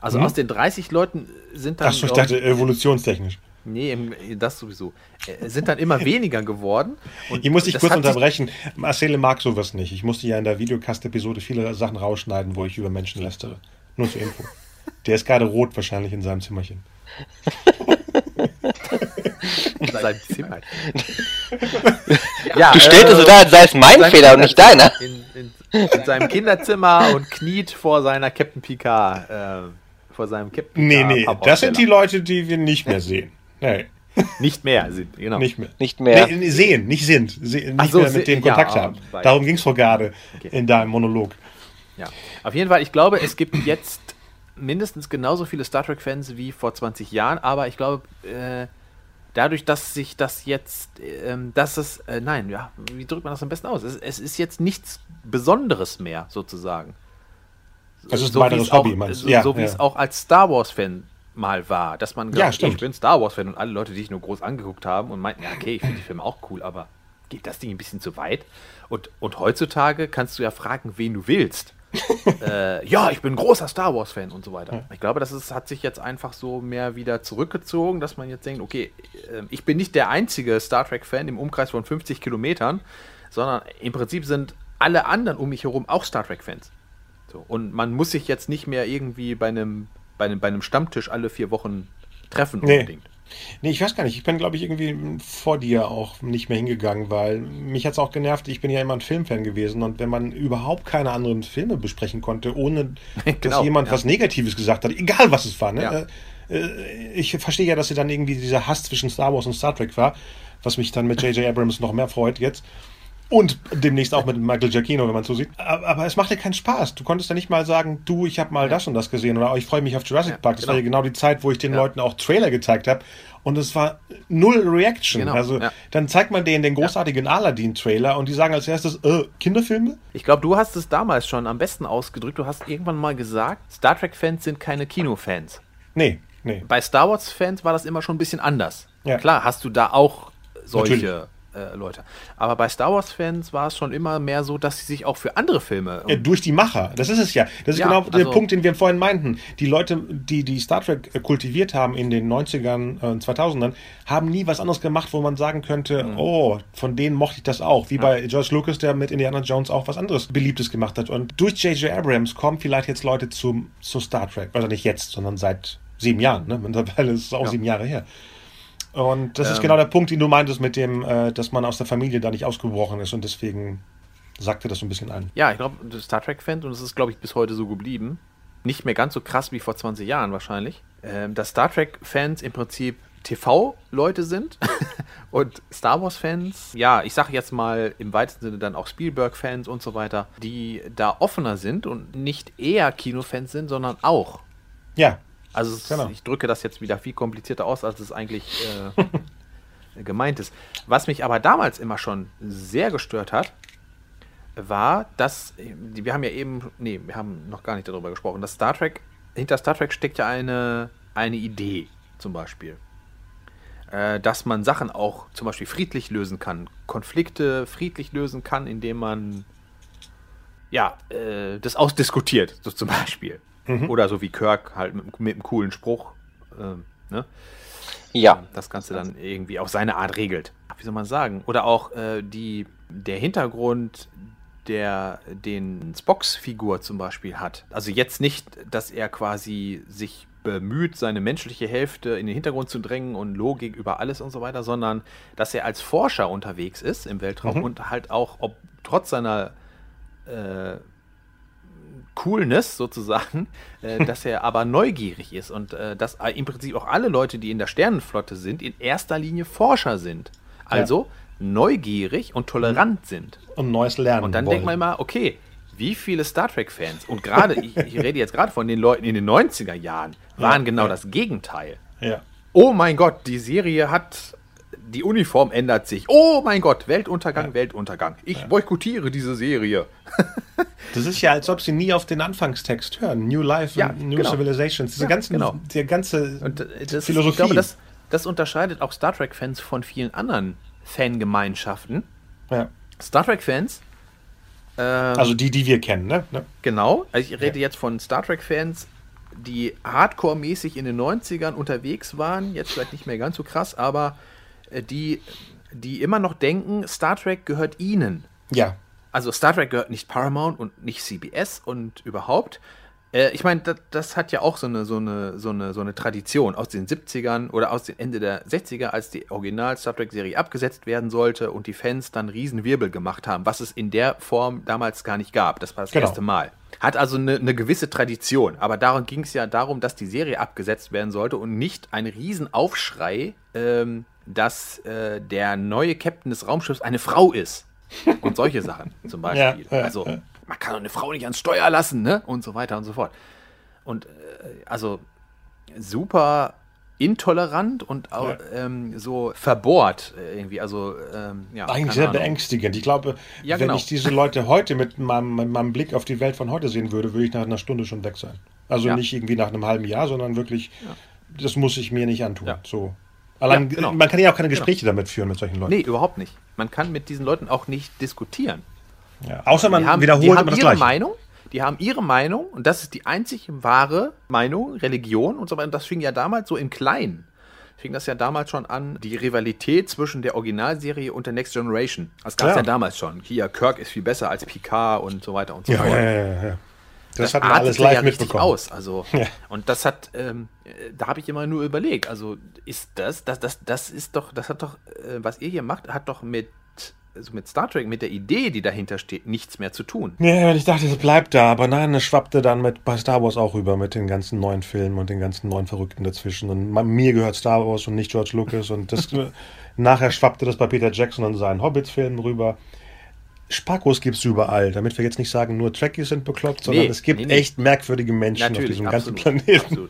Speaker 2: Also
Speaker 1: Mhm.
Speaker 2: aus den 30 Leuten sind dann.
Speaker 1: Achso, ich dachte evolutionstechnisch.
Speaker 2: Nee, das sowieso. Äh, sind dann immer [LAUGHS] weniger geworden. Und
Speaker 1: Ich muss dich kurz unterbrechen. Marcele mag sowas nicht. Ich musste ja in der Videocast-Episode viele Sachen rausschneiden, wo ich über Menschen lästere. Nur zur Info. [LAUGHS] Der ist gerade rot wahrscheinlich in seinem Zimmerchen. [LAUGHS]
Speaker 2: in seinem Zimmer. ja,
Speaker 3: Du stelltest so da, als sei es mein Fehler und nicht deiner.
Speaker 2: In, in, in seinem Kinderzimmer und kniet vor seiner Captain Picard, äh, vor seinem Captain
Speaker 1: Nee,
Speaker 2: Picard
Speaker 1: nee, das sind die Leute, die wir nicht mehr sehen. Nee,
Speaker 2: Nicht mehr sind, genau.
Speaker 1: nicht mehr.
Speaker 3: Nicht mehr.
Speaker 1: Nee, sehen, nicht sind. Se nicht
Speaker 2: so,
Speaker 1: mehr mit denen
Speaker 2: ja,
Speaker 1: Kontakt haben. Darum ging es vor gerade
Speaker 2: Okay.
Speaker 1: in deinem Monolog.
Speaker 2: Ja. Auf jeden Fall, ich glaube, es gibt jetzt mindestens genauso viele Star Trek-Fans wie vor 20 Jahren, aber ich glaube, äh, dadurch, dass sich das jetzt, ähm, dass es, äh, nein, ja, wie drückt man das am besten aus? Es, es ist jetzt nichts Besonderes mehr, sozusagen.
Speaker 1: Es ist ein
Speaker 2: so wie
Speaker 1: weiteres
Speaker 2: es auch,
Speaker 1: Hobby, meinst du?
Speaker 2: so,
Speaker 1: Ja,
Speaker 2: so wie
Speaker 1: ja.
Speaker 2: es auch als Star Wars-Fan mal war, dass man
Speaker 1: Ja,
Speaker 2: gesagt
Speaker 1: stimmt.
Speaker 2: ich bin Star Wars-Fan und alle Leute, die ich nur groß angeguckt haben und meinten, ja, okay, ich finde die Filme auch cool, aber geht das Ding ein bisschen zu weit? Und, und heutzutage kannst du ja fragen, wen du willst. Äh, ja, ich bin ein großer Star Wars-Fan und so weiter. Ich glaube, das ist, hat sich jetzt einfach so mehr wieder zurückgezogen, dass man jetzt denkt, okay, äh, ich bin nicht der einzige Star Trek-Fan im Umkreis von 50 Kilometern, sondern im Prinzip sind alle anderen um mich herum auch Star Trek-Fans. So, und man muss sich jetzt nicht mehr irgendwie bei einem, bei einem, bei einem Stammtisch alle vier Wochen treffen
Speaker 1: Nee.
Speaker 2: unbedingt.
Speaker 1: Nee, ich weiß gar nicht. Ich bin, glaube ich, irgendwie vor dir auch nicht mehr hingegangen, weil mich hat es auch genervt. Ich bin ja immer ein Filmfan gewesen und wenn man überhaupt keine anderen Filme besprechen konnte, ohne [LAUGHS] dass
Speaker 2: Genau,
Speaker 1: jemand
Speaker 2: ja.
Speaker 1: was Negatives gesagt hat, egal was es war. Ne?
Speaker 2: Ja.
Speaker 1: Äh, äh, Ich verstehe ja, dass sie dann irgendwie dieser Hass zwischen Star Wars und Star Trek war, was mich dann mit J.J. Abrams noch mehr freut jetzt. Und demnächst auch mit Michael Giacchino, wenn man so sieht. Aber, es machte keinen Spaß. Du konntest ja nicht mal sagen, du, ich habe mal das und das gesehen oder oh, ich freue mich auf Jurassic
Speaker 2: Ja,
Speaker 1: Park. Das war ja
Speaker 2: genau.
Speaker 1: genau die Zeit, wo ich den
Speaker 2: Ja.
Speaker 1: Leuten auch Trailer gezeigt habe. Und es war null Reaction.
Speaker 2: Genau,
Speaker 1: also
Speaker 2: ja.
Speaker 1: dann zeigt man denen den großartigen Aladdin-Trailer und die sagen als erstes, äh, Kinderfilme?
Speaker 2: Ich glaube, du hast es damals schon am besten ausgedrückt. Du hast irgendwann mal gesagt, Star Trek-Fans sind keine Kinofans.
Speaker 1: Nee, nee.
Speaker 2: Bei Star Wars-Fans war das immer schon ein bisschen anders.
Speaker 1: Ja.
Speaker 2: Klar, hast du da auch solche äh, Leute. Aber bei Star Wars-Fans war es schon immer mehr so, dass sie sich auch für andere Filme.
Speaker 1: Ja, durch die Macher. Das ist es ja. Das ist
Speaker 2: Ja,
Speaker 1: genau der
Speaker 2: also-
Speaker 1: Punkt, den wir vorhin meinten. Die Leute, die die Star Trek äh, kultiviert haben in den 90ern und 2000ern, haben nie was anderes gemacht, wo man sagen könnte,
Speaker 2: Mhm.
Speaker 1: oh, von denen mochte ich das auch. Wie bei George Lucas, der mit Indiana Jones auch was anderes Beliebtes gemacht hat. Und durch J.J. Abrams kommen vielleicht jetzt Leute zum, zu Star Trek. Also nicht jetzt, sondern seit sieben Jahren. Ne? Mittlerweile ist es auch
Speaker 2: Ja.
Speaker 1: sieben Jahre her. Und das ist
Speaker 2: Ähm.
Speaker 1: genau der Punkt, den du meintest, mit dem, äh, dass man aus der Familie da nicht ausgebrochen ist und deswegen sagte das so ein bisschen an.
Speaker 2: Ja, ich glaube, Star Trek-Fans, und es ist, glaube ich, bis heute so geblieben, nicht mehr ganz so krass wie vor 20 Jahren wahrscheinlich, ähm, dass Star Trek-Fans im Prinzip TV-Leute sind [LAUGHS] und Star Wars-Fans, ja, ich sage jetzt mal im weitesten Sinne dann auch Spielberg-Fans und so weiter, die da offener sind und nicht eher Kinofans sind, sondern auch.
Speaker 1: Ja,
Speaker 2: Also
Speaker 1: Genau.
Speaker 2: ich drücke das jetzt wieder viel komplizierter aus, als es eigentlich äh, [LAUGHS] gemeint ist. Was mich aber damals immer schon sehr gestört hat, war, dass wir haben ja eben, nee, wir haben noch gar nicht darüber gesprochen, dass Star Trek, hinter Star Trek steckt ja eine, eine Idee zum Beispiel. Äh, dass man Sachen auch zum Beispiel friedlich lösen kann, Konflikte friedlich lösen kann, indem man ja, äh, das ausdiskutiert, so zum Beispiel. Oder so wie Kirk halt mit, mit einem coolen Spruch, ähm, ne?
Speaker 3: Ja.
Speaker 2: das Ganze dann irgendwie auf seine Art regelt. Wie soll man sagen? Oder auch äh, die, der Hintergrund, der den Spocks-Figur zum Beispiel hat. Also jetzt nicht, dass er quasi sich bemüht, seine menschliche Hälfte in den Hintergrund zu drängen und Logik über alles und so weiter, sondern dass er als Forscher unterwegs ist im Weltraum und halt auch, ob trotz seiner äh, Coolness sozusagen, äh, [LAUGHS] dass er aber neugierig ist und äh, dass äh, im Prinzip auch alle Leute, die in der Sternenflotte sind, in erster Linie Forscher sind. Also neugierig und tolerant sind.
Speaker 1: und neues Lernen.
Speaker 2: Und dann
Speaker 1: wollen.
Speaker 2: denkt man immer, okay, wie viele Star Trek-Fans, und gerade, [LAUGHS] ich, ich rede jetzt gerade von den Leuten in den 90er Jahren, waren
Speaker 1: Ja,
Speaker 2: genau
Speaker 1: ja.
Speaker 2: das Gegenteil.
Speaker 1: Ja.
Speaker 2: Oh mein Gott, die Serie hat. Die Uniform ändert sich. Oh mein Gott, Weltuntergang, Weltuntergang. Ich boykottiere diese Serie. [LAUGHS]
Speaker 1: Das ist ja, als ob sie nie auf den Anfangstext hören. New Life,
Speaker 2: Ja,
Speaker 1: and New
Speaker 2: genau.
Speaker 1: Civilizations. Diese
Speaker 2: Ja,
Speaker 1: ganzen,
Speaker 2: genau.
Speaker 1: der ganze
Speaker 2: Und äh, das,
Speaker 1: Philosophie.
Speaker 2: ich glaube, das, das unterscheidet auch Star Trek-Fans von vielen anderen Fangemeinschaften.
Speaker 1: ja.
Speaker 2: Star Trek-Fans, ähm,
Speaker 1: Also die, die wir kennen, ne? ne?
Speaker 2: genau, also ich rede jetzt von Star Trek-Fans, die hardcore-mäßig in den 90ern unterwegs waren, jetzt vielleicht nicht mehr ganz so krass, aber die, die immer noch denken, Star Trek gehört ihnen.
Speaker 1: Ja.
Speaker 2: Also Star Trek gehört nicht Paramount und nicht CBS und überhaupt. Äh, ich meine, das, das hat ja auch so eine, so, eine, so, eine, so eine Tradition aus den 70ern oder aus dem Ende der 60er, als die Original Star Trek-Serie abgesetzt werden sollte und die Fans dann Riesenwirbel gemacht haben, was es in der Form damals gar nicht gab. Das war das
Speaker 1: Genau.
Speaker 2: erste Mal. Hat also eine, eine gewisse Tradition, aber darum ging es ja darum, dass die Serie abgesetzt werden sollte und nicht ein Riesenaufschrei, ähm, dass äh, der neue Captain des Raumschiffs eine Frau ist. Und solche [LAUGHS] Sachen zum Beispiel.
Speaker 1: Ja, ja,
Speaker 2: also,
Speaker 1: ja.
Speaker 2: man kann doch eine Frau nicht ans Steuer lassen, ne? Und so weiter und so fort. Und äh, also super intolerant und auch
Speaker 1: Ja.
Speaker 2: ähm, so verbohrt irgendwie. Also, ähm, ja.
Speaker 1: Eigentlich sehr
Speaker 2: Ahnung.
Speaker 1: beängstigend. Ich glaube,
Speaker 2: Ja,
Speaker 1: wenn
Speaker 2: genau.
Speaker 1: ich diese Leute heute mit meinem, mit meinem Blick auf die Welt von heute sehen würde, würde ich nach einer Stunde schon weg sein. Also
Speaker 2: Ja.
Speaker 1: nicht irgendwie nach einem halben Jahr, sondern wirklich, das muss ich mir nicht antun. So. Allein,
Speaker 2: Ja, genau.
Speaker 1: Man kann ja auch keine Gespräche damit führen mit solchen Leuten.
Speaker 2: Nee, überhaupt nicht. Man kann mit diesen Leuten auch nicht diskutieren.
Speaker 1: Ja. Außer man
Speaker 2: die haben,
Speaker 1: wiederholt
Speaker 2: die haben ihre
Speaker 1: Gleiche.
Speaker 2: Meinung, die haben ihre Meinung und das ist die einzig wahre Meinung, Religion und so weiter. Und das fing ja damals so im Kleinen. Fing das ja damals schon an, die Rivalität zwischen der Originalserie und der Next Generation. Das gab es
Speaker 1: Ja.
Speaker 2: ja. damals schon. Hier, Kirk ist viel besser als Picard und so weiter und so
Speaker 1: Ja,
Speaker 2: fort.
Speaker 1: ja, ja, ja, Das, hat man alles live
Speaker 2: ja
Speaker 1: mitbekommen.
Speaker 2: aus. Also, [LAUGHS]
Speaker 1: Ja.
Speaker 2: Und das hat, ähm, äh, da habe ich immer nur überlegt, also ist das, das, das, das ist doch, das hat doch, äh, was ihr hier macht, hat doch mit, also mit Star Trek, mit der Idee, die dahinter steht, nichts mehr zu tun.
Speaker 1: Ja, ich dachte, es bleibt da, aber nein, es schwappte dann mit bei Star Wars auch rüber mit den ganzen neuen Filmen und den ganzen neuen Verrückten dazwischen. Und mir gehört Star Wars und nicht George Lucas und das [LAUGHS] nachher schwappte das bei Peter Jackson und seinen Hobbits-Filmen rüber. Spackos gibt es überall, damit wir jetzt nicht sagen, nur Trekkies sind bekloppt, sondern
Speaker 2: Nee,
Speaker 1: es gibt
Speaker 2: nee, nee.
Speaker 1: echt merkwürdige Menschen auf
Speaker 2: Natürlich,
Speaker 1: diesem
Speaker 2: absolut,
Speaker 1: ganzen Planeten.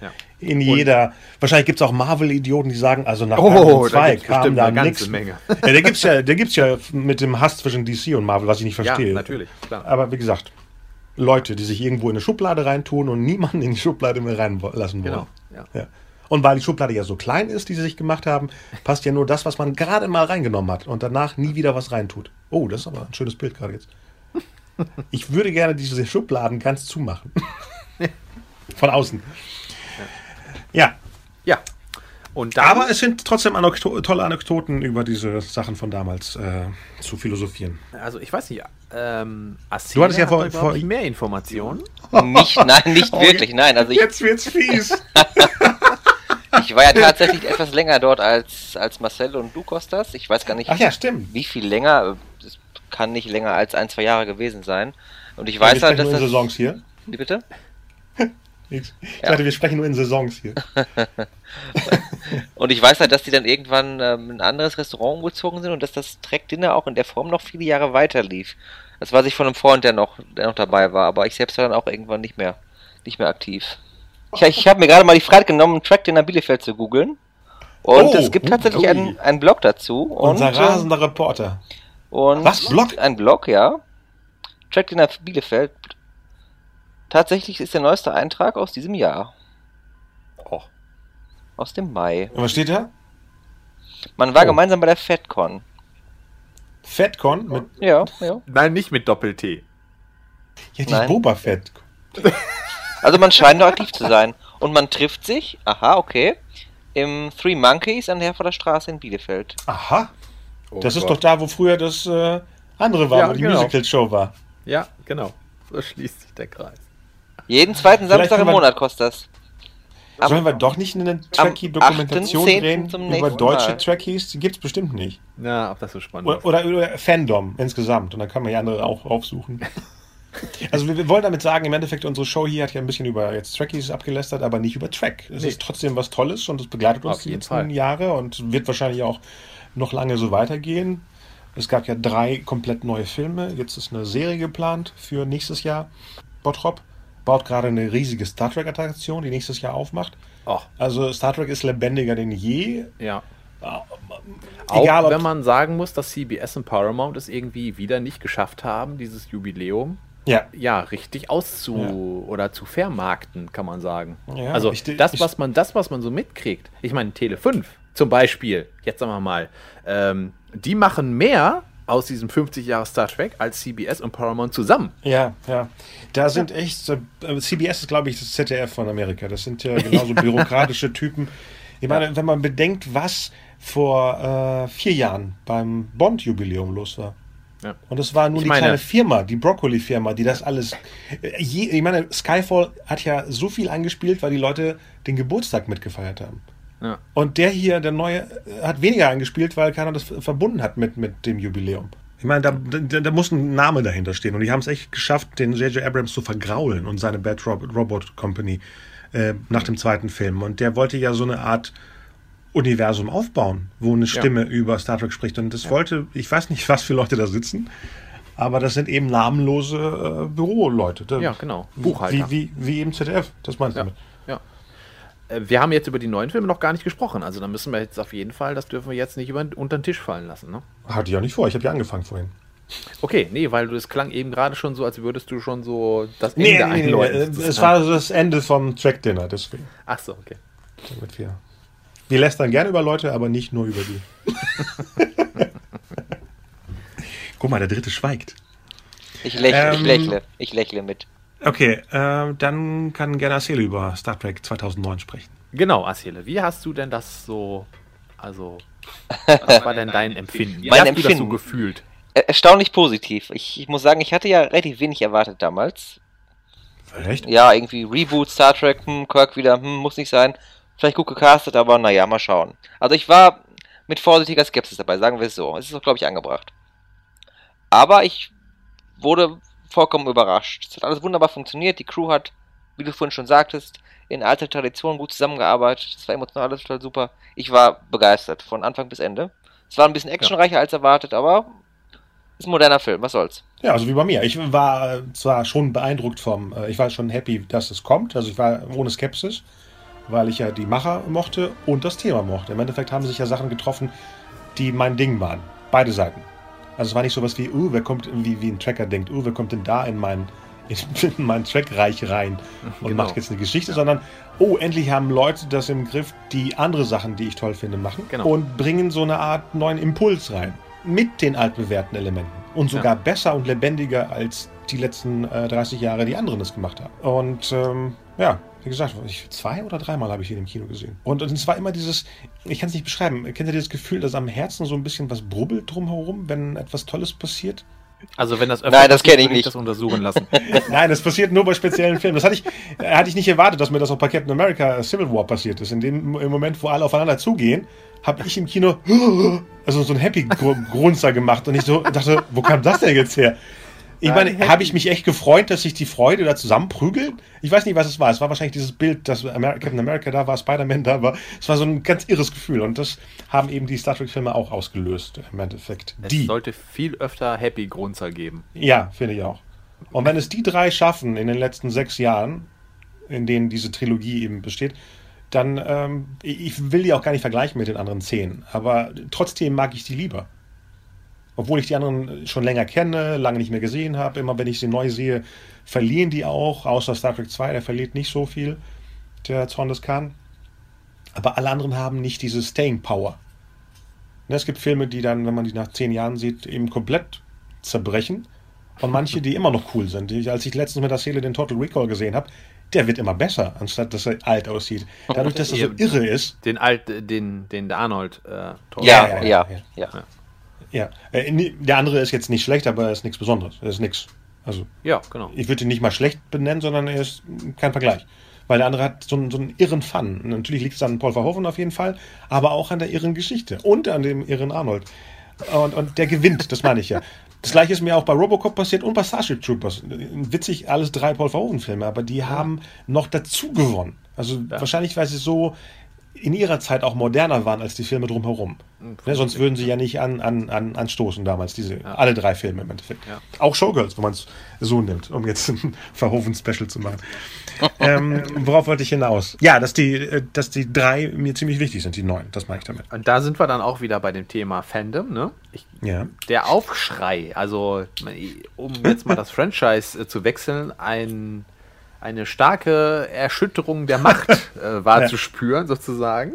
Speaker 2: Ja. [LAUGHS]
Speaker 1: In jeder. Wahrscheinlich gibt es auch Marvel-Idioten, die sagen, also nach
Speaker 2: Oh,
Speaker 1: Iron
Speaker 2: da
Speaker 1: 2
Speaker 2: gibt's
Speaker 1: kam da
Speaker 2: eine ganze
Speaker 1: nichts.
Speaker 2: Menge. [LAUGHS]
Speaker 1: Ja, der gibt's ja, der gibt's ja mit dem Hass zwischen DC und Marvel, was ich nicht
Speaker 2: Ja,
Speaker 1: verstehe.
Speaker 2: natürlich, klar.
Speaker 1: Aber wie gesagt, Leute, die sich irgendwo in eine Schublade reintun und niemanden in die Schublade mehr reinlassen wollen.
Speaker 2: Genau. Ja.
Speaker 1: Ja. Und weil die Schublade ja so klein ist, die sie sich gemacht haben, passt ja nur das, was man gerade mal reingenommen hat und danach nie wieder was reintut. Oh, das ist aber ein schönes Bild gerade jetzt. Ich würde gerne diese Schubladen ganz zumachen. [LAUGHS] Von außen. Ja.
Speaker 2: Ja. Und dann,
Speaker 1: Aber es sind trotzdem Anekdo tolle Anekdoten über diese Sachen von damals äh, zu philosophieren.
Speaker 2: also ich weiß nicht, ähm,
Speaker 1: Du hattest ja
Speaker 2: hat
Speaker 1: vor-
Speaker 2: glaub
Speaker 1: vor-
Speaker 2: mehr Informationen.
Speaker 3: Nicht, nein, nicht
Speaker 1: Oh, [LAUGHS]
Speaker 3: wirklich, nein. Also ich,
Speaker 1: Jetzt wird's fies. [LAUGHS]
Speaker 3: ich war ja tatsächlich etwas länger dort als, als Marcel und du, Kostas. Ich weiß gar nicht,
Speaker 1: Ach ja, stimmt.
Speaker 3: wie viel länger. Das kann nicht länger als ein, zwei Jahre gewesen sein. Und ich weiß halt,
Speaker 1: sprechen
Speaker 3: dass
Speaker 1: nur in
Speaker 3: das...
Speaker 1: Saisons hier.
Speaker 3: Wie bitte? [LAUGHS]
Speaker 1: Ich
Speaker 3: Ja.
Speaker 1: dachte, wir sprechen nur in Saisons hier. [LAUGHS]
Speaker 3: Und ich weiß halt, dass die dann irgendwann ähm, in ein anderes Restaurant umgezogen sind und dass das Track Dinner auch in der Form noch viele Jahre weiter lief. Das weiß ich von einem Freund, der noch, der noch dabei war, aber ich selbst war dann auch irgendwann nicht mehr, nicht mehr aktiv. Ich, ich habe mir gerade mal die Freiheit genommen, Track Dinner Bielefeld zu googeln. Und
Speaker 1: Oh,
Speaker 3: es gibt tatsächlich
Speaker 1: ui.
Speaker 3: einen, einen Blog dazu. Und,
Speaker 1: Unser
Speaker 3: äh,
Speaker 1: rasender Reporter.
Speaker 3: und
Speaker 1: Was, Blog?
Speaker 3: Ein Blog, ja. Track Dinner Bielefeld. Tatsächlich ist der neueste Eintrag aus diesem Jahr.
Speaker 2: Oh.
Speaker 3: Aus dem Mai.
Speaker 1: Und was steht da?
Speaker 3: Man war
Speaker 1: Oh.
Speaker 3: gemeinsam bei der FedCon.
Speaker 1: Fatcon mit
Speaker 3: Ja, ja.
Speaker 2: Nein, nicht mit Doppel-T.
Speaker 1: ja, die. Boba Fett. [LAUGHS]
Speaker 3: Also man scheint noch aktiv zu sein. Und man trifft sich, aha, okay, im Three Monkeys an der Herforder Straße in Bielefeld.
Speaker 1: Aha.
Speaker 2: Oh
Speaker 1: Das ist
Speaker 2: Gott.
Speaker 1: doch da, wo früher das äh, andere war,
Speaker 2: Ja,
Speaker 1: wo die
Speaker 2: genau.
Speaker 1: Musical-Show war.
Speaker 2: Ja, genau. So schließt sich der Kreis.
Speaker 3: Jeden zweiten
Speaker 1: Vielleicht
Speaker 3: Samstag im Monat kostet das. Am-
Speaker 1: Sollen wir doch nicht eine Trekkie-Dokumentation
Speaker 3: 8.10.
Speaker 1: drehen über deutsche
Speaker 3: Mal.
Speaker 1: Trekkies? Die gibt's bestimmt nicht.
Speaker 2: Na, ob das so spannend
Speaker 1: Oder,
Speaker 2: ist.
Speaker 1: oder über Fandom insgesamt. Und dann kann man ja andere auch aufsuchen. [LAUGHS] Also wir, wir wollen damit sagen, im Endeffekt, unsere Show hier hat ja ein bisschen über jetzt Trekkies abgelästert, aber nicht über Track. Es
Speaker 2: Nee.
Speaker 1: ist trotzdem was Tolles und es begleitet uns die letzten
Speaker 2: Fall.
Speaker 1: Jahre und wird wahrscheinlich auch noch lange so weitergehen. Es gab ja drei komplett neue Filme. Jetzt ist eine Serie geplant für nächstes Jahr. Bottrop baut gerade eine riesige Star Trek-Attraktion, die nächstes Jahr aufmacht.
Speaker 2: Oh,
Speaker 1: Also Star Trek ist lebendiger denn je.
Speaker 2: ja.
Speaker 1: Egal,
Speaker 2: Auch
Speaker 1: ob-
Speaker 2: wenn man sagen muss, dass CBS und Paramount es irgendwie wieder nicht geschafft haben, dieses Jubiläum
Speaker 1: Ja,
Speaker 2: ja richtig auszu
Speaker 1: Ja.
Speaker 2: oder zu vermarkten, kann man sagen.
Speaker 1: Ja,
Speaker 2: also
Speaker 1: ich-
Speaker 2: das, was man, das, was man so mitkriegt. Ich meine, Tele 5 zum Beispiel, jetzt sagen wir mal, ähm, die machen mehr aus diesem 50 Jahre Star Trek als CBS und Paramount zusammen.
Speaker 1: Ja, ja. Da sind echt, äh, CBS ist, glaube ich, das ZDF von Amerika. Das sind ja [LAUGHS] genauso bürokratische Typen. Ich meine, wenn man bedenkt, was vor äh, vier Jahren beim Bond-Jubiläum los war.
Speaker 2: Ja.
Speaker 1: Und es war nur
Speaker 2: Ich
Speaker 1: die
Speaker 2: meine-
Speaker 1: kleine Firma, die Broccoli-Firma, die das alles. äh, Je, ich meine, Skyfall hat ja so viel angespielt, weil die Leute den Geburtstag mitgefeiert haben.
Speaker 2: Ja.
Speaker 1: Und der hier, der neue, äh, hat weniger angespielt, weil keiner das verbunden hat mit, mit dem Jubiläum. Ich meine, da, da, da muss ein Name dahinter stehen. Und die haben es echt geschafft, den J.J. Abrams zu vergraulen und seine Bad Rob Robot Company äh, nach dem zweiten Film. Und der wollte ja so eine Art Universum aufbauen, wo eine Stimme über Star Trek spricht. Und das wollte, ich weiß nicht, [LAUGHS] was für Leute da sitzen, aber das sind eben namenlose äh, Büroleute. Da-
Speaker 2: Ja, genau. Buchhalter.
Speaker 1: Wie, wie, wie im ZDF, das meinst du
Speaker 2: Ja.
Speaker 1: damit?
Speaker 2: ja. Äh, Wir haben jetzt über die neuen Filme noch gar nicht gesprochen. Also da müssen wir jetzt auf jeden Fall, das dürfen wir jetzt nicht über, unter den Tisch fallen lassen. Ne?
Speaker 1: Hatte ich auch nicht vor, ich habe ja angefangen vorhin.
Speaker 2: Okay, nee, weil du es klang eben gerade schon so, als würdest du schon so das
Speaker 1: Nee,
Speaker 2: Ende
Speaker 1: nee, nee, nee, es war das Ende vom Track Dinner, deswegen.
Speaker 2: Ach so, okay.
Speaker 1: Damit wir, wir lästern gerne über Leute, aber nicht nur über die. [LAUGHS] Guck mal, der dritte schweigt.
Speaker 3: Ich lächle, ich
Speaker 1: Ähm,
Speaker 3: lächle, ich lächle mit.
Speaker 1: Okay, äh, dann kann gerne Asele über Star Trek 2009 sprechen.
Speaker 2: Genau, Asiele, wie hast du denn das so, also, [LAUGHS] was war denn dein Empfinden? Wie
Speaker 3: Mein
Speaker 2: hast du das so
Speaker 3: Empfinden?
Speaker 2: gefühlt?
Speaker 3: Er- Erstaunlich positiv. Ich, ich muss sagen, ich hatte ja relativ wenig erwartet damals.
Speaker 1: Echt?
Speaker 3: Ja, irgendwie Reboot, Star Trek, hm, Kirk wieder, hm, muss nicht sein. Vielleicht gut gecastet, aber naja, mal schauen. Also ich war mit vorsichtiger Skepsis dabei, sagen wir es so. Es ist auch, glaube ich, angebracht. Aber ich wurde vollkommen überrascht. Es hat alles wunderbar funktioniert. Die Crew hat, wie du vorhin schon sagtest, in alter Tradition gut zusammengearbeitet. Es war emotional alles total super. Ich war begeistert, von Anfang bis Ende. Es war ein bisschen actionreicher als erwartet, aber ist ein moderner Film, was soll's.
Speaker 1: Ja, also wie bei mir. Ich war zwar schon beeindruckt vom, äh, ich war schon happy, dass es kommt. Also ich war ohne Skepsis, weil ich ja die Macher mochte und das Thema mochte. Im Endeffekt haben sich ja Sachen getroffen, die mein Ding waren. Beide Seiten. Also es war nicht sowas wie, uh, wer kommt, wie, wie ein Tracker denkt, uh, wer kommt denn da in mein, [LAUGHS] in mein Trackreich rein und
Speaker 2: Genau.
Speaker 1: mache jetzt eine Geschichte, sondern oh, endlich haben Leute das im Griff, die andere Sachen, die ich toll finde, machen
Speaker 2: Genau.
Speaker 1: und bringen so eine Art neuen Impuls rein mit den altbewährten Elementen und sogar besser und lebendiger als die letzten äh, 30 Jahre die anderen es gemacht haben. Und ähm, ja, wie gesagt, ich, zwei oder dreimal habe ich ihn im Kino gesehen. Und, und es war immer dieses, ich kann es nicht beschreiben, kennt ihr dieses Gefühl, dass am Herzen so ein bisschen was brubbelt drumherum, wenn etwas Tolles passiert?
Speaker 2: Also wenn das
Speaker 3: Nein, das kenn ich nicht.
Speaker 2: das untersuchen lassen. [LAUGHS]
Speaker 1: Nein, das passiert nur bei speziellen Filmen. Das hatte ich, äh, hatte ich nicht erwartet, dass mir das auch bei Captain America Civil War passiert ist. In dem im Moment, wo alle aufeinander zugehen, habe ich im Kino [GASPS] also so ein Happy Grunzer gemacht und ich so dachte, wo kam das denn jetzt her? Ich meine, habe ich mich echt gefreut, dass sich die Freude da zusammenprügeln? Ich weiß nicht, was es war. Es war wahrscheinlich dieses Bild, dass Captain America da war, Spider-Man da war. Es war so ein ganz irres Gefühl und das haben eben die Star Trek-Filme auch ausgelöst im Endeffekt.
Speaker 2: Es
Speaker 1: Die.
Speaker 2: sollte viel öfter Happy Grunzer geben.
Speaker 1: Ja, finde ich auch. Und wenn es die drei schaffen in den letzten sechs Jahren, in denen diese Trilogie eben besteht, dann, ähm, ich will die auch gar nicht vergleichen mit den anderen zehn, aber trotzdem mag ich die lieber. Obwohl ich die anderen schon länger kenne, lange nicht mehr gesehen habe, immer wenn ich sie neu sehe, verlieren die auch, außer Star Trek 2, der verliert nicht so viel, der Zorn des Khan. Aber alle anderen haben nicht diese Staying Power. Ne, Es gibt Filme, die dann, wenn man die nach zehn Jahren sieht, eben komplett zerbrechen. Und manche, die immer noch cool sind. Als ich letztens mit der Seele den Total Recall gesehen habe, der wird immer besser, anstatt dass er alt aussieht. Dadurch, dass er so irre ist.
Speaker 2: Den alt, den, den der Arnold äh,
Speaker 3: Ja,
Speaker 1: ja,
Speaker 3: ja,
Speaker 1: ja,
Speaker 3: ja.
Speaker 1: ja. Ja, äh, der andere ist jetzt nicht schlecht, aber er ist nichts Besonderes. Er ist nichts. Also,
Speaker 2: ja, genau.
Speaker 1: ich würde ihn nicht mal schlecht benennen, sondern er ist kein Vergleich. Weil der andere hat so einen, so einen irren Fun. Natürlich liegt es an Paul Verhoeven auf jeden Fall, aber auch an der irren Geschichte und an dem irren Arnold. Und, und der gewinnt, das meine ich ja. Das gleiche ist mir auch bei Robocop passiert und bei Starship Troopers. Witzig, alles drei Paul Verhoeven-Filme, aber die haben noch dazu gewonnen. Also wahrscheinlich, weil sie so in ihrer Zeit auch moderner waren als die Filme drumherum. Ne, sonst würden sie ja nicht an, an, an, anstoßen damals, diese alle drei Filme im Endeffekt.
Speaker 2: Ja.
Speaker 1: Auch Showgirls, wenn man es so nimmt, um jetzt ein [LAUGHS] Verhoeven-Special zu machen. ähm, worauf wollte ich hinaus? Ja, dass die, äh, dass die drei mir ziemlich wichtig sind, die neun, das meine ich damit.
Speaker 2: Und da sind wir dann auch wieder bei dem Thema Fandom, ne? Ich,
Speaker 1: Ja.
Speaker 2: der Aufschrei, also um jetzt mal das Franchise äh, zu wechseln, ein, eine starke Erschütterung der Macht [LAUGHS] äh, war
Speaker 1: Ja.
Speaker 2: zu spüren, sozusagen.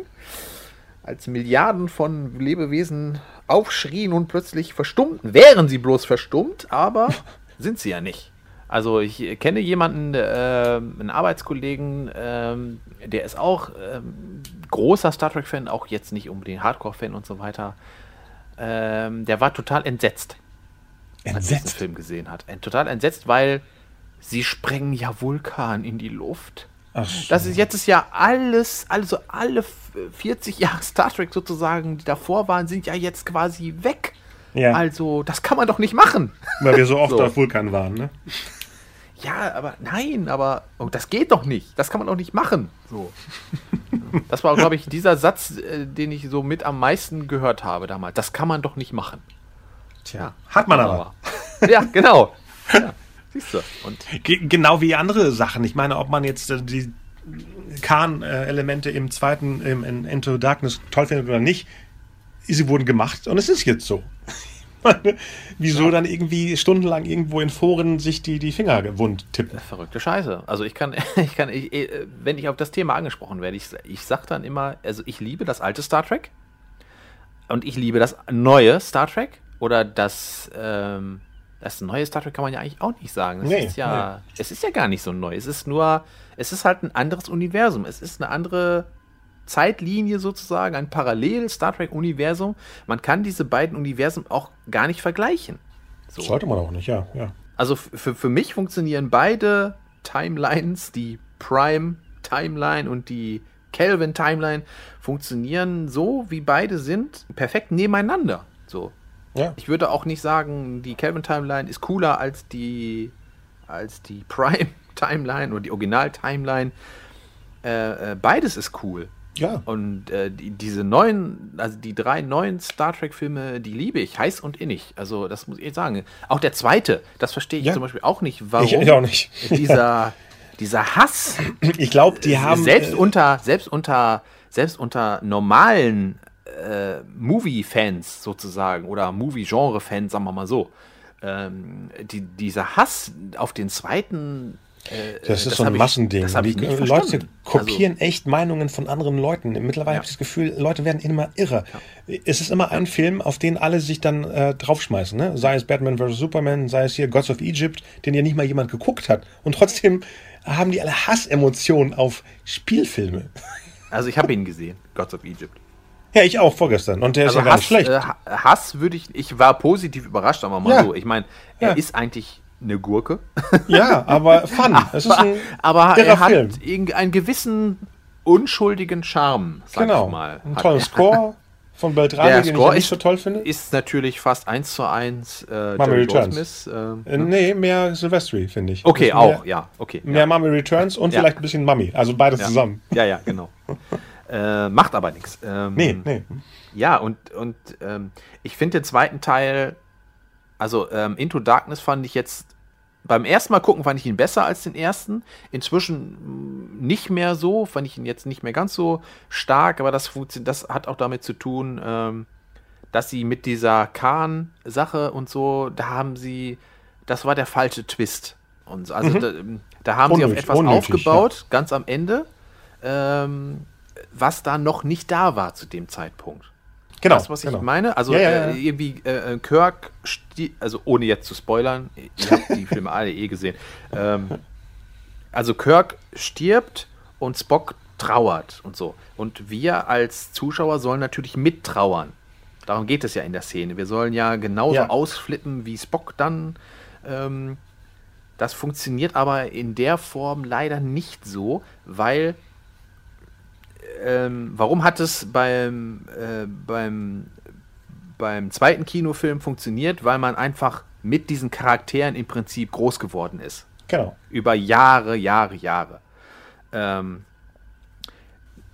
Speaker 2: Als Milliarden von Lebewesen aufschrien und plötzlich verstummten. Wären sie bloß verstummt, aber [LAUGHS] sind sie ja nicht. Also ich kenne jemanden, äh, einen Arbeitskollegen, ähm, der ist auch ähm, großer Star Trek-Fan, auch jetzt nicht unbedingt Hardcore-Fan und so weiter. Ähm, der war total entsetzt, als er
Speaker 1: Entsetzt.
Speaker 2: Film gesehen hat. Äh, Total entsetzt, weil sie sprengen ja Vulkan in die Luft.
Speaker 1: Ach so.
Speaker 2: Das ist jetzt ist ja alles, also alle f- 40 Jahre Star Trek sozusagen, die davor waren, sind ja jetzt quasi weg.
Speaker 1: Ja.
Speaker 2: Also, das kann man doch nicht machen.
Speaker 1: Weil wir so oft [LAUGHS]
Speaker 2: So.
Speaker 1: auf Vulkan waren, ne?
Speaker 2: Ja, aber nein, aber oh, das geht doch nicht. Das kann man doch nicht machen. So. [LAUGHS] Das war, glaube ich, dieser Satz, äh, den ich so mit am meisten gehört habe damals. Das kann man doch nicht machen.
Speaker 1: Tja. Hat man aber.
Speaker 2: Ja, genau. [LAUGHS] Ja, siehst du. Und
Speaker 1: Ge- Genau wie andere Sachen. Ich meine, ob man jetzt äh, die Khan-Elemente im zweiten, im, in Into Darkness toll findet oder nicht, sie wurden gemacht und es ist jetzt so. [LAUGHS] Wieso dann irgendwie stundenlang irgendwo in Foren sich die, die Finger wund tippen?
Speaker 2: verrückte Scheiße. Also ich kann, [LAUGHS] ich kann, ich, äh, wenn ich auf das Thema angesprochen werde, ich, ich sag dann immer, also ich liebe das alte Star Trek und ich liebe das neue Star Trek oder das, ähm, das neue Star Trek kann man ja eigentlich auch nicht sagen. Es
Speaker 1: Nee,
Speaker 2: ist ja, es ist ja gar nicht so neu. Es ist nur, es ist halt ein anderes Universum. Es ist eine andere Zeitlinie sozusagen, ein Parallel Star Trek Universum. Man kann diese beiden Universen auch gar nicht vergleichen. So.
Speaker 1: Sollte man auch nicht, ja. ja.
Speaker 2: Also für, für mich funktionieren beide Timelines, die Prime Timeline und die Kelvin Timeline, funktionieren so, wie beide sind, perfekt nebeneinander. So.
Speaker 1: Ja.
Speaker 2: Ich würde auch nicht sagen, die Kelvin Timeline ist cooler als die, als die [LAUGHS] Prime Timeline oder die Original Timeline. Äh, äh, beides ist cool.
Speaker 1: Ja.
Speaker 2: Und äh, die, diese neuen, also die drei neuen Star Trek-Filme, die liebe ich heiß und innig. Also, das muss ich sagen. Auch der zweite, das verstehe ich
Speaker 1: Ja.
Speaker 2: zum Beispiel auch nicht, warum
Speaker 1: Ich, ich auch nicht. [LAUGHS]
Speaker 2: dieser, dieser Hass
Speaker 1: Ich glaube, die haben.
Speaker 2: selbst
Speaker 1: äh,
Speaker 2: unter, selbst unter, selbst unter normalen äh, Movie-Fans sozusagen oder Movie-Genre-Fans, sagen wir mal so, ähm, die, dieser Hass auf den zweiten äh,
Speaker 1: das ist so ein Massending.
Speaker 2: das
Speaker 1: die
Speaker 2: ich nicht
Speaker 1: Leute
Speaker 2: verstanden.
Speaker 1: kopieren echt Meinungen von anderen Leuten. Mittlerweile
Speaker 2: Ja.
Speaker 1: habe ich das Gefühl, Leute werden immer irrer. Es ist immer ein Film, auf den alle sich dann äh, draufschmeißen. Ne? Sei es Batman vs. Superman, sei es hier Gods of Egypt, den ja nicht mal jemand geguckt hat. Und trotzdem haben die alle Hassemotionen auf Spielfilme.
Speaker 2: Also ich habe ihn gesehen, Gods of Egypt.
Speaker 1: Ja, ich auch vorgestern. Und der ist
Speaker 2: Also
Speaker 1: ja gar
Speaker 2: Hass,
Speaker 1: nicht schlecht.
Speaker 2: äh, Ha- Hass würde ich, ich war positiv überrascht, aber mal
Speaker 1: Ja.
Speaker 2: so. Ich meine, er
Speaker 1: Ja.
Speaker 2: ist eigentlich eine Gurke. [LAUGHS]
Speaker 1: ja, aber fun. Es ist ein
Speaker 2: aber
Speaker 1: irrer
Speaker 2: er hat
Speaker 1: Film.
Speaker 2: irgendeinen gewissen unschuldigen Charme, sag
Speaker 1: Genau.
Speaker 2: ich mal.
Speaker 1: Ein
Speaker 2: er.
Speaker 1: Score von Beltrami,
Speaker 2: Der
Speaker 1: den ich
Speaker 2: Score
Speaker 1: ja nicht
Speaker 2: ist-
Speaker 1: so toll finde.
Speaker 2: Ist natürlich fast eins zu eins äh,
Speaker 1: Mummy Returns.
Speaker 2: Goldsmith. ähm,
Speaker 1: Äh, nee, mehr Silvestri, finde ich.
Speaker 2: okay,
Speaker 1: Ist
Speaker 2: auch,
Speaker 1: Mehr,
Speaker 2: ja, okay.
Speaker 1: mehr
Speaker 2: ja.
Speaker 1: Mummy Returns und
Speaker 2: Ja.
Speaker 1: vielleicht ein bisschen Mummy. Also beides
Speaker 2: ja.
Speaker 1: zusammen.
Speaker 2: Ja, ja, genau. [LAUGHS] äh, macht aber nichts. Ähm,
Speaker 1: Nee, nee.
Speaker 2: Ja, und, und ähm, ich finde den zweiten Teil, also ähm, Into Darkness fand ich jetzt, beim ersten Mal gucken fand ich ihn besser als den ersten. Inzwischen mh, nicht mehr so, fand ich ihn jetzt nicht mehr ganz so stark, aber das, das hat auch damit zu tun, ähm, dass sie mit dieser Khan-Sache und so, da haben sie, das war der falsche Twist. Und so. also da, da haben sie auf
Speaker 1: Unnötig,
Speaker 2: etwas
Speaker 1: unnötig,
Speaker 2: aufgebaut, ganz am Ende, ähm, was da noch nicht da war zu dem Zeitpunkt.
Speaker 1: Genau.
Speaker 2: Du, was
Speaker 1: genau.
Speaker 2: ich meine? Also
Speaker 1: Ja, ja, ja.
Speaker 2: Äh, irgendwie äh, äh, Kirk, also ohne jetzt zu spoilern, ihr habt die [LAUGHS] Filme alle eh gesehen. Ähm, also Kirk stirbt und Spock trauert und so. Und wir als Zuschauer sollen natürlich mittrauern. Darum geht es ja in der Szene. Wir sollen ja genauso ausflippen wie Spock dann. Ähm, das funktioniert aber in der Form leider nicht so, weil ähm, warum hat es beim, äh, beim, beim zweiten Kinofilm funktioniert? Weil man einfach mit diesen Charakteren im Prinzip groß geworden ist.
Speaker 1: Genau.
Speaker 2: Über Jahre, Jahre, Jahre. Ähm,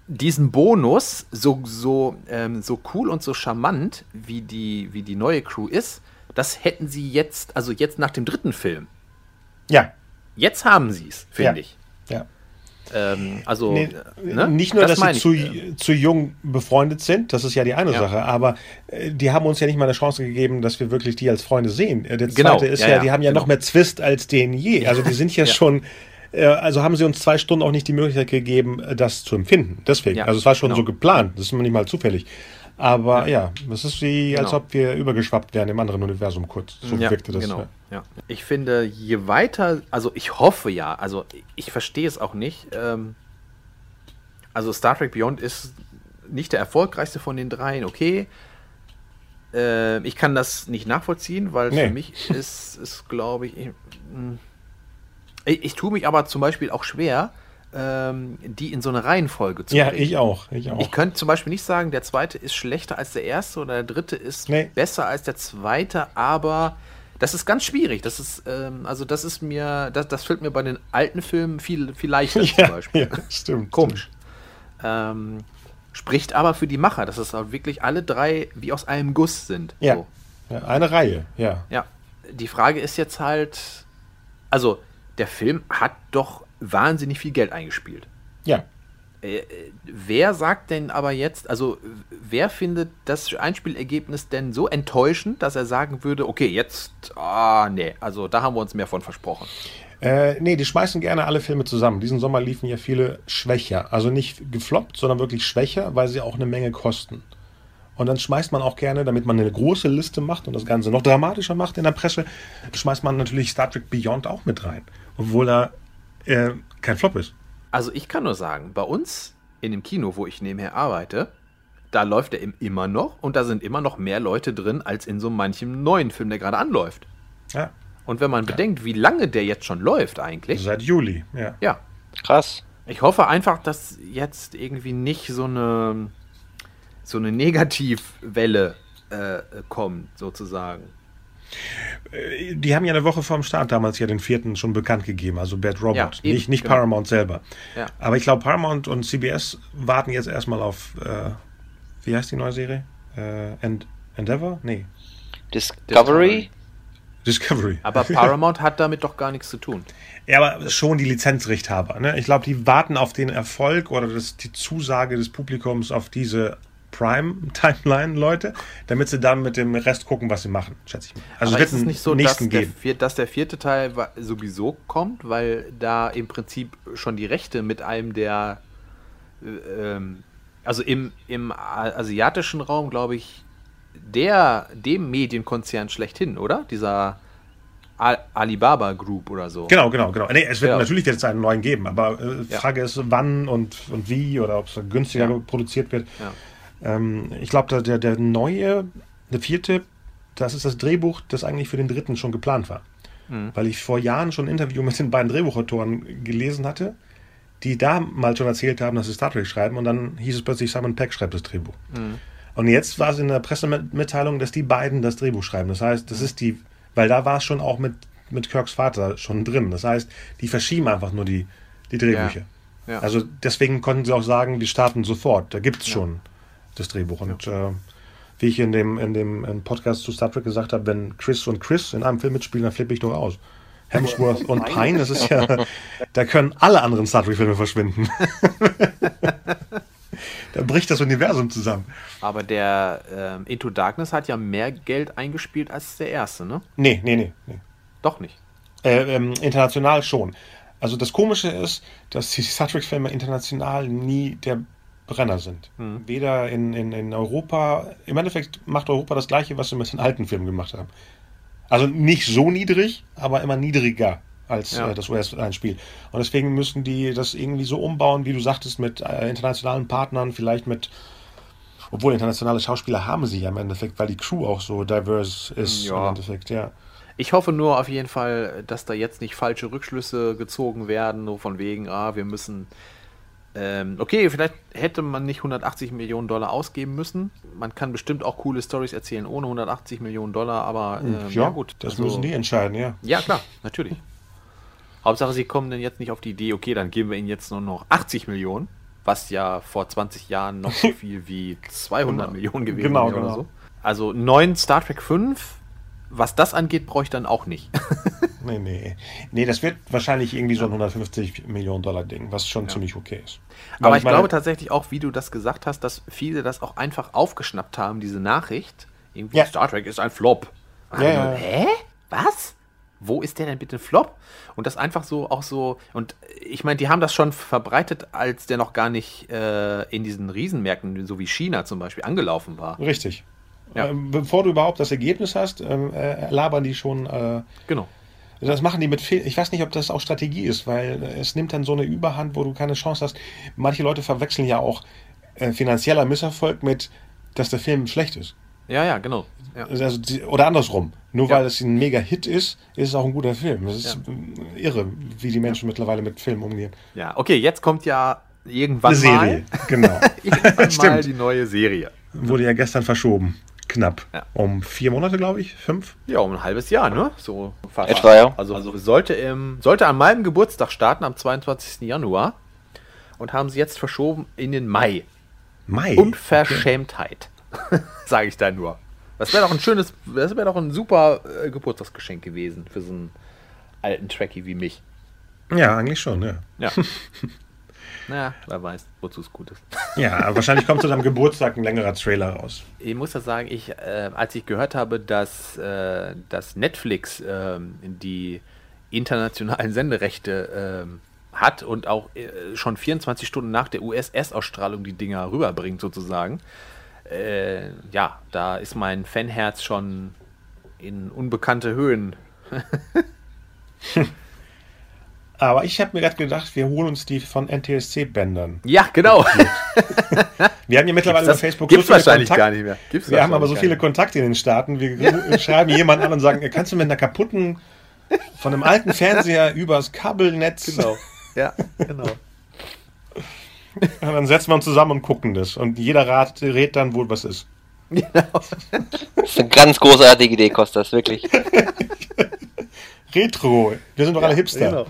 Speaker 2: diesen Bonus, so, so, ähm, so cool und so charmant, wie die, wie die neue Crew ist, das hätten sie jetzt, also jetzt nach dem dritten Film.
Speaker 1: Ja.
Speaker 2: Jetzt haben sie es, finde
Speaker 1: Ja.
Speaker 2: ich.
Speaker 1: ja.
Speaker 2: Ähm, also,
Speaker 1: Nee,
Speaker 2: ne?
Speaker 1: Nicht nur,
Speaker 2: Das
Speaker 1: dass sie zu, zu jung befreundet sind, das ist ja die eine
Speaker 2: Ja.
Speaker 1: Sache, aber äh, die haben uns ja nicht mal eine Chance gegeben, dass wir wirklich die als Freunde sehen. Äh, Der
Speaker 2: Genau,
Speaker 1: zweite ist
Speaker 2: ja,
Speaker 1: ja,
Speaker 2: ja,
Speaker 1: die haben ja
Speaker 2: genau.
Speaker 1: noch mehr Zwist als den je. Also die sind ja, schon, äh, also haben sie uns zwei Stunden auch nicht die Möglichkeit gegeben, äh, das zu empfinden. Deswegen,
Speaker 2: Ja,
Speaker 1: also es war schon
Speaker 2: genau.
Speaker 1: so geplant, das ist nicht mal zufällig. Aber ja, das ist wie, als
Speaker 2: Genau.
Speaker 1: ob wir übergeschwappt wären im anderen Universum kurz. So
Speaker 2: ja,
Speaker 1: wirkte das.
Speaker 2: Genau.
Speaker 1: ja.
Speaker 2: Ja. Ich finde, je weiter, also ich hoffe ja, also ich verstehe es auch nicht. Ähm, also Star Trek Beyond ist nicht der erfolgreichste von den dreien, okay. Äh, ich kann das nicht nachvollziehen, weil
Speaker 1: Nee.
Speaker 2: für mich ist, ist glaube ich, ich, ich, ich tue mich aber zum Beispiel auch schwer, ähm, die in so eine Reihenfolge zu
Speaker 1: Ja,
Speaker 2: bringen.
Speaker 1: ich auch. Ich auch.
Speaker 2: Ich könnte zum Beispiel nicht sagen, der zweite ist schlechter als der erste oder der dritte ist
Speaker 1: Nee.
Speaker 2: besser als der zweite, aber das ist ganz schwierig. Das ist, ähm, also das ist mir, das, das fällt mir bei den alten Filmen viel, viel leichter [LAUGHS]
Speaker 1: ja,
Speaker 2: zum Beispiel.
Speaker 1: ja, stimmt.
Speaker 2: Komisch. Ähm, spricht aber für die Macher, dass es auch wirklich alle drei wie aus einem Guss sind.
Speaker 1: Ja.
Speaker 2: So.
Speaker 1: Ja, eine Reihe, ja.
Speaker 2: Ja, die Frage ist jetzt halt, also der Film hat doch wahnsinnig viel Geld eingespielt.
Speaker 1: Ja.
Speaker 2: Äh, äh, wer sagt denn aber jetzt, also wer findet das Einspielergebnis denn so enttäuschend, dass er sagen würde, okay, jetzt, ah, nee, also da haben wir uns mehr von versprochen.
Speaker 1: Äh, nee, die schmeißen gerne alle Filme zusammen. Diesen Sommer liefen ja viele schwächer. Also nicht gefloppt, sondern wirklich schwächer, weil sie auch eine Menge kosten. Und dann schmeißt man auch gerne, damit man eine große Liste macht und das Ganze noch dramatischer macht in der Presse, schmeißt man natürlich Star Trek Beyond auch mit rein. Obwohl er äh, kein Flop ist.
Speaker 2: Also ich kann nur sagen, bei uns in dem Kino, wo ich nebenher arbeite, da läuft er im- immer noch und da sind immer noch mehr Leute drin als in so manchem neuen Film, der gerade anläuft.
Speaker 1: Ja,
Speaker 2: Und wenn man bedenkt, wie lange der jetzt schon läuft eigentlich,
Speaker 1: seit Juli. Ja.
Speaker 2: ja,
Speaker 3: Krass.
Speaker 2: Ich hoffe einfach, dass jetzt irgendwie nicht so eine, so eine Negativwelle äh, kommt, sozusagen.
Speaker 1: Die haben ja eine Woche vorm Start damals ja den vierten schon bekannt gegeben, also Bad Robot.
Speaker 2: Ja, eben,
Speaker 1: nicht nicht
Speaker 2: genau.
Speaker 1: Paramount selber.
Speaker 2: Ja.
Speaker 1: Aber ich glaube, Paramount und CBS warten jetzt erstmal auf, äh, wie heißt die neue Serie? Äh, End Endeavor? Nee.
Speaker 3: Discovery?
Speaker 1: Discovery.
Speaker 2: Aber [LAUGHS] Paramount hat damit doch gar nichts zu tun.
Speaker 1: Ja, aber schon die Lizenzrechthaber. Ne? Ich glaube, die warten auf den Erfolg oder das, die Zusage des Publikums auf diese Prime-Timeline-Leute, damit sie dann mit dem Rest gucken, was sie machen, schätze ich mal.
Speaker 2: Also Aber es wird ist es nicht so, dass der, dass der, vierte Teil sowieso kommt, weil da im Prinzip schon die Rechte mit einem der, äh, ähm, also im, im asiatischen Raum, glaube ich, der, dem Medienkonzern schlechthin, oder? Dieser Alibaba Group oder so.
Speaker 1: Genau, genau, genau. Nee, es wird ja. natürlich jetzt einen neuen geben, aber äh, ja. Frage ist, wann und, und wie oder ob es günstiger ja. produziert wird. Ähm, ich glaube, der, der neue, der vierte, das ist das Drehbuch, das eigentlich für den dritten schon geplant war. Mhm. Weil ich vor Jahren schon ein Interview mit den beiden Drehbuchautoren gelesen hatte, die da mal schon erzählt haben, dass sie Star Trek schreiben und dann hieß es plötzlich, Simon Peck schreibt das Drehbuch. Mhm. Und jetzt war es in der Pressemitteilung, dass die beiden das Drehbuch schreiben. Das heißt, das mhm. ist die weil da war es schon auch mit, mit Kirks Vater schon drin. Das heißt, die verschieben einfach nur die, die Drehbücher. Ja. Ja. Also deswegen konnten sie auch sagen, die starten sofort. Da gibt es ja. schon das Drehbuch. Und äh, wie ich in dem, in dem Podcast zu Star Trek gesagt habe, wenn Chris und Chris in einem Film mitspielen, dann flippe ich doch aus. Hemsworth und Pine, das ist ja, [LAUGHS] da können alle anderen Star Trek-Filme verschwinden. [LAUGHS] da bricht das Universum zusammen.
Speaker 2: Aber der ähm, Into Darkness hat ja mehr Geld eingespielt als der erste, ne?
Speaker 1: Nee, nee, nee. nee.
Speaker 2: Doch nicht.
Speaker 1: Äh, ähm, international schon. Also das Komische ist, dass die Star Trek-Filme international nie der Brenner sind. Hm. Weder in, in, in Europa, im Endeffekt macht Europa das gleiche, was sie mit den alten Filmen gemacht haben. Also nicht so niedrig, aber immer niedriger als ja. äh, das US-Einspiel. Und deswegen müssen die das irgendwie so umbauen, wie du sagtest, mit äh, internationalen Partnern, vielleicht mit, obwohl internationale Schauspieler haben sie ja im Endeffekt, weil die Crew auch so diverse ist ja. im Endeffekt, ja.
Speaker 2: Ich hoffe nur auf jeden Fall, dass da jetzt nicht falsche Rückschlüsse gezogen werden, nur von wegen, ah, wir müssen ähm, okay, vielleicht hätte man nicht 180 Millionen Dollar ausgeben müssen. Man kann bestimmt auch coole Stories erzählen ohne 180 Millionen Dollar, aber
Speaker 1: äh, ja, ja, gut. Das also, müssen die entscheiden, ja.
Speaker 2: Ja, klar, natürlich. Hauptsache, sie kommen dann jetzt nicht auf die Idee, okay, dann geben wir ihnen jetzt nur noch 80 Millionen, was ja vor 20 Jahren noch so [LAUGHS] viel wie 200 genau. Millionen gewesen
Speaker 1: genau, wäre
Speaker 2: genau.
Speaker 1: oder so.
Speaker 2: Also neuen Star Trek 5, was das angeht, brauche ich dann auch nicht. [LAUGHS]
Speaker 1: nee, nee. Nee, das wird wahrscheinlich irgendwie so ein 150 Millionen Dollar Ding, was schon ja. ziemlich okay ist.
Speaker 2: Aber, Aber ich, ich meine, glaube tatsächlich auch, wie du das gesagt hast, dass viele das auch einfach aufgeschnappt haben, diese Nachricht. Irgendwie ja. Star Trek ist ein Flop.
Speaker 1: Ja, ja.
Speaker 2: Hä? Was? wo ist der denn bitte Flop? Und das einfach so auch so, und ich meine, die haben das schon verbreitet, als der noch gar nicht äh, in diesen Riesenmärkten, so wie China zum Beispiel, angelaufen war.
Speaker 1: Richtig. Ja. Ähm, bevor du überhaupt das Ergebnis hast, ähm, äh, labern die schon. Äh,
Speaker 2: genau.
Speaker 1: Das machen die mit viel. Ich weiß nicht, ob das auch Strategie ist, weil es nimmt dann so eine Überhand, wo du keine Chance hast. Manche Leute verwechseln ja auch äh, finanzieller Misserfolg mit, dass der Film schlecht ist.
Speaker 2: Ja, ja, genau. Ja.
Speaker 1: Also, oder andersrum. Nur ja. weil es ein Mega-Hit ist, ist es auch ein guter Film. Das ist irre, wie die Menschen mittlerweile mit Filmen umgehen.
Speaker 2: Ja, okay, jetzt kommt ja irgendwann
Speaker 1: Eine Serie,
Speaker 2: mal,
Speaker 1: genau. [LAUGHS]
Speaker 2: irgendwann [LAUGHS] mal die neue Serie.
Speaker 1: Wurde ja gestern verschoben. Knapp. Um vier Monate, glaube ich. Fünf?
Speaker 2: Ja, um ein halbes Jahr, ne? So
Speaker 3: Etwa, ja.
Speaker 2: Also, also sollte, im, sollte an meinem Geburtstag starten, am 22. Januar. Und haben sie jetzt verschoben in den Mai.
Speaker 1: Mai?
Speaker 2: Unverschämtheit. [LAUGHS] Okay. Sage ich da nur. Das wäre doch ein schönes, das wäre doch ein super äh, Geburtstagsgeschenk gewesen für so einen alten Trekkie wie mich.
Speaker 1: Ja, eigentlich schon, ja.
Speaker 2: Ja. [LAUGHS] naja, wer weiß, wozu es gut ist. [LAUGHS]
Speaker 1: ja, wahrscheinlich kommt zu deinem Geburtstag ein längerer Trailer raus.
Speaker 2: Ich muss ja sagen, ich, äh, als ich gehört habe, dass, äh, dass Netflix äh, die internationalen Senderechte ähm, hat und auch äh, schon 24 Stunden nach der US-Erstausstrahlung die Dinger rüberbringt, sozusagen, äh, ja, da ist mein Fanherz schon in unbekannte Höhen. [LAUGHS]
Speaker 1: Aber ich habe mir gerade gedacht, wir holen uns die von NTSC-Bändern.
Speaker 2: Ja, genau. [LAUGHS]
Speaker 1: wir haben ja mittlerweile
Speaker 2: auf Facebook Gibt's so wahrscheinlich Kontakt. gar nicht mehr.
Speaker 1: Gibt's wir haben aber so viele Kontakte in den Staaten. Wir ja. [LAUGHS] schreiben jemanden an und sagen, kannst du mit einer kaputten, von einem alten Fernseher übers Kabelnetz.
Speaker 2: Genau. Ja, genau.
Speaker 1: Und [LAUGHS] dann setzen wir uns zusammen und gucken das. Und jeder Rat rät dann wohl, was ist. Genau.
Speaker 3: Das ist eine ganz großartige Idee, Kostas, wirklich.
Speaker 1: Retro. Wir sind doch ja, alle Hipster. Genau.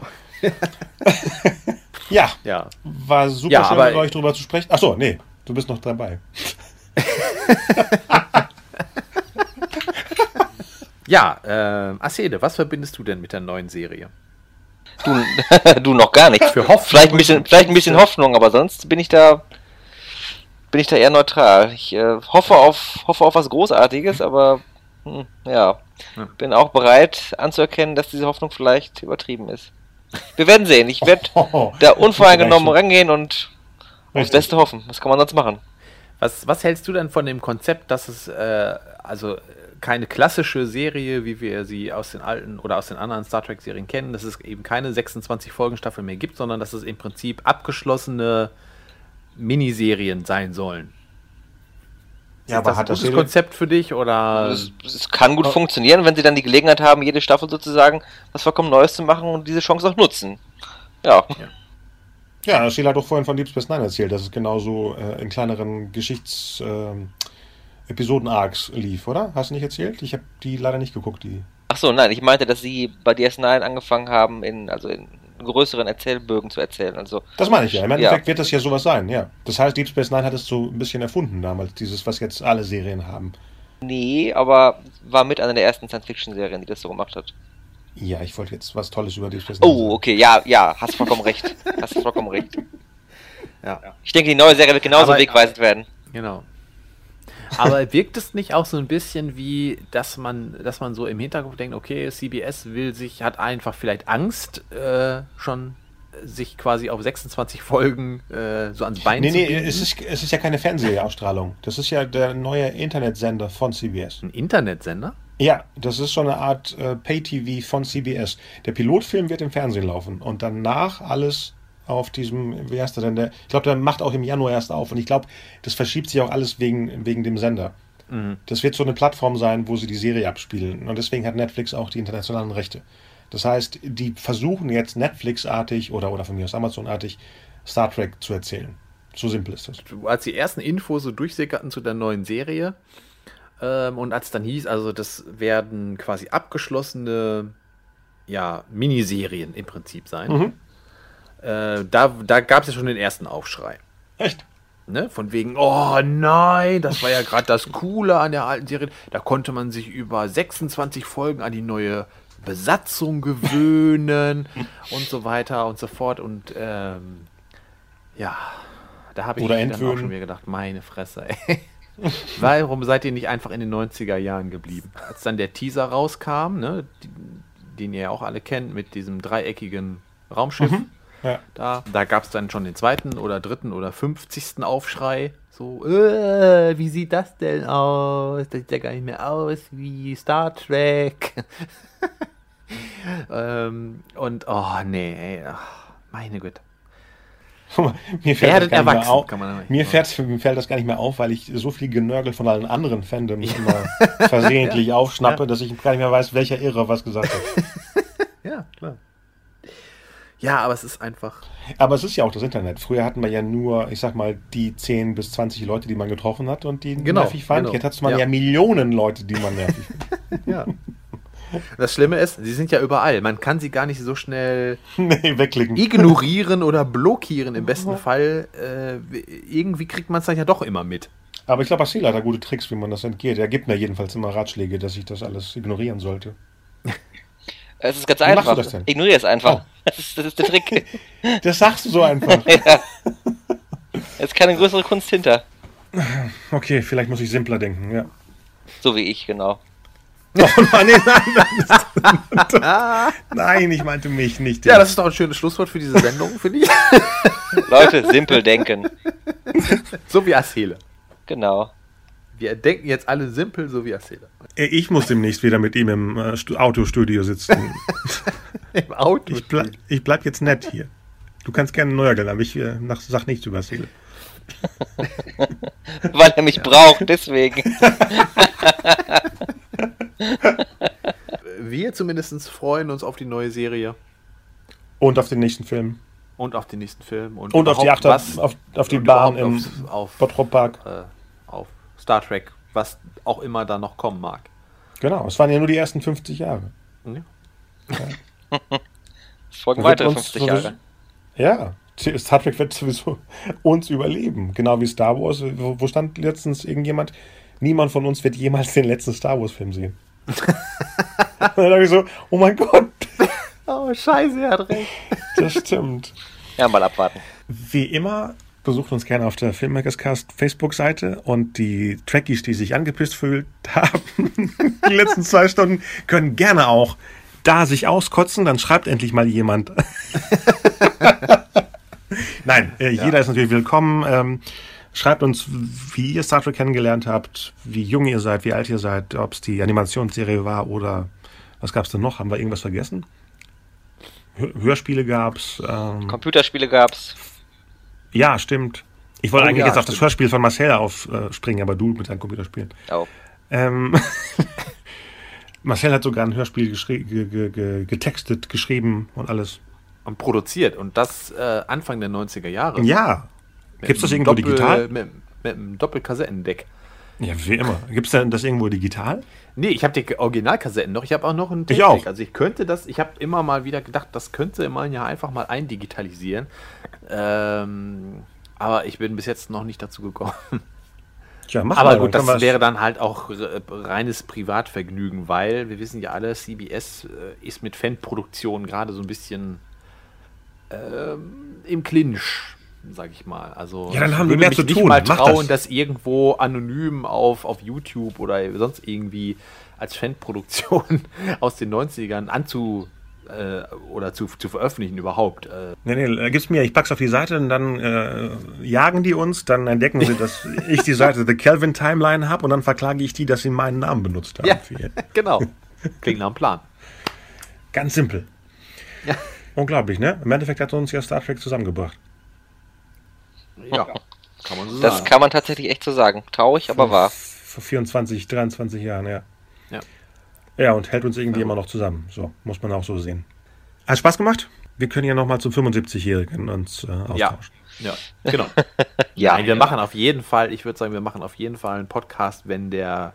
Speaker 1: Ja, ja. War super
Speaker 2: ja,
Speaker 1: schön, mit euch drüber zu sprechen. Achso, nee, du bist noch dabei. [LAUGHS]
Speaker 2: ja, äh, Acede, was verbindest du denn mit der neuen Serie?
Speaker 3: Du, [LAUGHS] du noch gar nicht.
Speaker 2: Für Hoffnung.
Speaker 3: Vielleicht ein bisschen, vielleicht ein bisschen Hoffnung, aber sonst bin ich da bin ich da eher neutral. Ich äh, hoffe, auf, hoffe auf was Großartiges, aber hm, Ja. bin auch bereit anzuerkennen, dass diese Hoffnung vielleicht übertrieben ist. Wir werden sehen. Ich werde [LAUGHS] da unvoreingenommen rangehen und aufs
Speaker 1: Richtig.
Speaker 3: Beste hoffen. Was kann man sonst machen?
Speaker 2: Was, was hältst du denn von dem Konzept, dass es äh, also äh, keine klassische Serie, wie wir sie aus den alten oder aus den anderen Star Trek-Serien kennen, dass es eben keine 26 Folgenstaffel mehr gibt, sondern dass es im Prinzip abgeschlossene Miniserien sein sollen?
Speaker 1: Ja,
Speaker 2: ist das ein gutes Konzept für dich oder?
Speaker 3: Es, es kann gut funktionieren, wenn sie dann die Gelegenheit haben, jede Staffel sozusagen was vollkommen Neues zu machen und diese Chance auch nutzen. Ja,
Speaker 1: Ja, Sheila hat doch vorhin von Deep Space Nine erzählt, dass es genauso äh, in kleineren Geschichts ähm, Episoden-Arcs lief, oder? Hast du nicht erzählt? Ich habe die leider nicht geguckt, die.
Speaker 3: Ach so, nein, ich meinte, dass sie bei DS9 angefangen haben, in, also in größeren Erzählbögen zu erzählen. Also,
Speaker 1: Das meine ich ja. Im Endeffekt
Speaker 3: Ja.
Speaker 1: wird das ja sowas sein, ja. Das heißt, Deep Space Nine hat es so ein bisschen erfunden damals, dieses, was jetzt alle Serien haben.
Speaker 3: nee, aber war mit einer der ersten Science-Fiction-Serien, die das so gemacht hat.
Speaker 1: Ja, ich wollte jetzt was Tolles über Deep Space Nine
Speaker 3: Oh, okay, ja, ja, hast vollkommen recht. [LAUGHS] Hast vollkommen recht.
Speaker 2: ja.
Speaker 3: Ich denke, die neue Serie wird genauso
Speaker 2: Aber-
Speaker 3: wegweisend werden.
Speaker 2: Genau. Aber wirkt es nicht auch so ein bisschen wie, dass man, dass man so im Hintergrund denkt, okay, CBS will sich, hat einfach vielleicht Angst, äh, schon sich quasi auf 26 Folgen äh, so ans Bein
Speaker 1: Nee,
Speaker 2: zu
Speaker 1: nee,
Speaker 2: binden?
Speaker 1: es ist, es ist ja keine Fernsehausstrahlung. Das ist ja der neue Internetsender von CBS.
Speaker 2: ein Internetsender?
Speaker 1: Ja, das ist so eine Art äh, Pay-TV von CBS. Der Pilotfilm wird im Fernsehen laufen und danach alles auf diesem, wie heißt der denn? Der, ich glaube, der macht auch im Januar erst auf und ich glaube, das verschiebt sich auch alles wegen, wegen dem Sender. Das wird so eine Plattform sein, wo sie die Serie abspielen und deswegen hat Netflix auch die internationalen Rechte. Das heißt, die versuchen jetzt Netflix-artig oder, oder von mir aus Amazon-artig Star Trek zu erzählen. So simpel ist das.
Speaker 2: als die ersten Infos so durchsickerten zu der neuen Serie ähm, und als dann hieß, also das werden quasi abgeschlossene ja, Miniserien im Prinzip sein,
Speaker 1: Mhm.
Speaker 2: Äh, da, da gab es ja schon den ersten Aufschrei.
Speaker 1: Echt?
Speaker 2: Ne? Von wegen, oh nein, das war ja gerade das Coole an der alten Serie. Da konnte man sich über 26 Folgen an die neue Besatzung gewöhnen [LAUGHS] und so weiter und so fort. Und ähm, ja, da habe ich
Speaker 1: Oder
Speaker 2: dann auch schon wieder gedacht, meine Fresse, ey. [LAUGHS] Warum seid ihr nicht einfach in den 90er Jahren geblieben? Als dann der Teaser rauskam, ne, den ihr ja auch alle kennt, mit diesem dreieckigen Raumschiff,
Speaker 1: Ja.
Speaker 2: da, da gab es dann schon den zweiten oder dritten oder fünfzigsten Aufschrei. So, äh, wie sieht das denn aus? Das sieht ja gar nicht mehr aus wie Star Trek. [LAUGHS] ähm, und, oh, nee, ey, ach, meine Güte.
Speaker 1: Mir fällt das gar nicht mehr auf. Mir fällt, mir fällt das gar nicht mehr auf, weil ich so viel Genörgel von allen anderen Fandoms immer versehentlich [LAUGHS] aufschnappe, dass ich gar nicht mehr weiß, welcher Irre was gesagt hat. [LAUGHS]
Speaker 2: Ja, klar. Ja, aber es ist einfach.
Speaker 1: Aber es ist ja auch das Internet. Früher hatten wir ja nur, ich sag mal, die 10 bis 20 Leute, die man getroffen hat und die
Speaker 2: Genau,
Speaker 1: nervig fand.
Speaker 2: genau.
Speaker 1: Jetzt hat man
Speaker 2: Ja.
Speaker 1: ja. Millionen Leute, die man nervig [LAUGHS] findet.
Speaker 2: Ja. Das Schlimme ist, sie sind ja überall. Man kann sie gar nicht so schnell [LAUGHS]
Speaker 1: nee, wegklicken.
Speaker 2: ignorieren oder blockieren im besten Fall. Äh, irgendwie kriegt man es dann ja doch immer mit.
Speaker 1: Aber ich glaube, Asila hat da gute Tricks, wie man das entgeht. Er gibt mir jedenfalls immer Ratschläge, dass ich das alles ignorieren sollte.
Speaker 3: Es ist ganz
Speaker 1: Wie machst
Speaker 3: einfach.
Speaker 1: du das denn?
Speaker 3: Ignoriere es einfach.
Speaker 1: Oh. [LAUGHS]
Speaker 3: Das, ist, das ist der Trick. [LAUGHS]
Speaker 1: Das sagst du so einfach. [LAUGHS]
Speaker 3: Es ist keine größere Kunst hinter.
Speaker 1: Okay, vielleicht muss ich simpler denken, ja.
Speaker 3: So wie ich, genau.
Speaker 1: Oh nein, nein, nein. Nein, ich meinte mich nicht.
Speaker 2: Ja, das ist doch ein schönes Schlusswort für diese Sendung, finde ich.
Speaker 3: Leute, simpel denken.
Speaker 2: so wie Asele.
Speaker 3: Genau.
Speaker 2: Wir denken jetzt alle simpel, so wie.
Speaker 1: Äh, Ich muss demnächst wieder mit ihm im äh, Stu- Autostudio sitzen. [LAUGHS]
Speaker 2: Im Auto.
Speaker 1: Ich, ble ich bleib jetzt nett hier. Du kannst gerne nörgeln, aber ich äh, sag nichts über Seele. [LAUGHS]
Speaker 3: Weil er mich braucht, deswegen. [LAUGHS]
Speaker 2: Wir zumindest freuen uns auf die neue Serie
Speaker 1: Und auf den nächsten Film.
Speaker 2: und auf den nächsten Film. Und,
Speaker 1: Und auf die Achter, auf, auf die Bahn im
Speaker 2: auf, auf,
Speaker 1: Bottrop Park.
Speaker 2: äh, Star Trek, was auch immer da noch kommen mag.
Speaker 1: Genau, es waren ja nur die ersten 50 Jahre.
Speaker 2: Ja.
Speaker 3: Es [LAUGHS] folgen weitere
Speaker 1: uns
Speaker 3: 50
Speaker 1: sowieso-
Speaker 3: Jahre.
Speaker 1: Ja, Star Trek wird sowieso [LAUGHS] uns überleben. Genau wie Star Wars. Wo, wo stand letztens irgendjemand? Niemand von uns wird jemals den letzten Star Wars Film sehen. Und [LAUGHS] dann dachte ich so, oh mein Gott,
Speaker 2: Oh, scheiße, er hat recht.
Speaker 1: das stimmt.
Speaker 3: Ja, mal abwarten.
Speaker 1: Wie immer Besucht uns gerne auf der Filmmakerscast Facebook-Seite und die Trekkies, die sich angepisst fühlt [LAUGHS] haben, die letzten zwei Stunden, können gerne auch da sich auskotzen. Dann schreibt endlich mal jemand. [LAUGHS] Nein, äh, jeder ja. ist natürlich willkommen. Ähm, schreibt uns, wie ihr Star Trek kennengelernt habt, wie jung ihr seid, wie alt ihr seid, ob es die Animationsserie war oder was gab es denn noch? Haben wir irgendwas vergessen? Hörspiele gab's.
Speaker 3: Ähm, Computerspiele gab's.
Speaker 1: Ja, stimmt. Ich wollte oh, eigentlich ja, jetzt auf das Hörspiel von Marcel aufspringen, aber du mit deinen Computerspielen. Oh. Ähm, [LAUGHS] Marcel hat sogar ein Hörspiel ge ge getextet, geschrieben und alles.
Speaker 2: Und produziert. Und das äh, Anfang der 90er Jahre.
Speaker 1: Ja. Gibt es das irgendwo Doppel, digital?
Speaker 2: Mit, mit einem Doppelkassettendeck.
Speaker 1: Ja, wie immer. Gibt es denn das irgendwo digital?
Speaker 2: Nee, ich habe die Originalkassetten noch. Ich habe auch noch einen
Speaker 1: Technik. Ich auch.
Speaker 2: Also ich könnte das, ich habe immer mal wieder gedacht, das könnte man ja einfach mal eindigitalisieren. Ähm, aber ich bin bis jetzt noch nicht dazu gekommen. Tja, mach aber mal, gut, das wäre dann halt auch reines Privatvergnügen, weil wir wissen ja alle, CBS äh, ist mit Fanproduktionen gerade so ein bisschen ähm, im Clinch sag ich mal. Also
Speaker 1: ja, dann haben wir mehr zu tun.
Speaker 2: mal trauen, das. das. irgendwo anonym auf, auf YouTube oder sonst irgendwie als Fanproduktion [LAUGHS] aus den 90ern anzu äh, oder zu, zu veröffentlichen überhaupt. Äh.
Speaker 1: Nee, nee, gib's mir, ich pack's auf die Seite und dann äh, jagen die uns, dann entdecken sie, dass [LAUGHS] ich die Seite The Kelvin Timeline habe und dann verklage ich die, dass sie meinen Namen benutzt haben.
Speaker 2: Ja, [LAUGHS] genau. Klingt nach einem Plan.
Speaker 1: Ganz simpel. Ja. Unglaublich, ne? Im Endeffekt hat uns ja Star Trek zusammengebracht.
Speaker 3: Ja, kann man so das sagen. kann man tatsächlich echt so sagen. Traurig, aber wahr.
Speaker 1: Vor 24, 23 Jahren, ja.
Speaker 2: Ja.
Speaker 1: Ja, und hält uns irgendwie ja. immer noch zusammen. So, muss man auch so sehen. Hat Spaß gemacht? Wir können ja nochmal zum 75-Jährigen uns äh, austauschen.
Speaker 2: Ja, ja genau. [LAUGHS] ja, Nein, wir machen auf jeden Fall, ich würde sagen, wir machen auf jeden Fall einen Podcast, wenn der,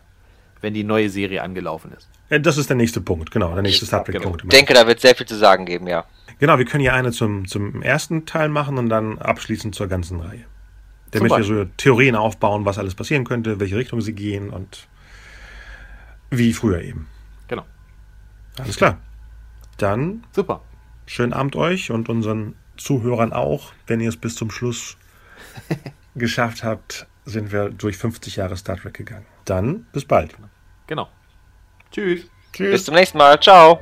Speaker 2: wenn die neue Serie angelaufen ist.
Speaker 1: Das ist der nächste Punkt, genau, der nächste Subject-Punkt.
Speaker 3: Genau. Ich denke, da wird sehr viel zu sagen geben, ja.
Speaker 1: Genau, wir können ja eine zum, zum ersten Teil machen und dann abschließend zur ganzen Reihe. Damit wir so Theorien aufbauen, was alles passieren könnte, welche Richtung sie gehen und wie früher eben.
Speaker 2: Genau.
Speaker 1: Alles klar. Dann.
Speaker 2: Super.
Speaker 1: Schönen Abend euch und unseren Zuhörern auch. Wenn ihr es bis zum Schluss [LAUGHS] geschafft habt, sind wir durch 50 Jahre Star Trek gegangen. Dann bis bald.
Speaker 2: Genau. Tschüss.
Speaker 3: Tschüss. Bis zum nächsten Mal. Ciao.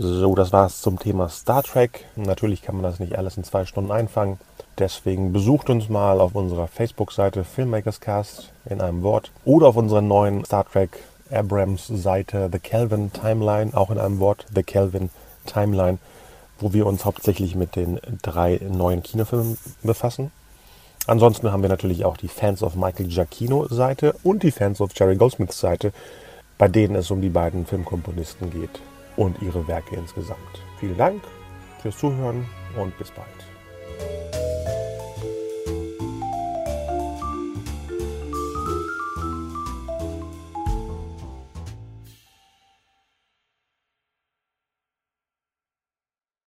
Speaker 1: So, das war's zum Thema Star Trek. Natürlich kann man das nicht alles in zwei Stunden einfangen. Deswegen besucht uns mal auf unserer Facebook-Seite Filmmakers Cast in einem Wort oder auf unserer neuen Star Trek Abrams Seite The Kelvin Timeline, auch in einem Wort The Kelvin Timeline, wo wir uns hauptsächlich mit den drei neuen Kinofilmen befassen. Ansonsten haben wir natürlich auch die Fans of Michael Giacchino Seite und die Fans of Jerry Goldsmiths Seite, bei denen es um die beiden Filmkomponisten geht und ihre Werke insgesamt. Vielen Dank fürs Zuhören und bis bald.